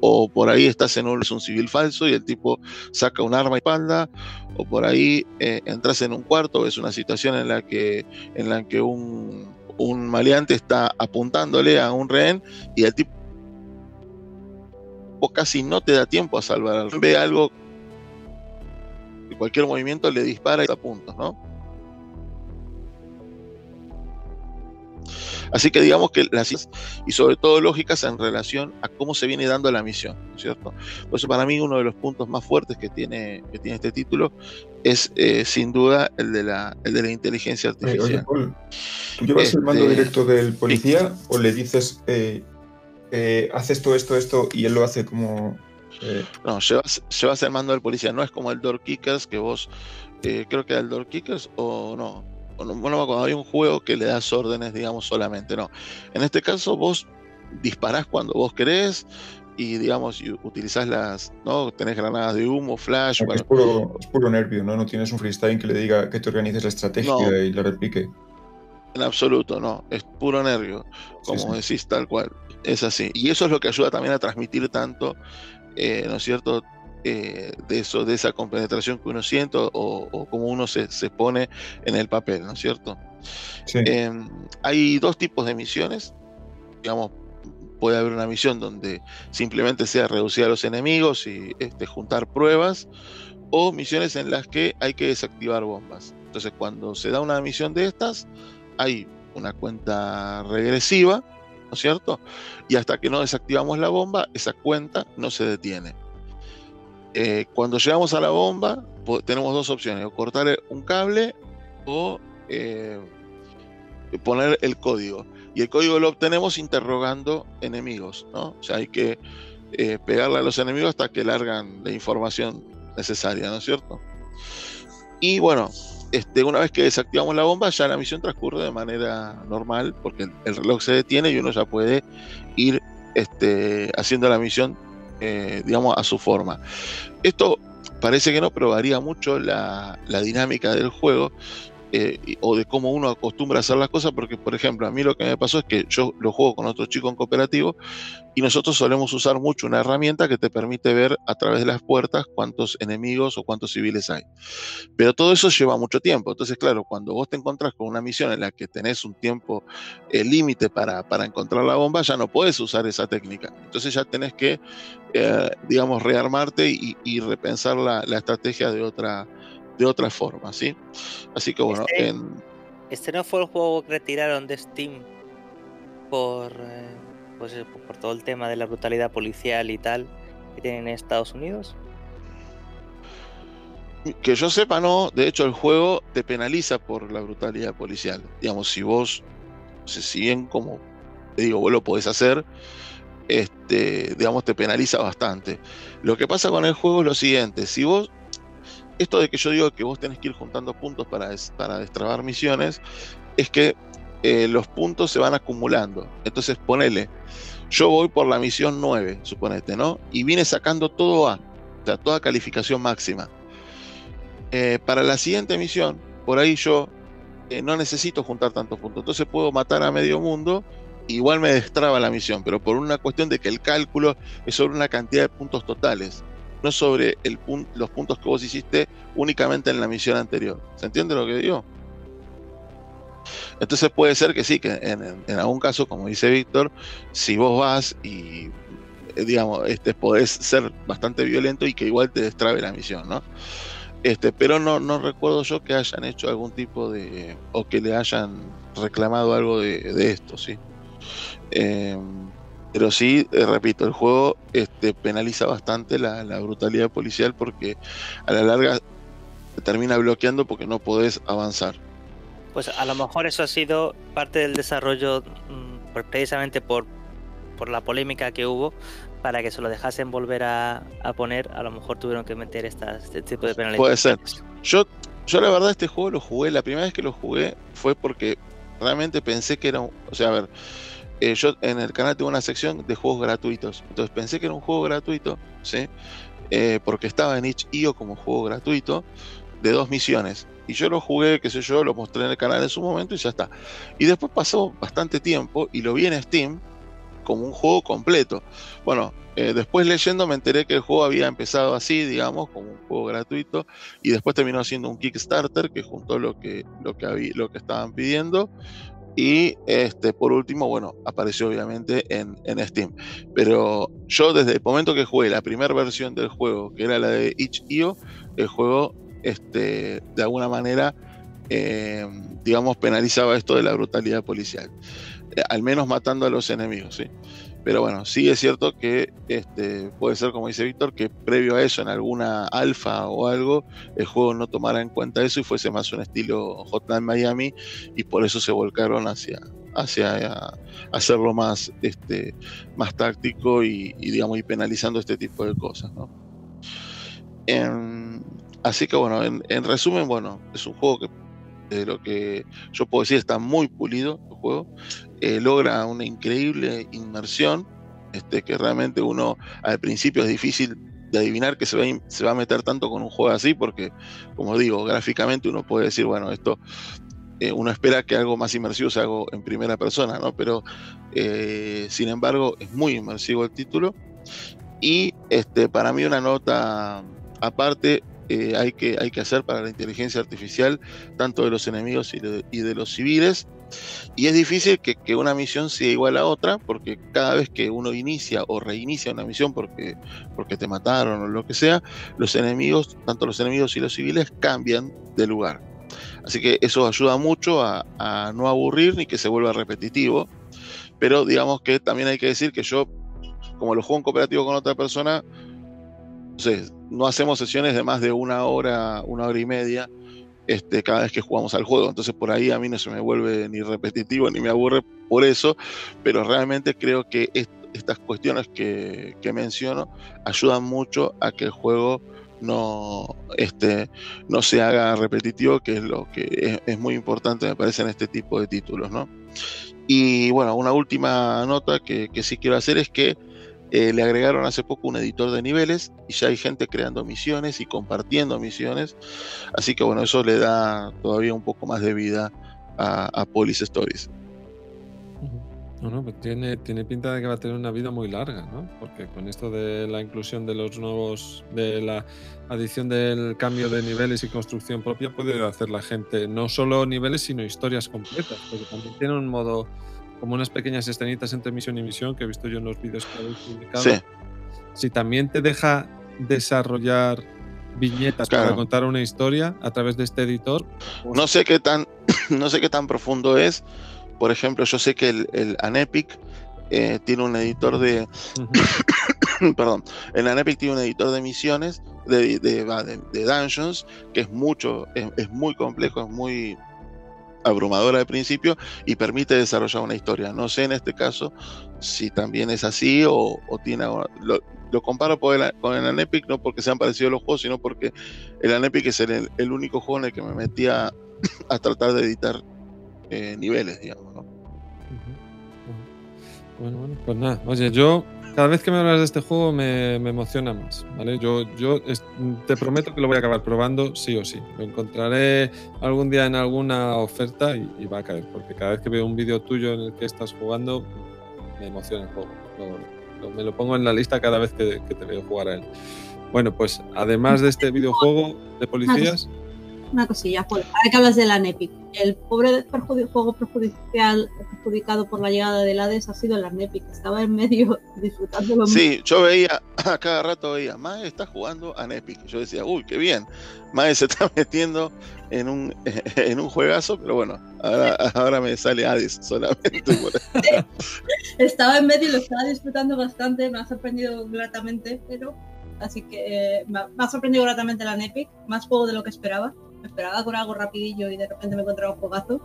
o por ahí estás en un, un civil falso y el tipo saca un arma y espalda, o por ahí eh, entras en un cuarto, es una situación en la que, en la que un, un maleante está apuntándole a un rehén y el tipo casi no te da tiempo a salvar. Ve algo, cualquier movimiento le dispara y puntos, ¿no? Así que digamos que las y sobre todo lógicas en relación a cómo se viene dando la misión, ¿cierto? Por eso para mí uno de los puntos más fuertes que tiene, que tiene este título es eh, sin duda el de la, el de la inteligencia artificial. ¿Tú llevas el mando este, directo del policía o le dices eh, eh, haces todo esto, esto y él lo hace como... No, llevas, llevas el mando del policía, no es como el Door Kickers que vos, creo que era el Door Kickers o no, bueno, cuando hay un juego que le das órdenes, digamos, solamente, no. En este caso vos disparás cuando vos querés y, digamos, utilizás las, ¿no? Tenés granadas de humo, flash. es, puro, nervio, ¿no? No tienes un freestyle que le diga que te organices la estrategia y lo replique. En absoluto, no. Es puro nervio, como decís, tal cual. Es así. Y eso es lo que ayuda también a transmitir tanto, eh, ¿no es cierto? Eh, de eso, de esa compenetración que uno siente o, o como uno se, se, pone en el papel, ¿no es cierto? Em, hay dos tipos de misiones, digamos, puede haber una misión donde simplemente sea reducir a los enemigos y este, juntar pruebas, o misiones en las que hay que desactivar bombas. Entonces, cuando se da una misión de estas, hay una cuenta regresiva, ¿no es cierto? Y hasta que no desactivamos la bomba, esa cuenta no se detiene. Eh, cuando llegamos a la bomba, tenemos dos opciones, o cortar un cable o, eh, poner el código. Y el código lo obtenemos interrogando enemigos, ¿no? O sea, hay que eh, pegarle a los enemigos hasta que largan la información necesaria, ¿no es cierto? Y bueno, este, una vez que desactivamos la bomba, ya la misión transcurre de manera normal, porque el, reloj se detiene y uno ya puede ir este, haciendo la misión, eh, digamos, a su forma. Esto parece que no, pero varía mucho la, la dinámica del juego. Eh, o de cómo uno acostumbra a hacer las cosas, porque por ejemplo, a mí lo que me pasó es que yo lo juego con otro chico en cooperativo y nosotros solemos usar mucho una herramienta que te permite ver a través de las puertas cuántos enemigos o cuántos civiles hay. Pero todo eso lleva mucho tiempo, entonces claro, cuando vos te encontrás con una misión en la que tenés un tiempo eh, límite para, para, encontrar la bomba, ya no puedes usar esa técnica, entonces ya tenés que, eh, digamos, rearmarte y, repensar la, la estrategia de otra de otra forma, ¿sí? Así que bueno, este, en... este no fue el juego que retiraron de Steam por, eh, pues, por todo el tema de la brutalidad policial y tal que tienen en Estados Unidos. Que yo sepa, no. De hecho, el juego te penaliza por la brutalidad policial. Digamos, si vos, si bien como te digo, vos lo podés hacer, este, digamos, te penaliza bastante. Lo que pasa con el juego es lo siguiente: si vos esto de que yo digo que vos tenés que ir juntando puntos para, para destrabar misiones, es que eh, los puntos se van acumulando. Entonces ponele, yo voy por la misión 9, suponete, ¿no? Y vine sacando todo A, o sea, toda calificación máxima. Eh, para la siguiente misión, por ahí yo eh, no necesito juntar tantos puntos. Entonces puedo matar a medio mundo, igual me destraba la misión, pero por una cuestión de que el cálculo es sobre una cantidad de puntos totales no sobre el los puntos que vos hiciste únicamente en la misión anterior. ¿Se entiende lo que digo? Entonces puede ser que sí, que en, algún caso, como dice Víctor, si vos vas y, eh, digamos, este, podés ser bastante violento y que igual te destrabe la misión, ¿no? Este, pero no, no recuerdo yo que hayan hecho algún tipo de. o que le hayan reclamado algo de, esto, ¿sí? Em, pero sí, eh, repito, el juego este, penaliza bastante la, brutalidad policial porque a la larga te termina bloqueando porque no podés avanzar. Pues a lo mejor eso ha sido parte del desarrollo mm, precisamente por, por la polémica que hubo para que se lo dejasen volver a, poner, a lo mejor tuvieron que meter este tipo de penalidades. Puede ser. Yo, yo la verdad este juego lo jugué, la primera vez que lo jugué fue porque realmente pensé que era un... O sea, a ver, eh, yo en el canal tengo una sección de juegos gratuitos. Entonces pensé que era un juego gratuito, ¿sí? Eh, porque estaba en itch.io como juego gratuito de dos misiones. Y yo lo jugué, qué sé yo, lo mostré en el canal en su momento y ya está. Y después pasó bastante tiempo y lo vi en Steam como un juego completo. Bueno, eh, después leyendo me enteré que el juego había empezado así, digamos, como un juego gratuito, y después terminó siendo un Kickstarter que juntó lo que, lo que, había, lo que estaban pidiendo y este, por último, bueno, apareció obviamente en, Steam. Pero yo desde el momento que jugué la primera versión del juego, que era la de itch.io, el juego este, de alguna manera, eh, digamos, penalizaba esto de la brutalidad policial. Eh, al menos matando a los enemigos, ¿sí? Pero bueno, sí es cierto que este, puede ser, como dice Víctor, que previo a eso, en alguna alfa o algo, el juego no tomara en cuenta eso y fuese más un estilo Hotline Miami y por eso se volcaron hacia, hacia hacerlo más, este, más táctico y, digamos, y penalizando este tipo de cosas. así que bueno, en, en, resumen, bueno, es un juego que de lo que yo puedo decir está muy pulido el juego. Eh, logra una increíble inmersión, este, que realmente uno al principio es difícil de adivinar que se va, a, meter tanto con un juego así, porque como digo, gráficamente uno puede decir, bueno, esto eh, uno espera que algo más inmersivo se haga en primera persona, ¿no? Pero eh, sin embargo es muy inmersivo el título. Y este, para mí una nota aparte hay, que, hay que hacer para la inteligencia artificial, tanto de los enemigos y de los civiles, y es difícil que, una misión sea igual a otra, porque cada vez que uno inicia o reinicia una misión porque, porque te mataron o lo que sea, los enemigos, tanto los enemigos y los civiles, cambian de lugar. Así que eso ayuda mucho a, no aburrir ni que se vuelva repetitivo. Pero digamos que también hay que decir que yo, como lo juego en cooperativo con otra persona, no hacemos sesiones de más de una hora, una hora y media este, cada vez que jugamos al juego. Entonces por ahí a mí no se me vuelve ni repetitivo ni me aburre por eso, pero realmente creo que estas cuestiones que, menciono ayudan mucho a que el juego no, este, no se haga repetitivo, que es lo que es, muy importante me parece en este tipo de títulos. ¿no? Y bueno, una última nota que, que sí quiero hacer es que eh, le agregaron hace poco un editor de niveles y ya hay gente creando misiones y compartiendo misiones. Así que bueno, eso le da todavía un poco más de vida a, a Police Stories. No, pues tiene, tiene pinta de que va a tener una vida muy larga, ¿no? Porque con esto de la inclusión de los nuevos, de la adición del cambio de niveles y construcción propia, puede hacer la gente no solo niveles, sino historias completas, porque también tiene un modo como unas pequeñas escenitas entre misión y misión que he visto yo en los vídeos que habéis publicado. Sí. Si también te deja desarrollar viñetas para contar una historia a través de este editor. Pues no sé qué tan, no sé qué tan profundo es. Por ejemplo, yo sé que el, el Anepic eh, tiene un editor de. perdón. El Anepic tiene un editor de misiones, de, de, de, dungeons, que es mucho, es, muy complejo, es muy abrumadora de principio y permite desarrollar una historia. No sé en este caso si también es así o, tiene... Lo, comparo con el, con el Anepic no porque sean parecidos los juegos, sino porque el Anepic es el, el único juego en el que me metía a tratar de editar eh, niveles, digamos. Bueno, bueno, pues nada. Oye, yo cada vez que me hablas de este juego me, emociona más, ¿vale? Yo, yo te prometo que lo voy a acabar probando sí o sí. Lo encontraré algún día en alguna oferta y, va a caer, porque cada vez que veo un vídeo tuyo en el que estás jugando, me emociona el juego. me lo pongo en la lista cada vez que, te veo jugar a él. Bueno, pues además de este videojuego de policías una cosilla, ahora que hablas de la NEPIC, el pobre juego perjudicial perjudicado por la llegada del Hades ha sido la NEPIC, estaba en medio disfrutándolo. Sí, yo veía, a cada rato veía, Mae está jugando a NEPIC, yo decía, uy, qué bien, Mae se está metiendo en un, en un juegazo, pero bueno, ahora, ahora me sale Hades solamente. estaba en medio y lo estaba disfrutando bastante, me ha sorprendido gratamente, pero así que me ha sorprendido gratamente la NEPIC, más juego de lo que esperaba me esperaba con algo rapidillo y de repente me encontraba un juegazo.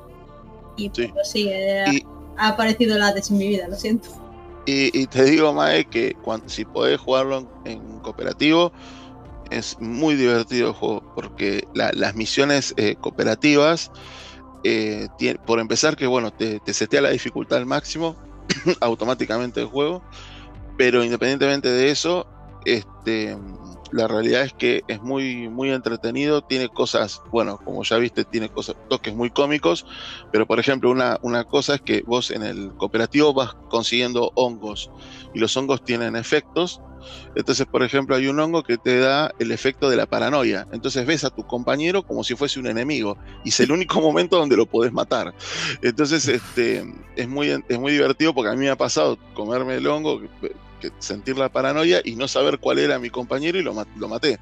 Y sí, pues, sí eh, ha aparecido la en mi vida, lo siento. Y, te digo, Mae, que cuando, si podés jugarlo en, cooperativo, es muy divertido el juego, porque las misiones eh, cooperativas, eh, por empezar, que bueno, te, te setea la dificultad al máximo automáticamente el juego, pero independientemente de eso, este la realidad es que es muy, muy entretenido, tiene cosas, bueno, como ya viste, tiene cosas, toques muy cómicos, pero por ejemplo, una, una cosa es que vos en el cooperativo vas consiguiendo hongos y los hongos tienen efectos. Entonces, por ejemplo, hay un hongo que te da el efecto de la paranoia. Entonces ves a tu compañero como si fuese un enemigo y es el único momento donde lo podés matar. Entonces, este, es, muy, es muy divertido porque a mí me ha pasado comerme el hongo, sentir la paranoia y no saber cuál era mi compañero y lo, lo maté.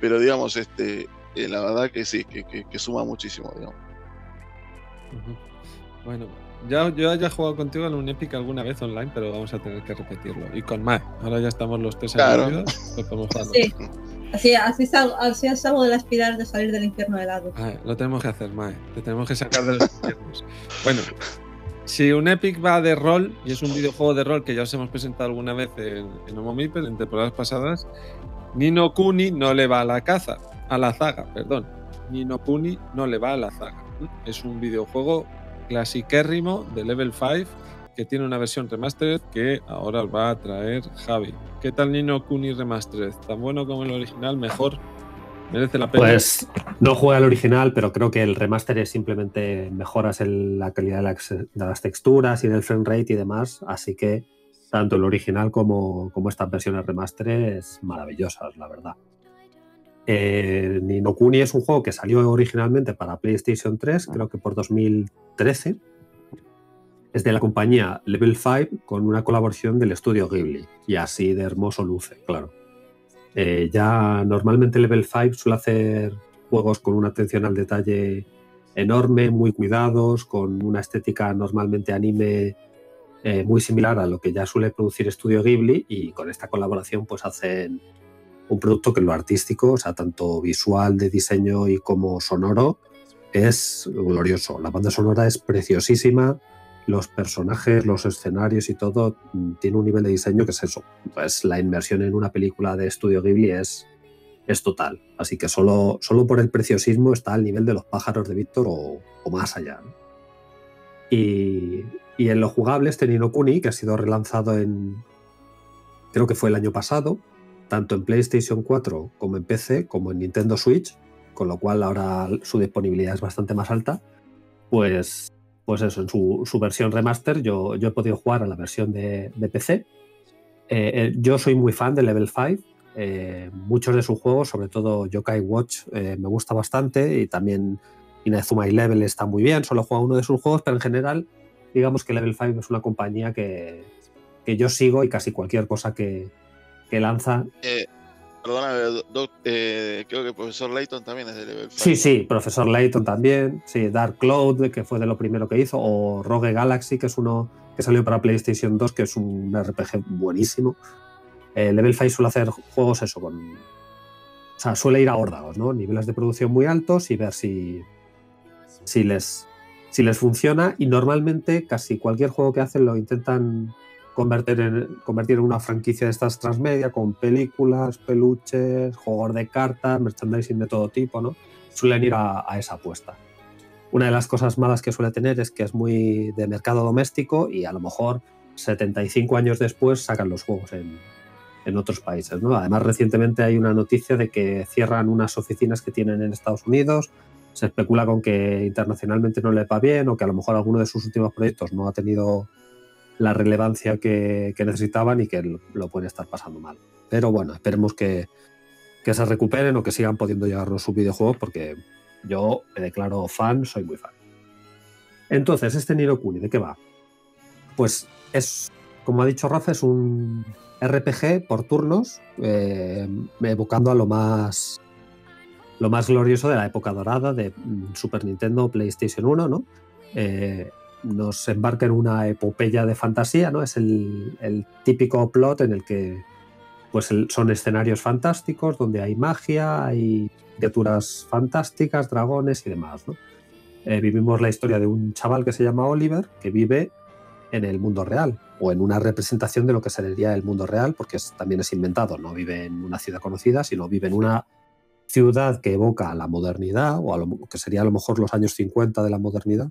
Pero digamos, este, eh, la verdad que sí, que, suma muchísimo, Bueno, ya, yo haya jugado contigo en un Epic alguna vez online, pero vamos a tener que repetirlo. Y con Mae, ahora ya estamos los tres claro. pues Sí. Así, así, es algo de la espiral de salir del infierno helado. Ah, lo tenemos que hacer, Mae. Te tenemos que sacar de los infiernos. bueno, si un Epic va de rol, y es un videojuego de rol que ya os hemos presentado alguna vez en, en Homo en temporadas pasadas, Nino Kuni no le va a la caza, a la zaga, perdón. Nino Kuni no le va a la zaga. Es un videojuego clasiquérrimo de Level 5 que tiene una versión remastered que ahora va a traer Javi. ¿Qué tal Nino Kuni Remastered? ¿Tan bueno como el original? ¿Mejor? Merece la pena. Pues no juega el original, pero creo que el remaster es simplemente mejoras en la calidad de las, texturas y del frame rate y demás. Así que tanto el original como, estas versiones remaster es maravillosas, la verdad. Eh, Ninokuni es un juego que salió originalmente para PlayStation 3, creo que por 2013. Es de la compañía Level 5 con una colaboración del estudio Ghibli. Y así de hermoso luce, claro. Eh, ya normalmente Level 5 suele hacer juegos con una atención al detalle enorme, muy cuidados, con una estética normalmente anime eh, muy similar a lo que ya suele producir Studio Ghibli y con esta colaboración pues hacen un producto que en lo artístico, o sea, tanto visual, de diseño y como sonoro, es glorioso. La banda sonora es preciosísima. Los personajes, los escenarios y todo mm, tiene un nivel de diseño que es eso. Pues la inmersión en una película de estudio Ghibli es, total. Así que solo, solo por el preciosismo está al nivel de los pájaros de Víctor o, más allá. Y, en lo jugable este Nino Kuni, que ha sido relanzado en, creo que fue el año pasado, tanto en PlayStation 4 como en PC, como en Nintendo Switch, con lo cual ahora su disponibilidad es bastante más alta, pues, pues eso, en su, su versión remaster yo, yo he podido jugar a la versión de, de PC. Eh, eh, yo soy muy fan de Level 5, eh, muchos de sus juegos, sobre todo Yokai Watch, me gusta bastante y también Inazuma Level está muy bien, solo juego uno de sus juegos, pero en general digamos que Level 5 es una compañía que, que yo sigo y casi cualquier cosa que, que lanza. Perdóname, doc, eh, creo que el profesor Layton también es de Level 5. Sí, sí, Profesor Layton también, sí, Dark Cloud, que fue de lo primero que hizo, o Rogue Galaxy, que es uno que salió para PlayStation 2, que es un RPG buenísimo. Eh, Level 5 suele hacer juegos eso, con. O sea, suele ir a órdagos, ¿no? Niveles de producción muy altos y ver si, si, les, si les funciona. Y normalmente casi cualquier juego que hacen lo intentan convertir en, convertir en una franquicia de estas transmedia con películas, peluches, juegos de cartas, merchandising de todo tipo, ¿no? Suelen ir a, a esa apuesta. Una de las cosas malas que suele tener es que es muy de mercado doméstico y a lo mejor 75 años después sacan los juegos en, en otros países. ¿no? Además, recientemente hay una noticia de que cierran unas oficinas que tienen en Estados Unidos. Se especula con que internacionalmente no le va bien o que a lo mejor alguno de sus últimos proyectos no ha tenido la relevancia que, necesitaban y que lo, lo pueden estar pasando mal. Pero bueno, esperemos que, que se recuperen o que sigan pudiendo llegarnos sus videojuegos porque yo me declaro fan, soy muy fan. Entonces, este Niro Kuni, ¿de qué va? Pues es, como ha dicho Rafa, es un RPG por turnos, eh, evocando a lo más lo más glorioso de la época dorada de mm, Super Nintendo, PlayStation 1, ¿no? Eh, nos embarca en una epopeya de fantasía, ¿no? Es el, típico plot en el que pues son escenarios fantásticos donde hay magia, hay criaturas fantásticas, dragones y demás. Eh, vivimos la historia de un chaval que se llama Oliver que vive en el mundo real o en una representación de lo que sería el mundo real, porque también es inventado, no vive en una ciudad conocida, sino vive en una ciudad que evoca a la modernidad o a lo que sería a lo mejor los años 50 de la modernidad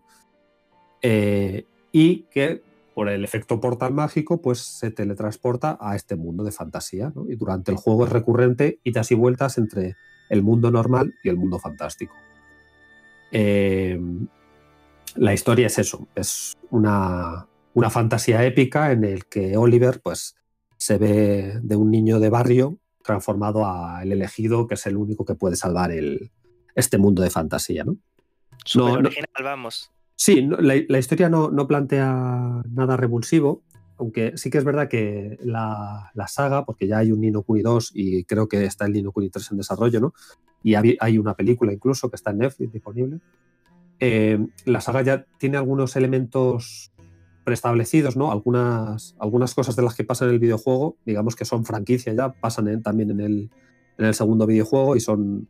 eh, y que por el efecto portal mágico pues se teletransporta a este mundo de fantasía ¿no? y durante el juego es recurrente idas y vueltas entre el mundo normal y el mundo fantástico. Eh, la historia es eso, es una, una fantasía épica en el que Oliver pues se ve de un niño de barrio transformado a el elegido, que es el único que puede salvar el, este mundo de fantasía, ¿no? No. original, vamos. Sí, la, historia no, no plantea nada revulsivo, aunque sí que es verdad que la, la saga, porque ya hay un Nino Kuni 2 y creo que está el Nino Kuni 3 en desarrollo, ¿no? Y hay una película incluso que está en Netflix disponible. Eh, la saga ya tiene algunos elementos preestablecidos, ¿no? Algunas, algunas cosas de las que pasan en el videojuego, digamos que son franquicia ya, pasan también en el, en el segundo videojuego y son,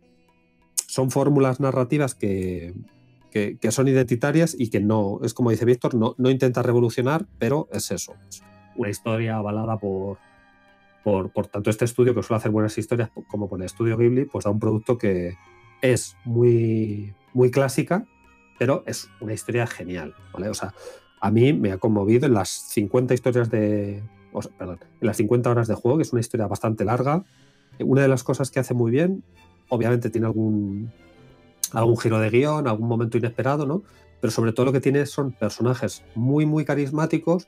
son fórmulas narrativas que, que, son identitarias y que no, es como dice Víctor, no, no intenta revolucionar, pero es eso. es una historia avalada por, por, por tanto este estudio que suele hacer buenas historias como por el estudio Ghibli, pues da un producto que es muy, muy clásica, pero es una historia genial. ¿vale? O sea, a mí me ha conmovido en las 50 historias de. perdón, en las 50 horas de juego, que es una historia bastante larga. Una de las cosas que hace muy bien, obviamente tiene algún, algún giro de guion, algún momento inesperado, ¿no? Pero sobre todo lo que tiene son personajes muy, muy carismáticos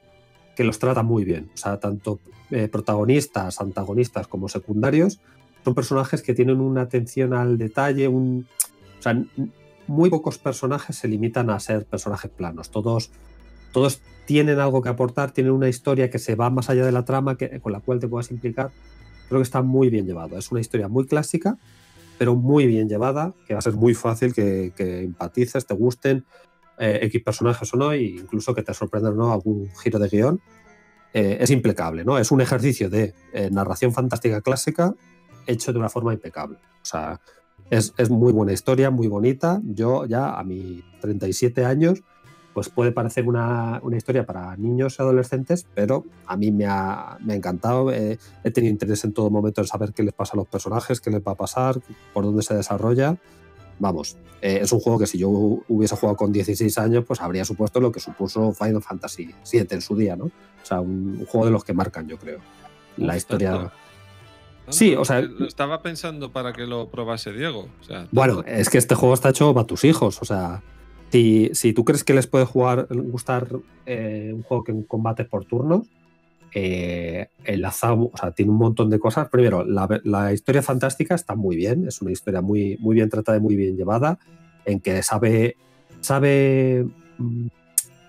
que los trata muy bien. O sea, tanto eh, protagonistas, antagonistas como secundarios, son personajes que tienen una atención al detalle, un. O sea, muy pocos personajes se limitan a ser personajes planos. Todos, todos tienen algo que aportar, tienen una historia que se va más allá de la trama que, con la cual te puedas implicar. Creo que está muy bien llevado. Es una historia muy clásica, pero muy bien llevada, que va a ser muy fácil que, que empatices, te gusten eh, X personajes o no, e incluso que te sorprenda o no algún giro de guion. Eh, es impecable, ¿no? Es un ejercicio de eh, narración fantástica clásica hecho de una forma impecable. O sea, Es, es muy buena historia, muy bonita. Yo ya a mis 37 años, pues puede parecer una, una historia para niños y adolescentes, pero a mí me ha, me ha encantado. Eh, he tenido interés en todo momento en saber qué les pasa a los personajes, qué les va a pasar, por dónde se desarrolla. Vamos, eh, es un juego que si yo hubiese jugado con 16 años, pues habría supuesto lo que supuso Final Fantasy VII en su día, ¿no? O sea, un, un juego de los que marcan, yo creo. La historia. tanto. Sí, o sea- Lo estaba pensando para que lo probase Diego. O sea, Bueno, es que este juego está hecho para tus hijos. O sea, si, tú crees que les puede jugar, gustar eh, un juego que combate por turnos, eh, o sea, tiene un montón de cosas. Primero, la, historia fantástica está muy bien, es una historia muy, muy bien tratada y muy bien llevada, en que sabe, sabe mm,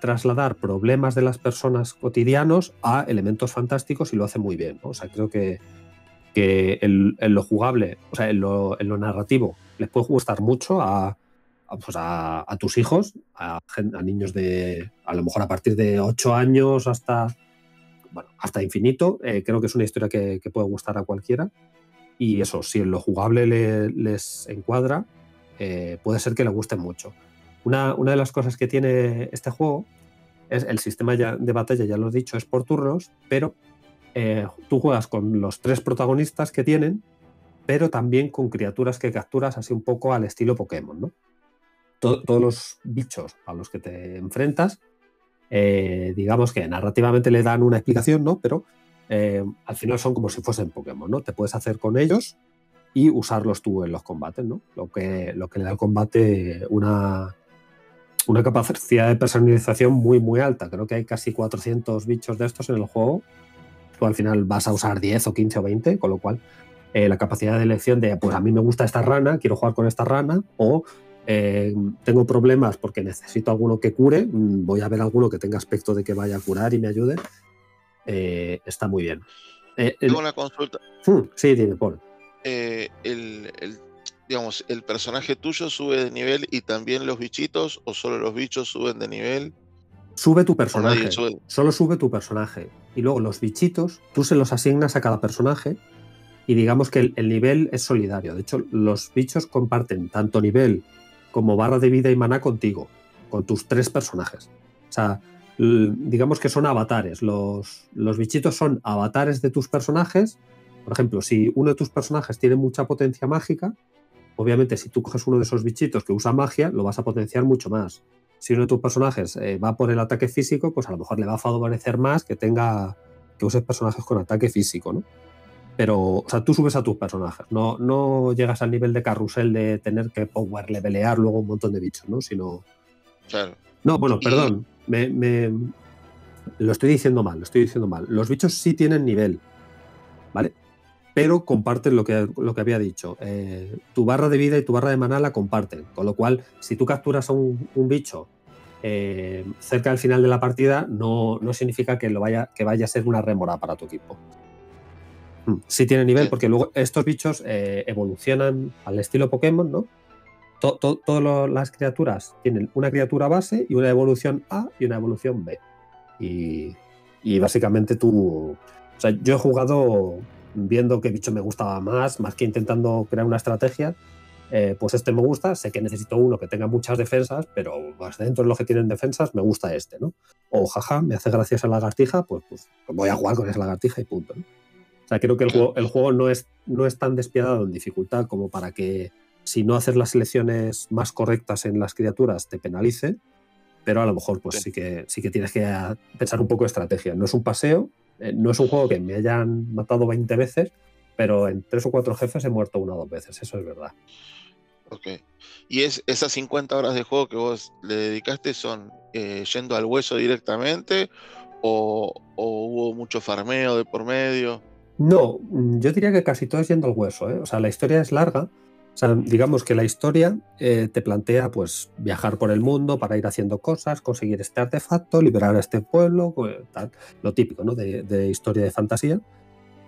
trasladar problemas de las personas cotidianos a elementos fantásticos y lo hace muy bien. O sea, creo que, que en, lo jugable, o sea, en lo, en lo narrativo, les puede gustar mucho a, pues a, a tus hijos, a, niños de, a lo mejor a partir de 8 años hasta, bueno, hasta infinito. Eh, creo que es una historia que, que puede gustar a cualquiera. Y eso, si en lo jugable le- les encuadra, eh, puede ser que le guste mucho. Una, una de las cosas que tiene este juego es el sistema ya- de batalla, ya lo he dicho, es por turnos, pero eh, tú juegas con los tres protagonistas que tienen, pero también con criaturas que capturas así un poco al estilo Pokémon, ¿no? To- todos los bichos a los que te enfrentas, eh, digamos que narrativamente le dan una explicación, ¿no? Pero eh, al final son como si fuesen Pokémon, ¿no? Te puedes hacer con ellos y usarlos tú en los combates, ¿no? Lo que, lo que le da al combate una, una capacidad de personalización muy, muy alta. Creo que hay casi 400 bichos de estos en el juego. Tú al final vas a usar 10 o 15 o 20, con lo cual eh, la capacidad de elección de, pues a mí me gusta esta rana, quiero jugar con esta rana, o eh, tengo problemas porque necesito alguno que cure, mm, voy a ver alguno que tenga aspecto de que vaya a curar y me ayude. Eh, está muy bien. Eh, el- Tengo una consulta. Hmm, sí, dime, Paul. Eh, el, el- digamos, ¿el personaje tuyo sube de nivel y también los bichitos o solo los bichos suben de nivel? Sube tu personaje. sube. Solo sube tu personaje. Y luego los bichitos, tú se los asignas a cada personaje y digamos que el, el nivel es solidario. De hecho, los bichos comparten tanto nivel como barra de vida y maná contigo, con tus tres personajes. O sea, digamos que son avatares. Los, los bichitos son avatares de tus personajes. Por ejemplo, si uno de tus personajes tiene mucha potencia mágica, obviamente si tú coges uno de esos bichitos que usa magia, lo vas a potenciar mucho más si uno de tus personajes eh, va por el ataque físico, pues a lo mejor le va a favorecer más que tenga que uses personajes con ataque físico, ¿no? Pero, o sea, tú subes a tus personajes, no, no llegas al nivel de carrusel de tener que power levelear luego un montón de bichos, ¿no? Sino. Claro. No, bueno, perdón, me, me- lo estoy diciendo mal, lo estoy diciendo mal. Los bichos sí tienen nivel, ¿vale? Pero comparten lo que, lo que había dicho. Eh, tu barra de vida y tu barra de maná la comparten. Con lo cual, si tú capturas a un, un bicho eh, cerca del final de la partida, no, no significa que, lo vaya, que vaya a ser una rémora para tu equipo. Sí tiene nivel, porque luego estos bichos eh, evolucionan al estilo Pokémon, ¿no? To- to- Todas las criaturas tienen una criatura base y una evolución A y una evolución B. Y, y básicamente tú. O sea, yo he jugado viendo qué bicho me gustaba más, más que intentando crear una estrategia. eh, pues este me gusta, sé que necesito uno que tenga muchas defensas, pero más dentro de los que tienen defensas me gusta este, ¿no? O jaja, me hace gracia esa lagartija, pues, pues voy a jugar con esa lagartija y punto. ¿no? O sea, creo que el juego, el juego no, es, no es tan despiadado en dificultad como para que si no haces las selecciones más correctas en las criaturas te penalice, pero a lo mejor pues Sí. sí que, sí que tienes que ah, pensar un poco de estrategia. No es un paseo, eh, no es un juego que me hayan matado 20 veces, pero en tres o cuatro jefes he muerto una o dos veces, eso es verdad. Ok. Y es, esas 50 horas de juego que vos le dedicaste son eh, yendo al hueso directamente o, o hubo mucho farmeo de por medio. No, mm, yo diría que casi todo es yendo al hueso. ¿eh? O sea, la historia es larga. Digamos que la historia eh, te plantea pues viajar por el mundo para ir haciendo cosas, conseguir este artefacto, liberar a este pueblo, pues, tal, lo típico ¿no? de, de historia de fantasía.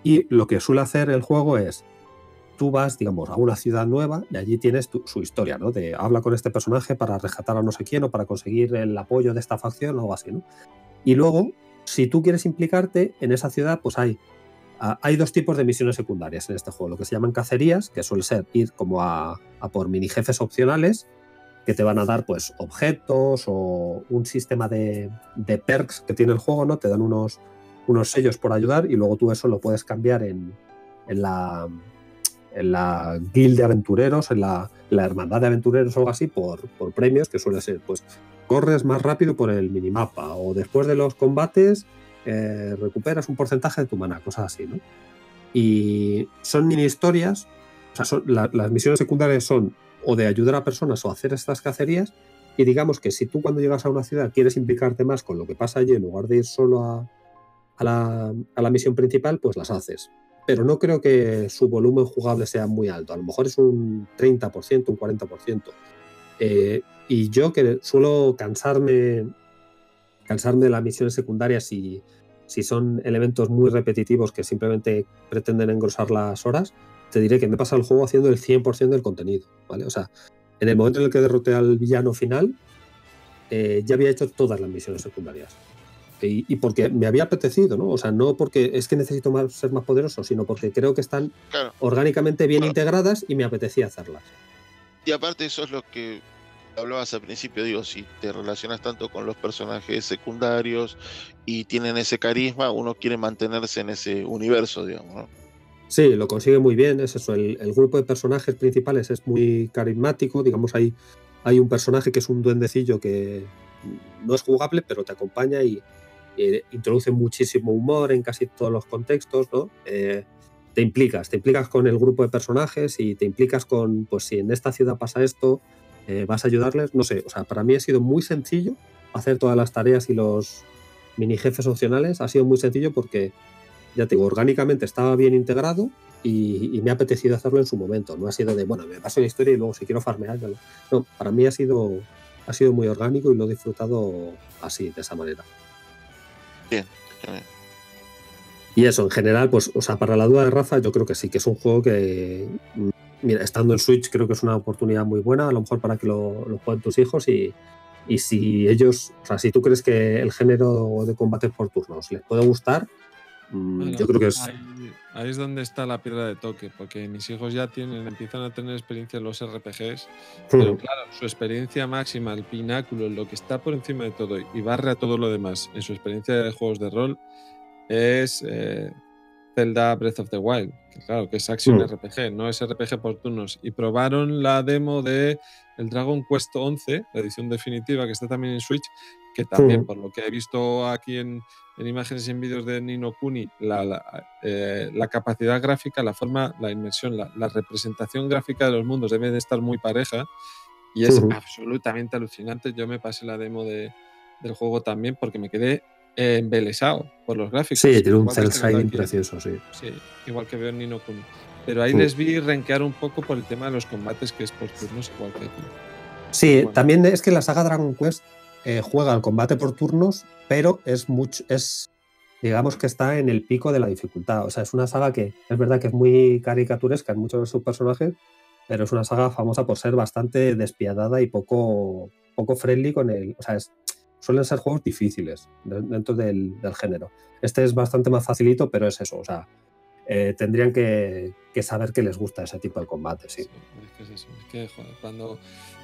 Y lo que suele hacer el juego es, tú vas, digamos, a una ciudad nueva y allí tienes tu- su historia, ¿no? De habla con este personaje para rescatar a no sé quién o para conseguir el apoyo de esta facción o algo así, ¿no? Y luego, si tú quieres implicarte en esa ciudad, pues hay Ah, hay dos tipos de misiones secundarias en este juego, lo que se llaman cacerías, que suele ser ir como a, por mini jefes opcionales que te van a dar pues objetos o un sistema de, de perks que tiene el juego, ¿no? Te dan unos, unos sellos por ayudar y luego tú eso lo puedes cambiar en, en la en la guild de aventureros, en la, la hermandad de aventureros o algo así, por, por premios, que suele ser, pues, corres más rápido por el minimapa, o después de los combates eh, recuperas un porcentaje de tu mana, cosas así, ¿no? Y son mini historias, o sea, son- la- las misiones secundarias son o de ayudar a personas o hacer estas cacerías, y digamos que si tú cuando llegas a una ciudad quieres implicarte más con lo que pasa allí en lugar de ir solo a, a la, a la misión principal, pues las haces. Pero no creo que su volumen jugable sea muy alto. A lo mejor es un 30%, un 40%. Eh, y yo que suelo cansarme, cansarme de las misiones secundarias si, si son elementos muy repetitivos que simplemente pretenden engrosar las horas, te diré que me he pasado el juego haciendo el 100% del contenido. ¿vale? O sea, en el momento en el que derroté al villano final, eh, ya había hecho todas las misiones secundarias. Y, y porque me había apetecido, ¿no? O sea, no porque es que necesito más, ser más poderoso, sino porque creo que están Claro. orgánicamente bien Claro. integradas y me apetecía hacerlas. Y aparte eso es lo que hablabas al principio, digo, si te relacionas tanto con los personajes secundarios y tienen ese carisma, uno quiere mantenerse en ese universo, digamos, ¿no? Sí, lo consigue muy bien, es eso. El, el grupo de personajes principales es muy carismático. Digamos, hay, hay un personaje que es un duendecillo que no es jugable, pero te acompaña y, introduce muchísimo humor en casi todos los contextos, ¿no? Eh, te implicas, te implicas con el grupo de personajes y te implicas con, pues si en esta ciudad pasa esto, eh, vas a ayudarles. No sé, o sea, para mí ha sido muy sencillo hacer todas las tareas y los mini jefes opcionales. Ha sido muy sencillo porque ya te digo, orgánicamente estaba bien integrado y, y me ha apetecido hacerlo en su momento. No ha sido de, bueno, me paso la historia y luego si quiero farmear. ya lo- No, para mí ha sido, ha sido muy orgánico y lo he disfrutado así, de esa manera. Bien, bien. Y eso, en general, pues, o sea, para la duda de Rafa, yo creo que sí, que es un juego que, mira, estando en Switch, creo que es una oportunidad muy buena, a lo mejor para que lo, lo jueguen tus hijos y, y si ellos, o sea, si tú crees que el género de combate por turnos les puede gustar, mm, Bueno, yo creo que es... Ahí, ahí es donde está la piedra de toque, porque mis hijos ya tienen, empiezan a tener experiencia en los RPGs, pero Mm. claro, su experiencia máxima, el pináculo, lo que está por encima de todo y barre a todo lo demás en su experiencia de juegos de rol es eh, Zelda Breath of the Wild, que claro, que es Action Mm. RPG, no es RPG por turnos. Y probaron la demo de el Dragon Quest 11, la edición definitiva, que está también en Switch, que también, Mm. por lo que he visto aquí en, en imágenes y en vídeos de Nino Kuni, la, la, eh, la capacidad gráfica, la forma, la inmersión, la, la representación gráfica de los mundos debe de estar muy pareja y es absolutamente alucinante. Yo me pasé la demo de, del juego también porque me quedé embelesado por los gráficos. Sí, tiene un cel shading precioso, sí. Sí, igual que veo en Nino Kuni. Pero ahí les vi renquear un poco por el tema de los combates, que es por turnos igual que aquí. Sí, Bueno. también es que la saga Dragon Quest eh, juega al combate por turnos, pero es mucho, es digamos que está en el pico de la dificultad. O sea, es una saga que es verdad que es muy caricaturesca en muchos de sus personajes, pero es una saga famosa por ser bastante despiadada y poco, poco friendly con el. O sea, es- suelen ser juegos difíciles de- dentro del, del género. Este es bastante más facilito, pero es eso. O sea, eh, tendrían que, que saber que les gusta ese tipo de combate, sí. Sí, es que es eso. Es que, joder, cuando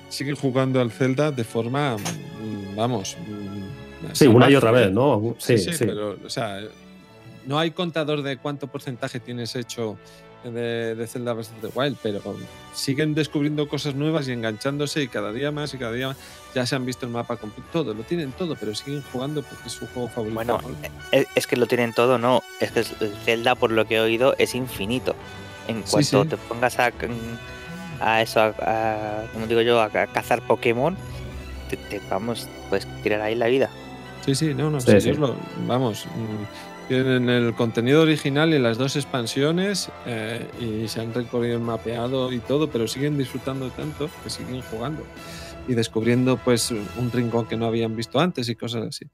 siguen jugando al Zelda de forma, mm, vamos. mm, Sí, una y otra vez, ¿no? Sí, Sí, sí, sí. pero, o sea, no hay contador de cuánto porcentaje tienes hecho de, de Zelda Breath of the Wild, pero siguen descubriendo cosas nuevas y enganchándose y cada día más y cada día más. Ya se han visto el mapa completo, todo, lo tienen todo, pero siguen jugando porque es su juego favorito. Bueno, ¿no? Es, que lo tienen todo, no. Es que el Zelda, por lo que he oído, es infinito. En cuanto sí. te pongas a, a eso, a, a- como digo yo, a, a cazar Pokémon, te, te- vamos, pues tirar ahí la vida. Sí, sí, no, no, Sí, sí, lo- vamos, mm, tienen el contenido original y las dos expansiones eh, y se han recorrido el mapeado y todo, pero siguen disfrutando tanto que siguen jugando y descubriendo pues un rincón que no habían visto antes y cosas así.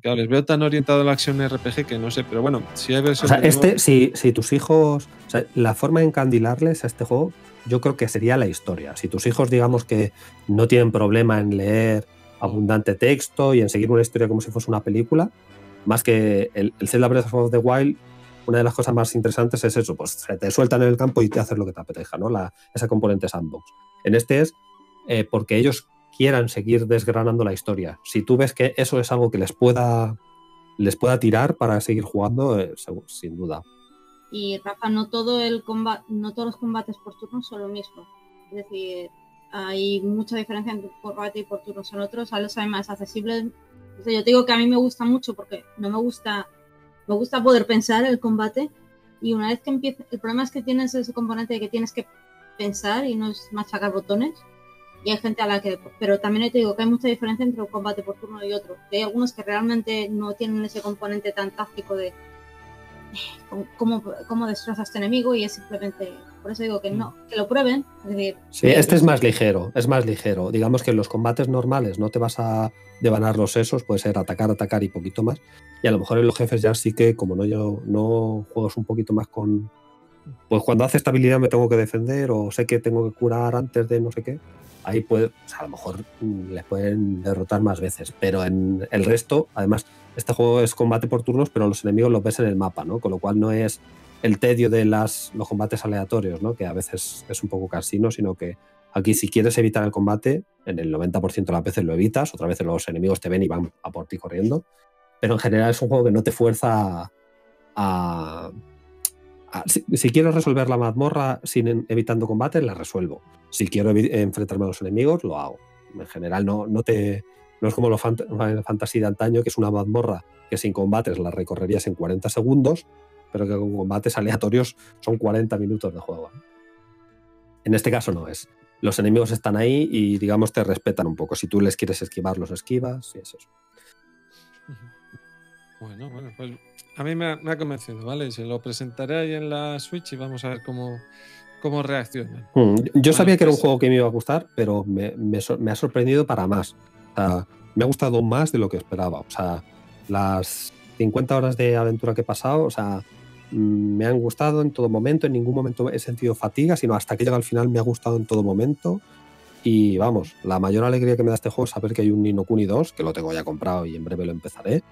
Claro, les veo tan orientado a la acción RPG que no sé, pero bueno, si hay O versión sea, este, nuevo- si, si tus hijos. o sea, la forma de encandilarles a este juego, yo creo que sería la historia. Si tus hijos, digamos que no tienen problema en leer abundante texto y en seguir una historia como si fuese una película, más que el, el Zelda Breath of the Wild, una de las cosas más interesantes es eso, pues te sueltan en el campo y te haces lo que te apetezca, ¿no? La, esa componente sandbox. En este es eh, porque ellos quieran seguir desgranando la historia. Si tú ves que eso es algo que les pueda, les pueda tirar para seguir jugando, eh, sin duda. Y Rafa, no todo el combate, no todos los combates por turnos son lo mismo. Es decir, hay mucha diferencia entre combate y por turnos. Son otros, a los hay más accesibles. O sea, yo te digo que a mí me gusta mucho porque no me gusta, me gusta poder pensar el combate. Y una vez que empieza, el problema es que tienes ese componente de que tienes que pensar y no es machacar botones. Y hay gente a la que, pero también te digo que hay mucha diferencia entre un combate por turno y otro. Hay algunos que realmente no tienen ese componente tan táctico de cómo- cómo, cómo destrozas a este enemigo y es simplemente, por eso digo que no, que lo prueben. Es decir, Sí, este es más ligero, es más ligero. Digamos que en los combates normales no te vas a devanar los sesos, puede ser atacar, atacar y poquito más. Y a lo mejor en los jefes ya sí que, como no yo no juegas un poquito más con. Pues cuando hace estabilidad me tengo que defender o sé que tengo que curar antes de no sé qué. Ahí puede, o sea, a lo mejor mm, les pueden derrotar más veces. Pero en el resto, además, este juego es combate por turnos, pero los enemigos los ves en el mapa, ¿no? Con lo cual no es el tedio de las, los combates aleatorios, ¿no? Que a veces es un poco cansino, sino que aquí si quieres evitar el combate, en el 90% de las veces lo evitas, otras veces los enemigos te ven y van a por ti corriendo, pero en general es un juego que no te fuerza a... si, si quiero resolver la mazmorra sin evitando combate, la resuelvo. Si quiero enfrentarme a los enemigos, lo hago. En general no, no te... No es como los fant Fantasy de antaño, que es una mazmorra que sin combates la recorrerías en 40 segundos, pero que con combates aleatorios son 40 minutos de juego. En este caso no es. Los enemigos están ahí y, digamos, te respetan un poco. Si tú les quieres esquivar, los esquivas y es eso. Bueno, bueno, pues a mí me ha, me ha convencido, ¿vale? Se lo presentaré ahí en la Switch y vamos a ver cómo, cómo reaccionan. Mm, Yo sabía que era un juego que me iba a gustar, pero me, me me ha sorprendido para más. O sea, me ha gustado más de lo que esperaba. O sea, las 50 horas de aventura que he pasado, o sea, me han gustado en todo momento. En ningún momento he sentido fatiga, sino hasta que llega al final me ha gustado en todo momento. Y vamos, la mayor alegría que me da este juego es saber que hay un Nino Kuni 2, que lo tengo ya comprado y en breve lo empezaré,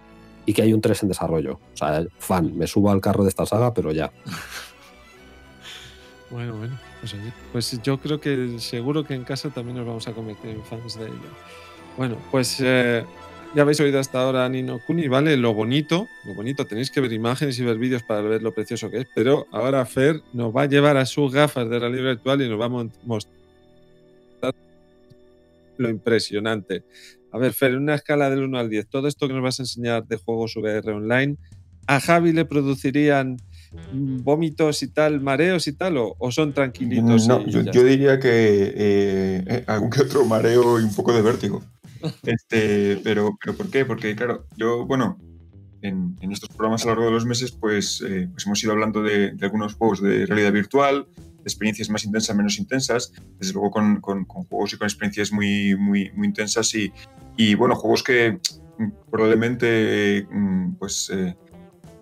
y que hay un 3 en desarrollo. O sea, fan, me subo al carro de esta saga, pero ya. Bueno, bueno, pues, oye, pues yo creo que seguro que en casa también nos vamos a convertir en fans de ello. Bueno, pues eh, ya habéis oído hasta ahora a Nino Kuni, ¿vale? Lo bonito, lo bonito, tenéis que ver imágenes y ver vídeos para ver lo precioso que es, pero ahora Fer nos va a llevar a sus gafas de realidad virtual y nos va a mostrar lo impresionante. A ver, Fer, en una escala del 1 al 10, todo esto que nos vas a enseñar de juegos VR online, ¿a Javi le producirían vómitos y tal, mareos y tal, o, o son tranquilitos? No, yo, diría que eh, eh, algún que otro mareo y un poco de vértigo. Este, pero, pero ¿por qué? Porque, claro, yo, bueno, en, en estos programas a lo largo de los meses, pues, eh, pues hemos ido hablando de, de algunos juegos de realidad virtual, de experiencias más intensas, menos intensas, desde luego con, con- con juegos y con experiencias muy, muy, muy intensas y, y, bueno, juegos que probablemente mm, pues eh,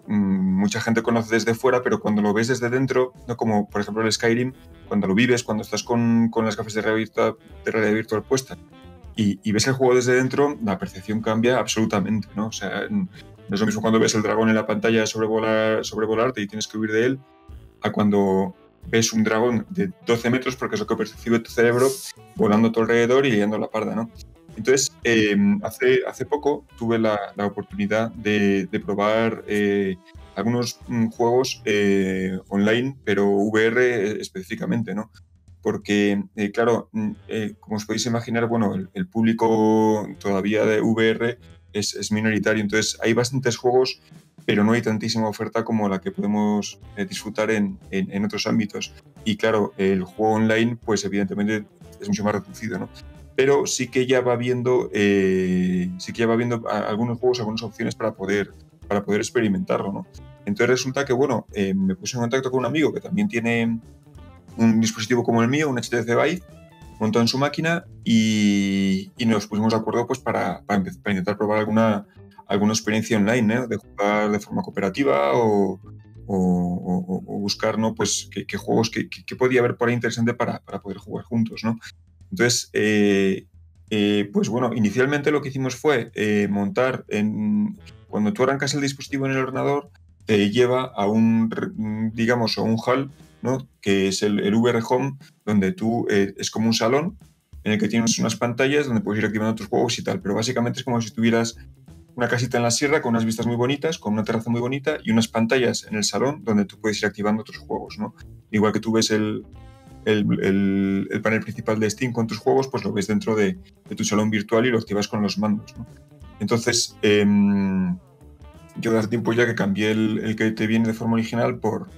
mm, mucha gente conoce desde fuera, pero cuando lo ves desde dentro, no como por ejemplo el Skyrim, cuando lo vives, cuando estás con, con las gafas de realidad de realidad virtual puestas y, y ves el juego desde dentro, la percepción cambia absolutamente, ¿no? O sea, no es lo mismo cuando ves el dragón en la pantalla sobrevolar, sobrevolarte y tienes que huir de él, a cuando ves un dragón de 12 metros, porque es lo que percibe tu cerebro, volando a tu alrededor y liando la parda, ¿no? Entonces, eh, hace, hace poco tuve la, la oportunidad de, de probar eh, algunos mm, juegos eh, online, pero VR específicamente, ¿no? Porque, eh, claro, mm, eh, como os podéis imaginar, bueno, el, el público todavía de VR es, es minoritario, entonces hay bastantes juegos, pero no hay tantísima oferta como la que podemos eh, disfrutar en, en- en otros ámbitos. Y claro, el juego online, pues evidentemente es mucho más reducido, ¿no? Pero sí que ya va viendo, eh, sí que ya va viendo algunos juegos, algunas opciones para poder, para poder experimentarlo, ¿no? Entonces resulta que, bueno, eh, me puse en contacto con un amigo que también tiene un dispositivo como el mío, un HTC Vive, montado en su máquina y, nos pusimos de acuerdo pues, para, para, para intentar probar alguna, alguna experiencia online, ¿no? de jugar de forma cooperativa o, buscar ¿no? pues, qué, juegos que, podía haber por ahí interesante para, para poder jugar juntos. ¿no? Entonces, eh, eh, pues bueno, inicialmente lo que hicimos fue eh, montar en, cuando tú arrancas el dispositivo en el ordenador, te lleva a un, digamos, a un hall, Que es el, VR Home, donde tú eh, es como un salón en el que tienes unas pantallas donde puedes ir activando tus juegos y tal, pero básicamente es como si tuvieras una casita en la sierra con unas vistas muy bonitas, con una terraza muy bonita y unas pantallas en el salón donde tú puedes ir activando otros juegos, ¿no? Igual que tú ves el, el, el- el panel principal de Steam con tus juegos, pues lo ves dentro de, de tu salón virtual y lo activas con los mandos. Entonces, em, yo hace tiempo ya que cambié el, el que te viene de forma original por,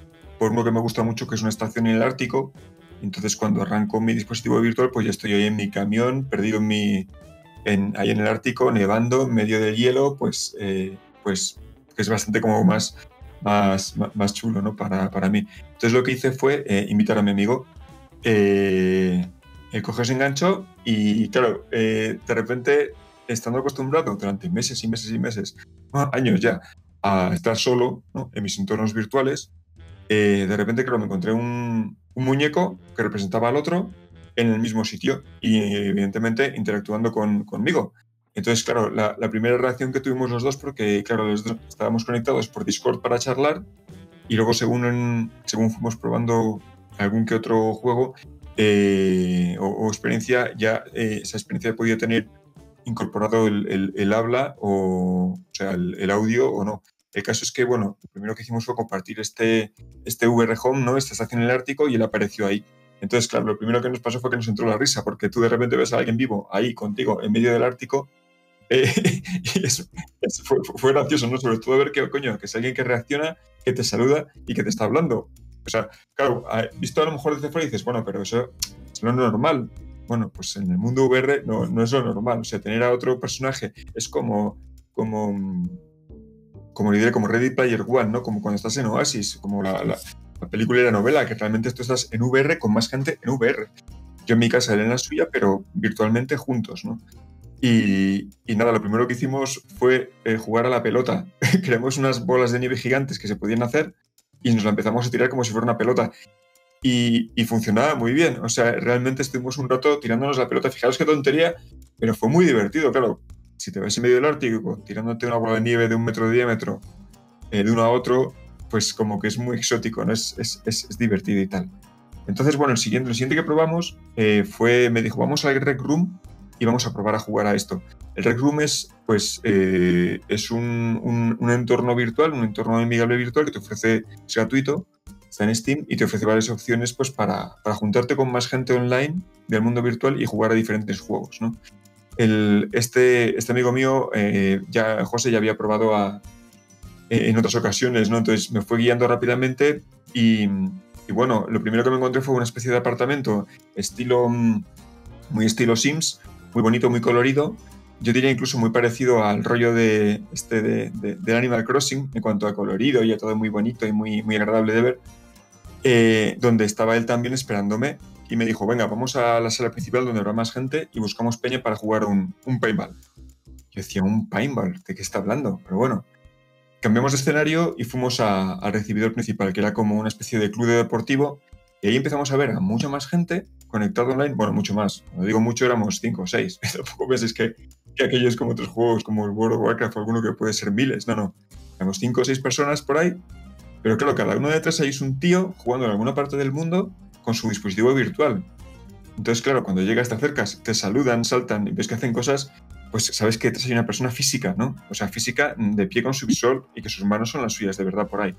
por uno que me gusta mucho, que es una estación en el Ártico. Entonces, cuando arranco mi dispositivo virtual, pues ya estoy ahí en mi camión, perdido en mi, en, ahí en el Ártico, nevando, en medio del hielo, pues, eh, pues es bastante como más, más, más- chulo ¿no? para, para mí. Entonces, lo que hice fue eh, invitar a mi amigo. Eh, el coger se enganchó y, claro, eh, de repente, estando acostumbrado durante meses y meses y meses, ah, años ya, a estar solo ¿no? en mis entornos virtuales, eh, de repente, claro, me encontré un, muñeco que representaba al otro en el mismo sitio y, evidentemente, interactuando con, conmigo. Entonces, claro, la, primera reacción que tuvimos los dos, porque, claro, los dos estábamos conectados por Discord para charlar y luego, según, según fuimos probando algún que otro juego eh, o, experiencia, ya eh, esa experiencia podía tener incorporado el, habla o, o sea, el audio o no. El caso es que, bueno, lo primero que hicimos fue compartir este, este VR Home, ¿no? Esta estación en el Ártico y él apareció ahí. Entonces, claro, lo primero que nos pasó fue que nos entró la risa, porque tú de repente ves a alguien vivo ahí contigo en medio del Ártico eh, y eso, fue, fue gracioso, ¿no? Sobre todo ver que, coño, que es alguien que reacciona, que te saluda y que te está hablando. O sea, claro, visto a lo mejor desde fuera dices, bueno, pero eso es lo normal. Bueno, pues en el mundo VR no, no es lo normal. O sea, tener a otro personaje es como, como, como diré, como Ready Player One, ¿no? Como cuando estás en Oasis, como la, la- la película y la novela, que realmente tú estás en VR con más gente en VR. Yo en mi casa, él en la suya, pero virtualmente juntos, ¿no? Y, y nada, lo primero que hicimos fue eh, jugar a la pelota. Creamos unas bolas de nieve gigantes que se podían hacer y nos la empezamos a tirar como si fuera una pelota. Y, y funcionaba muy bien. O sea, realmente estuvimos un rato tirándonos la pelota. Fijaros qué tontería, pero fue muy divertido, claro. Si te ves en medio del Ártico tirándote una bola de nieve de un metro de diámetro eh, de uno a otro, pues como que es muy exótico. Es, es, es- divertido y tal. Entonces, bueno, el siguiente, el siguiente que probamos eh, fue, me dijo, vamos al Rec Room y vamos a probar a jugar a esto. El Rec Room es, pues, eh, es un, un- un entorno virtual, un entorno amigable virtual que te ofrece, es gratuito, está en Steam y te ofrece varias opciones pues, para, para juntarte con más gente online del mundo virtual y jugar a diferentes juegos, ¿no? Este, este amigo mío, eh, ya, José, ya había probado a, eh, en otras ocasiones, ¿no? Entonces me fue guiando rápidamente y, bueno, lo primero que me encontré fue una especie de apartamento estilo, mm, muy estilo Sims, muy bonito, muy colorido. Yo diría incluso muy parecido al rollo de, este de- del Animal Crossing en cuanto a colorido y a todo muy bonito y muy, muy agradable de ver. eh, donde estaba él también esperándome y me dijo, venga, vamos a la sala principal donde habrá más gente y buscamos peña para jugar un, un paintball. Yo decía, ¿un paintball? ¿De qué está hablando? Pero bueno, cambiamos de escenario y fuimos al recibidor principal, que era como una especie de club de deportivo. Y ahí empezamos a ver a mucha más gente conectada online. Bueno, mucho más. Cuando digo mucho, éramos cinco o seis. Tampoco penséis que, que aquello es como otros juegos, como el World of Warcraft o alguno que puede ser miles. No, no. Éramos cinco o seis personas por ahí. Pero claro, cada uno detrás ahí es un tío jugando en alguna parte del mundo con su dispositivo virtual. Entonces, claro, cuando llegas, te acercas, te saludan, saltan y ves que hacen cosas, pues sabes que hay una persona física, ¿no? O sea, física de pie con su visor y que sus manos son las suyas de verdad por ahí.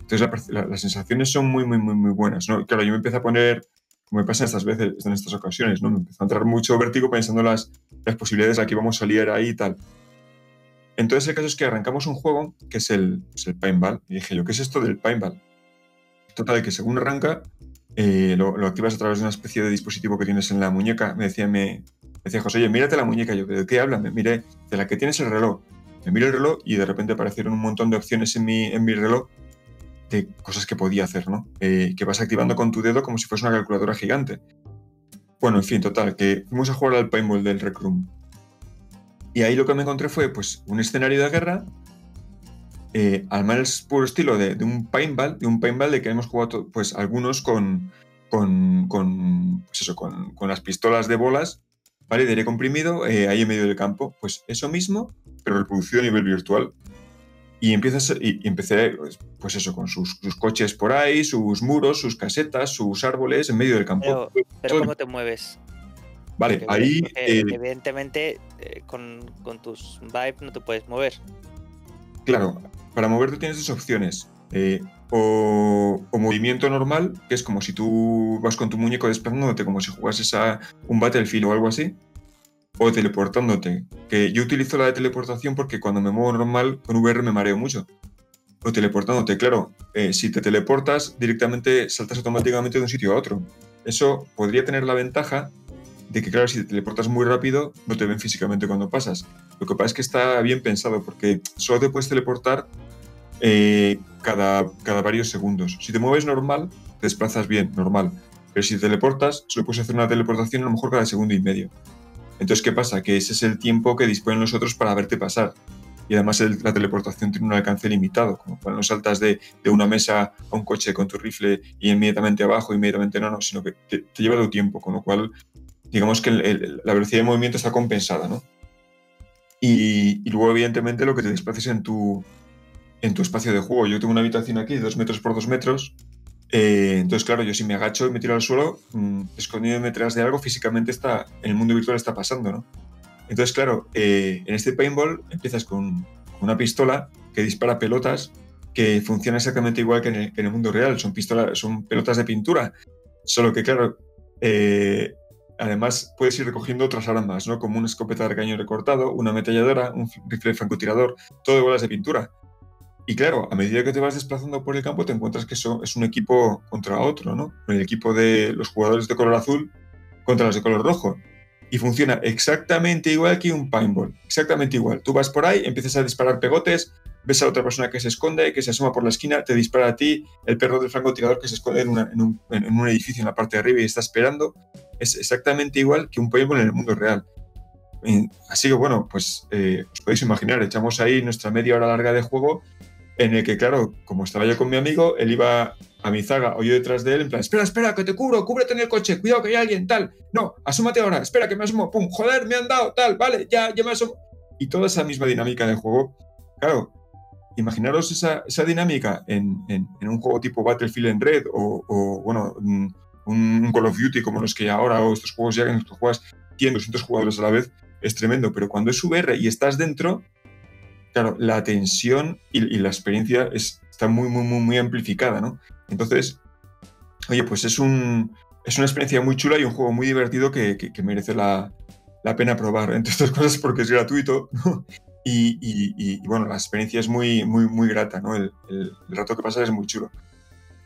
Entonces, la la- las sensaciones son muy, muy, muy, muy buenas, ¿no? Claro, yo me empiezo a poner, como me pasa estas veces, en estas ocasiones, ¿no? Me empezó a entrar mucho vértigo pensando las, las posibilidades a que vamos a salir ahí y tal. Entonces, el caso es que arrancamos un juego que es el, pues, el paintball. Y dije yo, ¿qué es esto del paintball? Total, que según arranca, eh, lo, lo activas a través de una especie de dispositivo que tienes en la muñeca. Me decía, me, me decía José, oye, mírate la muñeca. Yo, ¿de qué habla? Me miré, de la que tienes el reloj. Me miro el reloj y de repente aparecieron un montón de opciones en mi, en mi reloj de cosas que podía hacer, ¿no? Eh, que vas activando con tu dedo como si fuese una calculadora gigante. Bueno, en fin, total, que fuimos a jugar al paintball del Rec Room. Y ahí lo que me encontré fue pues un escenario de guerra, eh, al más puro estilo de, de un paintball, de un paintball de que hemos jugado pues algunos con, con, con, pues eso, con, con las pistolas de bolas, ¿vale? De aire comprimido, eh, ahí en medio del campo. Pues eso mismo, pero reproducido a nivel virtual. Y, empiezas, y, y empecé, pues, pues eso, con sus, sus coches por ahí, sus muros, sus casetas, sus árboles en medio del campo. Pero, ¿cómo te mueves? vale, Porque- ahí porque eh, evidentemente eh, con, con tus vibes no te puedes mover. Claro, para moverte tienes dos opciones. Eh, o, movimiento normal, que es como si tú vas con tu muñeco desplazándote como si jugases a un Battlefield o algo así. O teleportándote. Que yo utilizo la de teleportación porque cuando me muevo normal con VR me mareo mucho. O teleportándote, claro. eh, si te teleportas, directamente saltas automáticamente de un sitio a otro. Eso podría tener la ventaja de que, claro, si te teleportas muy rápido, no te ven físicamente cuando pasas. Lo que pasa es que está bien pensado porque solo te puedes teleportar eh, cada, cada varios segundos. Si te mueves normal, te desplazas bien, normal. Pero si te teleportas, solo puedes hacer una teleportación a lo mejor cada segundo y medio. Entonces, ¿qué pasa? Que ese es el tiempo que disponen los otros para verte pasar. Y además la teleportación tiene un alcance limitado, como cuando saltas de, de una mesa a un coche con tu rifle y inmediatamente abajo, inmediatamente no, no, sino que te, te lleva tu tiempo, con lo cual digamos que el- el- la velocidad de movimiento está compensada, ¿no? Y, y luego, evidentemente, lo que te desplaces en tu, en tu espacio de juego. Yo tengo una habitación aquí de metros por dos metros. eh, entonces, claro, yo si me agacho y me tiro al suelo, mm, escondiéndome detrás de algo, físicamente está, en el mundo virtual está pasando, ¿no? Entonces, claro, eh, en este paintball empiezas con, una pistola que dispara pelotas que funciona exactamente igual que en el, en el mundo real. Son, pistolas, son pelotas de pintura. Solo que, claro, eh, además puedes ir recogiendo otras armas, ¿no? Como una escopeta de cañón recortado, una ametralladora, un rifle francotirador, todo de bolas de pintura. Y claro, a medida que te vas desplazando por el campo, te encuentras que eso es un equipo contra otro, ¿no? El equipo de los jugadores de color azul contra los de color rojo. Y funciona exactamente igual que un paintball. Exactamente igual. Tú vas por ahí, empiezas a disparar pegotes, ves a otra persona que se esconde, que se asoma por la esquina, te dispara a ti, el perro del francotirador que se esconde en, un, en un edificio en la parte de arriba y está esperando. Es exactamente igual que un paintball en el mundo real. Así que bueno, pues eh, os podéis imaginar, echamos ahí nuestra media hora larga de juego en el que, claro, como estaba yo con mi amigo, él iba a mi zaga o yo detrás de él, en plan, espera, espera, que te cubro, cúbrete en el coche, cuidado que hay alguien, tal, no, asómate ahora, espera que me asomo, pum, joder, me han dado, tal, vale, ya, ya me asomo. Y toda esa misma dinámica de juego, claro, imaginaros esa, esa dinámica en, en- un juego tipo Battlefield en Red o, o, bueno, un, un Call of Duty como los que ahora o estos juegos ya en los que juegas 100, 200 jugadores a la vez, es tremendo, pero cuando es VR y estás dentro, claro, la tensión y, y la experiencia es- está muy, muy, muy, muy amplificada, ¿no? Entonces, oye, pues es, un, es una experiencia muy chula y un juego muy divertido que, que- que merece la, la pena probar, entre otras cosas porque es gratuito, ¿no? Y, y- y, bueno, la experiencia es muy, muy, muy grata, ¿no? El, el- el rato que pasas es muy chulo.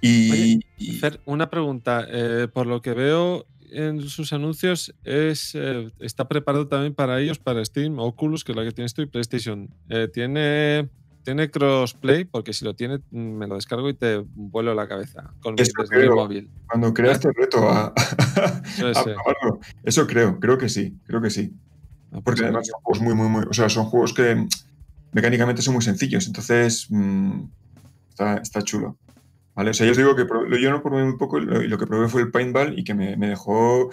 Y, Oye, y- Fer, una pregunta. eh, por lo que veo en sus anuncios, es, eh, está preparado también para ellos, para Steam, Oculus, que es la que tienes tú, y PlayStation. Eh, ¿tiene, ¿Tiene crossplay? Porque si lo tiene, mm, me lo descargo y te vuelo la cabeza con mi, creo. móvil. cuando creas te reto a, eh, probarlo. Eso creo, creo que sí, creo que sí. ah, pues Porque además son juegos muy, muy, muy. O sea, son juegos que mecánicamente son muy sencillos. Entonces, mm, está, está chulo. ¿Vale? O sea, yo os digo que pro- yo no probé muy poco y lo, que probé fue el paintball y que me, me dejó.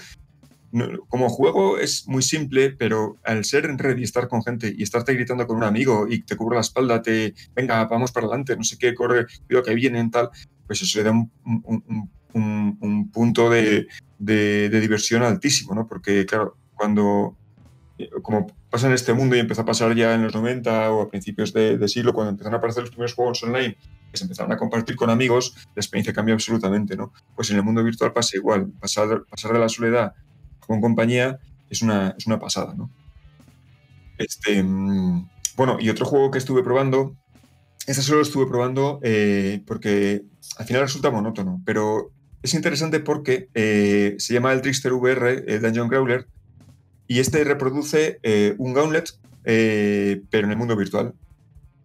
Como juego es muy simple, pero al ser en red y estar con gente y estarte gritando con un amigo y te cubro la espalda, te venga, vamos para adelante, no sé qué, corre, cuidado que vienen, tal, pues eso le da un, un- un- un- un punto de, de- de diversión altísimo, ¿no? Porque, claro, cuando eh, como pasa en este mundo y empezó a pasar ya en los 90 o a principios de, de siglo, cuando empezaron a aparecer los primeros juegos online, que se empezaron a compartir con amigos, la experiencia cambia absolutamente, ¿no? Pues en el mundo virtual pasa igual. Pasar, pasar de la soledad con compañía es una, es una pasada, ¿no? Este, mm, bueno, y otro juego que estuve probando, este solo lo estuve probando eh, porque al final resulta monótono, pero es interesante porque eh, se llama el Trickster VR eh, Dungeon Crawler y este reproduce un gauntlet, pero en el mundo virtual.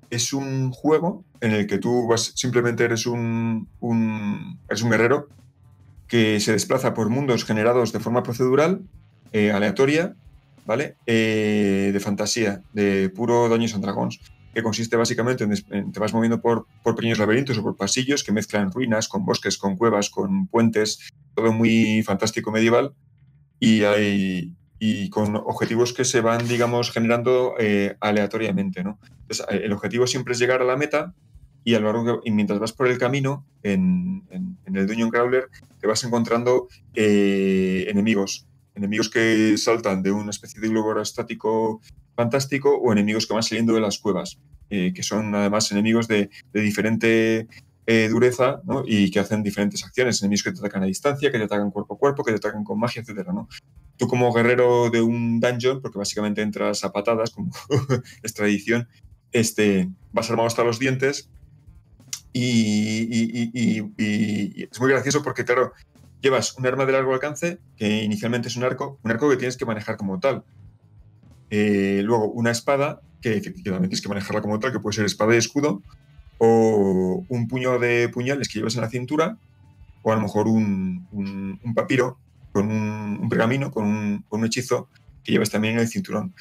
Es un juego en el que tú vas, simplemente eres un, un- eres un guerrero que se desplaza por mundos generados de forma procedural, eh, aleatoria, ¿vale? Eh, de fantasía, de puro Dungeons and Dragons, que consiste básicamente en, en- te vas moviendo por, por pequeños laberintos o por pasillos que mezclan ruinas con bosques, con cuevas, con puentes, todo muy fantástico medieval. Y hay, y con objetivos que se van, digamos, generando eh, aleatoriamente, ¿no? El objetivo siempre es llegar a la meta y mientras vas por el camino en, el Dungeon Crawler te vas encontrando eh, enemigos, enemigos que saltan de una especie de globo aerostático fantástico o enemigos que van saliendo de las cuevas, eh, que son además enemigos de, diferente eh, dureza y que hacen diferentes acciones, enemigos que te atacan a distancia, que te atacan cuerpo a cuerpo, que te atacan con magia, etcétera, ¿no? Tú como guerrero de un dungeon, porque básicamente entras a patadas, como es tradición, este, vas armado hasta los dientes y, es muy gracioso porque, claro, llevas un arma de largo alcance, que inicialmente es un arco, un arco que tienes que manejar como tal. Eh, luego, una espada, que efectivamente tienes que manejarla como tal, que puede ser espada y escudo, o un puño de puñales que llevas en la cintura, o a lo mejor un, un- papiro con un, pergamino, con un hechizo que llevas también en el cinturón.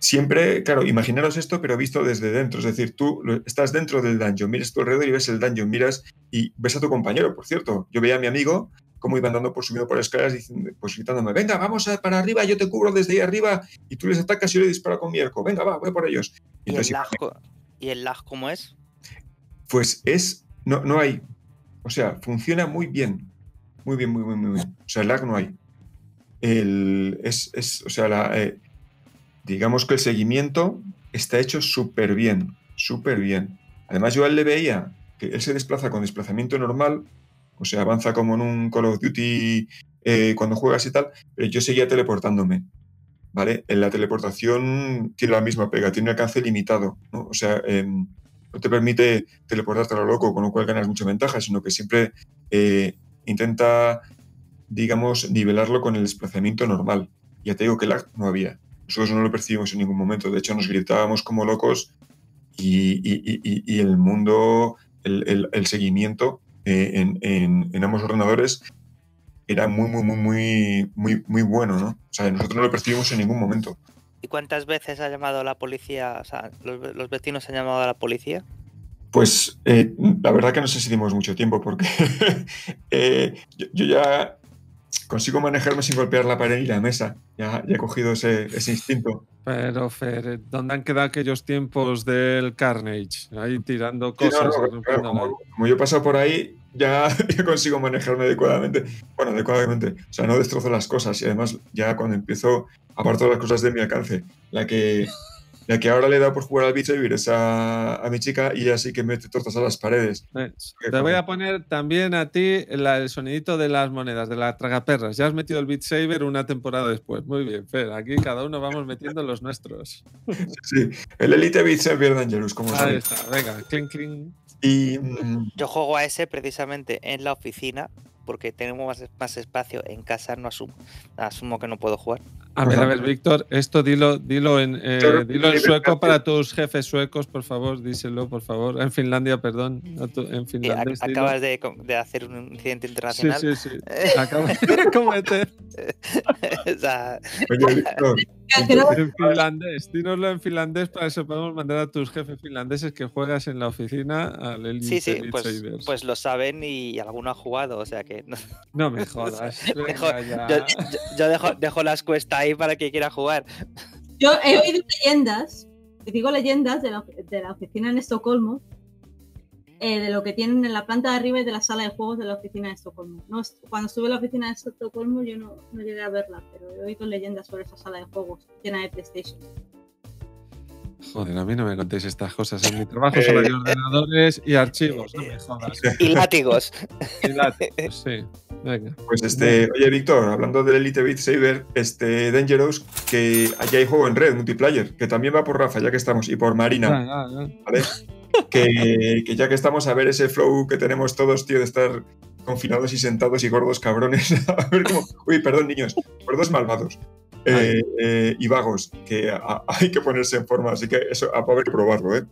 Siempre, claro, imaginaros esto, pero visto desde dentro. Es decir, tú estás dentro del dungeon, miras tu alrededor y ves el dungeon, miras y ves a tu compañero, por cierto. Yo veía a mi amigo cómo iba andando por subiendo por las escaleras diciendo, pues gritándome, venga, vamos a- para arriba, yo te cubro desde ahí arriba y tú les atacas y yo le disparo con mi arco. Venga, va, voy por ellos. Y ¿Y el lag, ¿y el lag cómo es? pues es, no, no hay, o sea, funciona muy bien, muy bien, muy bien, muy bien. O sea, el lag no hay. El, es, es, o sea, la, eh, digamos que el seguimiento está hecho súper bien, súper bien. Además, yo a él le veía que él se desplaza con desplazamiento normal, o sea, avanza como en un Call of Duty eh, cuando juegas y tal, pero yo seguía teleportándome. ¿Vale? En la teleportación tiene la misma pega, tiene un alcance limitado, ¿no? O sea, em, no te permite teleportarte a lo loco, con lo cual ganas mucha ventaja, sino que siempre eh, intenta, digamos, nivelarlo con el desplazamiento normal. Ya te digo que lag no había. Nosotros no lo percibimos en ningún momento. De hecho, nos gritábamos como locos y, y- y- y- y el mundo, el, el- el seguimiento eh, en, en- en ambos ordenadores era muy, muy, muy, muy, muy, muy bueno, ¿no? O sea, nosotros no lo percibimos en ningún momento. ¿Y cuántas veces ha llamado la policía? O sea, los, ve- los vecinos han llamado a la policía. Pues eh, la verdad que no sé si dimos mucho tiempo porque eh, yo, yo ya consigo manejarme sin golpear la pared y la mesa. Ya, ya he cogido ese, ese instinto. Pero, Fer, ¿dónde han quedado aquellos tiempos del Carnage? Ahí tirando Sí, no, cosas. no, y claro, rompiéndola. como, como yo he pasado por ahí, ya, ya consigo manejarme adecuadamente. Bueno, adecuadamente. O sea, no destrozo las cosas y además ya cuando empiezo aparto las cosas de mi alcance. La que, la que ahora le dado por jugar al Beat Saber es a, a mi chica y ella sí que mete tortas a las paredes. Eh, Te voy a poner también a ti la- el sonidito de las monedas, de la tragaperras. Ya has metido el Beat Saber una temporada después. Muy bien, Fer. Aquí cada uno vamos metiendo los nuestros. Sí, el Elite Beat Saber Dangerous, como Ahí sabéis. está. Venga, clink, clink. Y Yo juego a ese precisamente en la oficina porque tenemos más, más espacio en casa, no asumo. Asumo que no puedo jugar. A ver, a ver, Víctor, esto dilo, dilo en, eh, dilo en sí, sueco para tus jefes suecos, por favor, díselo, por favor. En Finlandia, perdón. en Eh, finlandés. acabas de, hacer un incidente Sí, internacional. sí, sí. Acabo de cometer O sea, oye, Víctor, en finlandés. Dínoslo en finlandés para que sepamos mandar a tus jefes finlandeses que juegas en la oficina al Elite sí, sí, pues, pues lo saben y alguno ha jugado, o sea que no- No me jodas. Dejo- venga ya. yo, yo- yo dejo, dejo las cuestas ahí para que quiera jugar. Yo he oído leyendas, digo leyendas de la, de la oficina en Estocolmo, eh, de lo que tienen en la planta de arriba y de la sala de juegos de la oficina de Estocolmo. Cuando estuve en la oficina de Estocolmo yo no, no llegué a verla, pero he oído leyendas sobre esa sala de juegos llena de PlayStation. Joder, a mí no me contéis estas cosas. En mi trabajo solo hay ordenadores y archivos. No me jodas. Y látigos. Y látigos, sí. Venga. Pues este, oye Víctor, hablando del Elite Beat Saber, este Dangerous, que allá hay juego en red, multiplayer, que también va por Rafa, ya que estamos, y por Marina, Ah, ah, ah. ¿vale? Que, que ya que estamos a ver ese flow que tenemos todos, tío, de estar confinados y sentados y gordos cabrones, a ver cómo, uy, perdón niños, gordos malvados. Eh, eh, y vagos, que a- hay que ponerse en forma, así que eso a haber que probarlo, ¿eh?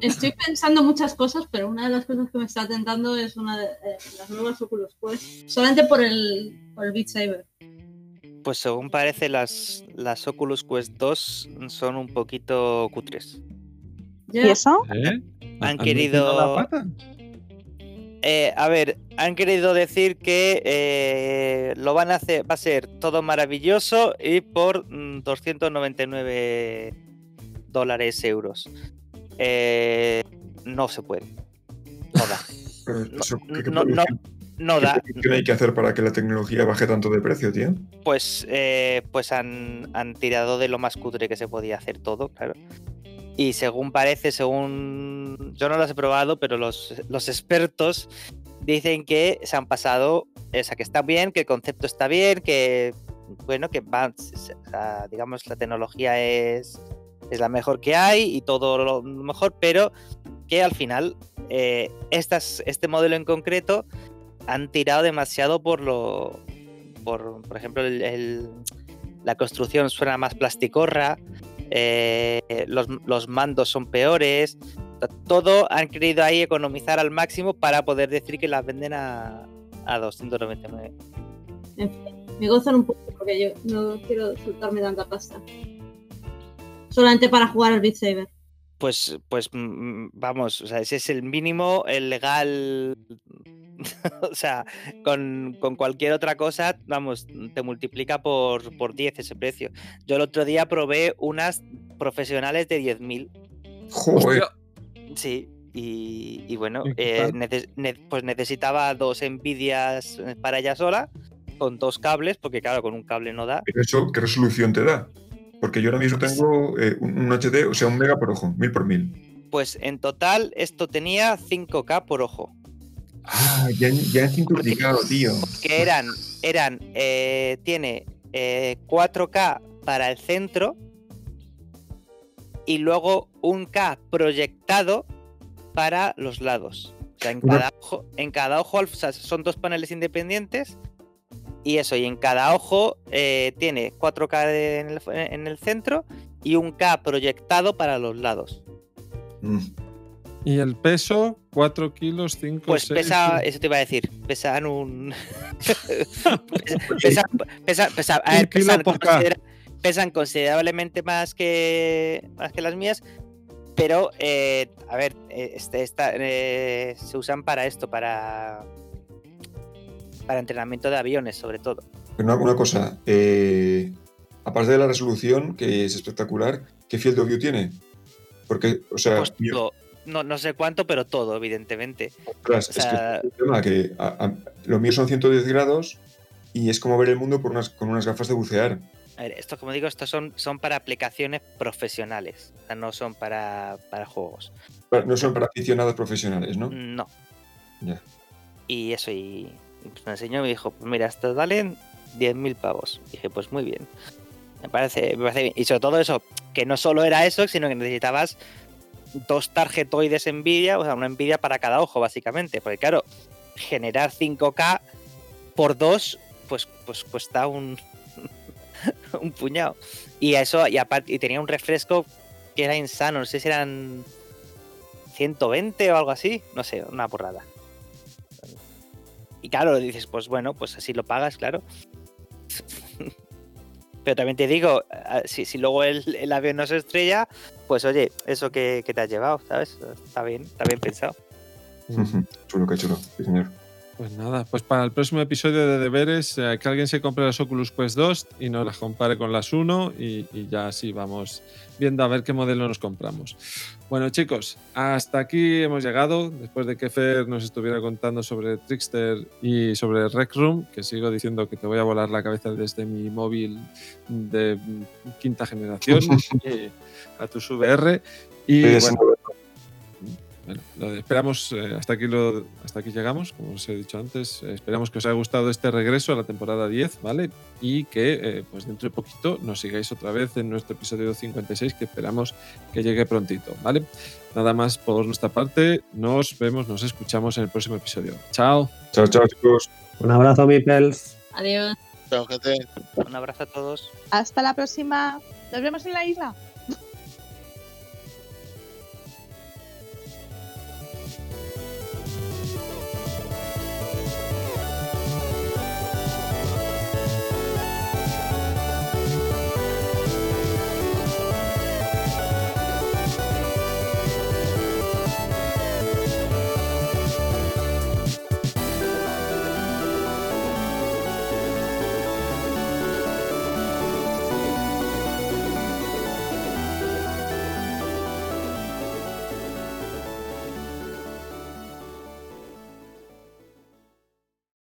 Estoy pensando muchas cosas, pero una de las cosas que me está tentando es una de eh, las nuevas Oculus Quest, solamente por el, por el Beat Saber. Pues según parece, las, las Oculus Quest 2 son un poquito cutres. ¿Y eso? ¿Eh? Han ¿Han querido- la pata? Eh, a ver, han querido decir que eh, lo van a hacer, va a ser todo maravilloso y por mm, 299 dólares euros. Eh, no se puede. No da. ¿qué- qué no, puede- no, qué- no qué da. petición hay que hacer para que la tecnología baje tanto de precio, tío? Pues, eh, pues han, han tirado de lo más cutre que se podía hacer todo, claro. Y según parece, según. Yo no los he probado, pero los, los expertos dicen que se han pasado. O sea, que está bien, que el concepto está bien, que. Bueno, que va. o sea, digamos, la tecnología es, es la mejor que hay y todo lo mejor, pero que al final, eh, estas, este modelo en concreto han tirado demasiado por lo. Por, por ejemplo, la construcción suena más plasticorra, eh, los, los mandos son peores. to- Todo han querido ahí economizar al máximo para poder decir que las venden a, a 299. Me gozan un poco porque yo no quiero soltarme tanta pasta. Solamente para jugar al Beat Saber. Pues, pues mm, vamos, o sea, ese es el mínimo, el legal. o sea, con, con cualquier otra cosa, vamos, te multiplica por, por 10 ese precio. Yo el otro día probé unas profesionales de 10.000. Joder, Sí, y, y bueno, ¿Y qué eh, ne- pues necesitaba dos Nvidias eh, para ella sola, con dos cables, porque claro, con un cable no da. pero eso, ¿qué resolución te da? Porque yo ahora mismo tengo eh, un, un HD, o sea, un mega por ojo, mil por mil. Pues en total esto tenía 5K por ojo. Ah, ya, ya he simplificado, tío. que eran, eran eh, tiene eh, 4K para el centro y luego un K proyectado para los lados. O sea, en cada ojo, en cada ojo al- o sea, son dos paneles independientes y eso, y en cada ojo eh, tiene 4K en el, en el centro y un K proyectado para los lados. Mm. Y el peso, 4 kilos, 5, Pues 6. pesa, eso te iba a decir, pesan un. pesan, pesan, pesan- a ver, pesan, considera- considerablemente más que, más que las mías, pero, eh, a ver, eh, este, esta, eh, se usan para esto, para, para entrenamiento de aviones, sobre todo. Una, una cosa, eh, aparte de la resolución, que es espectacular, ¿qué field of view tiene? Porque, o sea, Pues yo-. No, no sé cuánto, pero todo, evidentemente. ostras, o es que es un tema que a- a- lo mío son 110 grados y es como ver el mundo por unas, con unas gafas de bucear. A ver, esto, como digo, estos son, son para aplicaciones profesionales, o sea, no son para, para juegos. No son para aficionados profesionales, ¿no? No. Ya. Y eso, y y pues me enseñó y me dijo, pues mira, estos valen 10.000 pavos. dije, pues muy bien. Me parece, me parece bien. Y sobre todo eso, que no solo era eso, sino que necesitabas dos tarjetoides Nvidia, o sea, una Nvidia para cada ojo, básicamente. Porque claro, generar 5K por dos, pues, pues cuesta un, un puñado. Y eso, y aparte, y tenía un refresco que era insano, no sé si eran 120 o algo así, no sé, una porrada. Y claro, dices, pues bueno, pues así lo pagas, claro. Pero también te digo, si, si luego el, el avión no se estrella, pues oye, eso que, que te has llevado, ¿sabes? Está bien, está bien pensado. chulo, qué chulo, sí, señor. Pues nada, pues para el próximo episodio de deberes, eh, que alguien se compre las Oculus Quest 2 y nos las compare con las 1 y, y ya así vamos viendo a ver qué modelo nos compramos. Bueno chicos, hasta aquí hemos llegado, después de que Fer nos estuviera contando sobre Trickster y sobre Rec Room, que sigo diciendo que te voy a volar la cabeza desde mi móvil de quinta generación eh, a tus VR. Y bueno, bueno, esperamos, eh, hasta, aquí lo, hasta aquí llegamos, como os he dicho antes. eh, esperamos que os haya gustado este regreso a la temporada 10, ¿vale? Y que eh, pues dentro de poquito nos sigáis otra vez en nuestro episodio 56, que esperamos que llegue prontito, ¿vale? Nada más por nuestra parte, nos vemos, nos escuchamos en el próximo episodio. Chao. Chao, chao, chicos. Un abrazo, Mipels. Adiós. Chao, gente. Un abrazo a todos. Hasta la próxima. Nos vemos en la isla.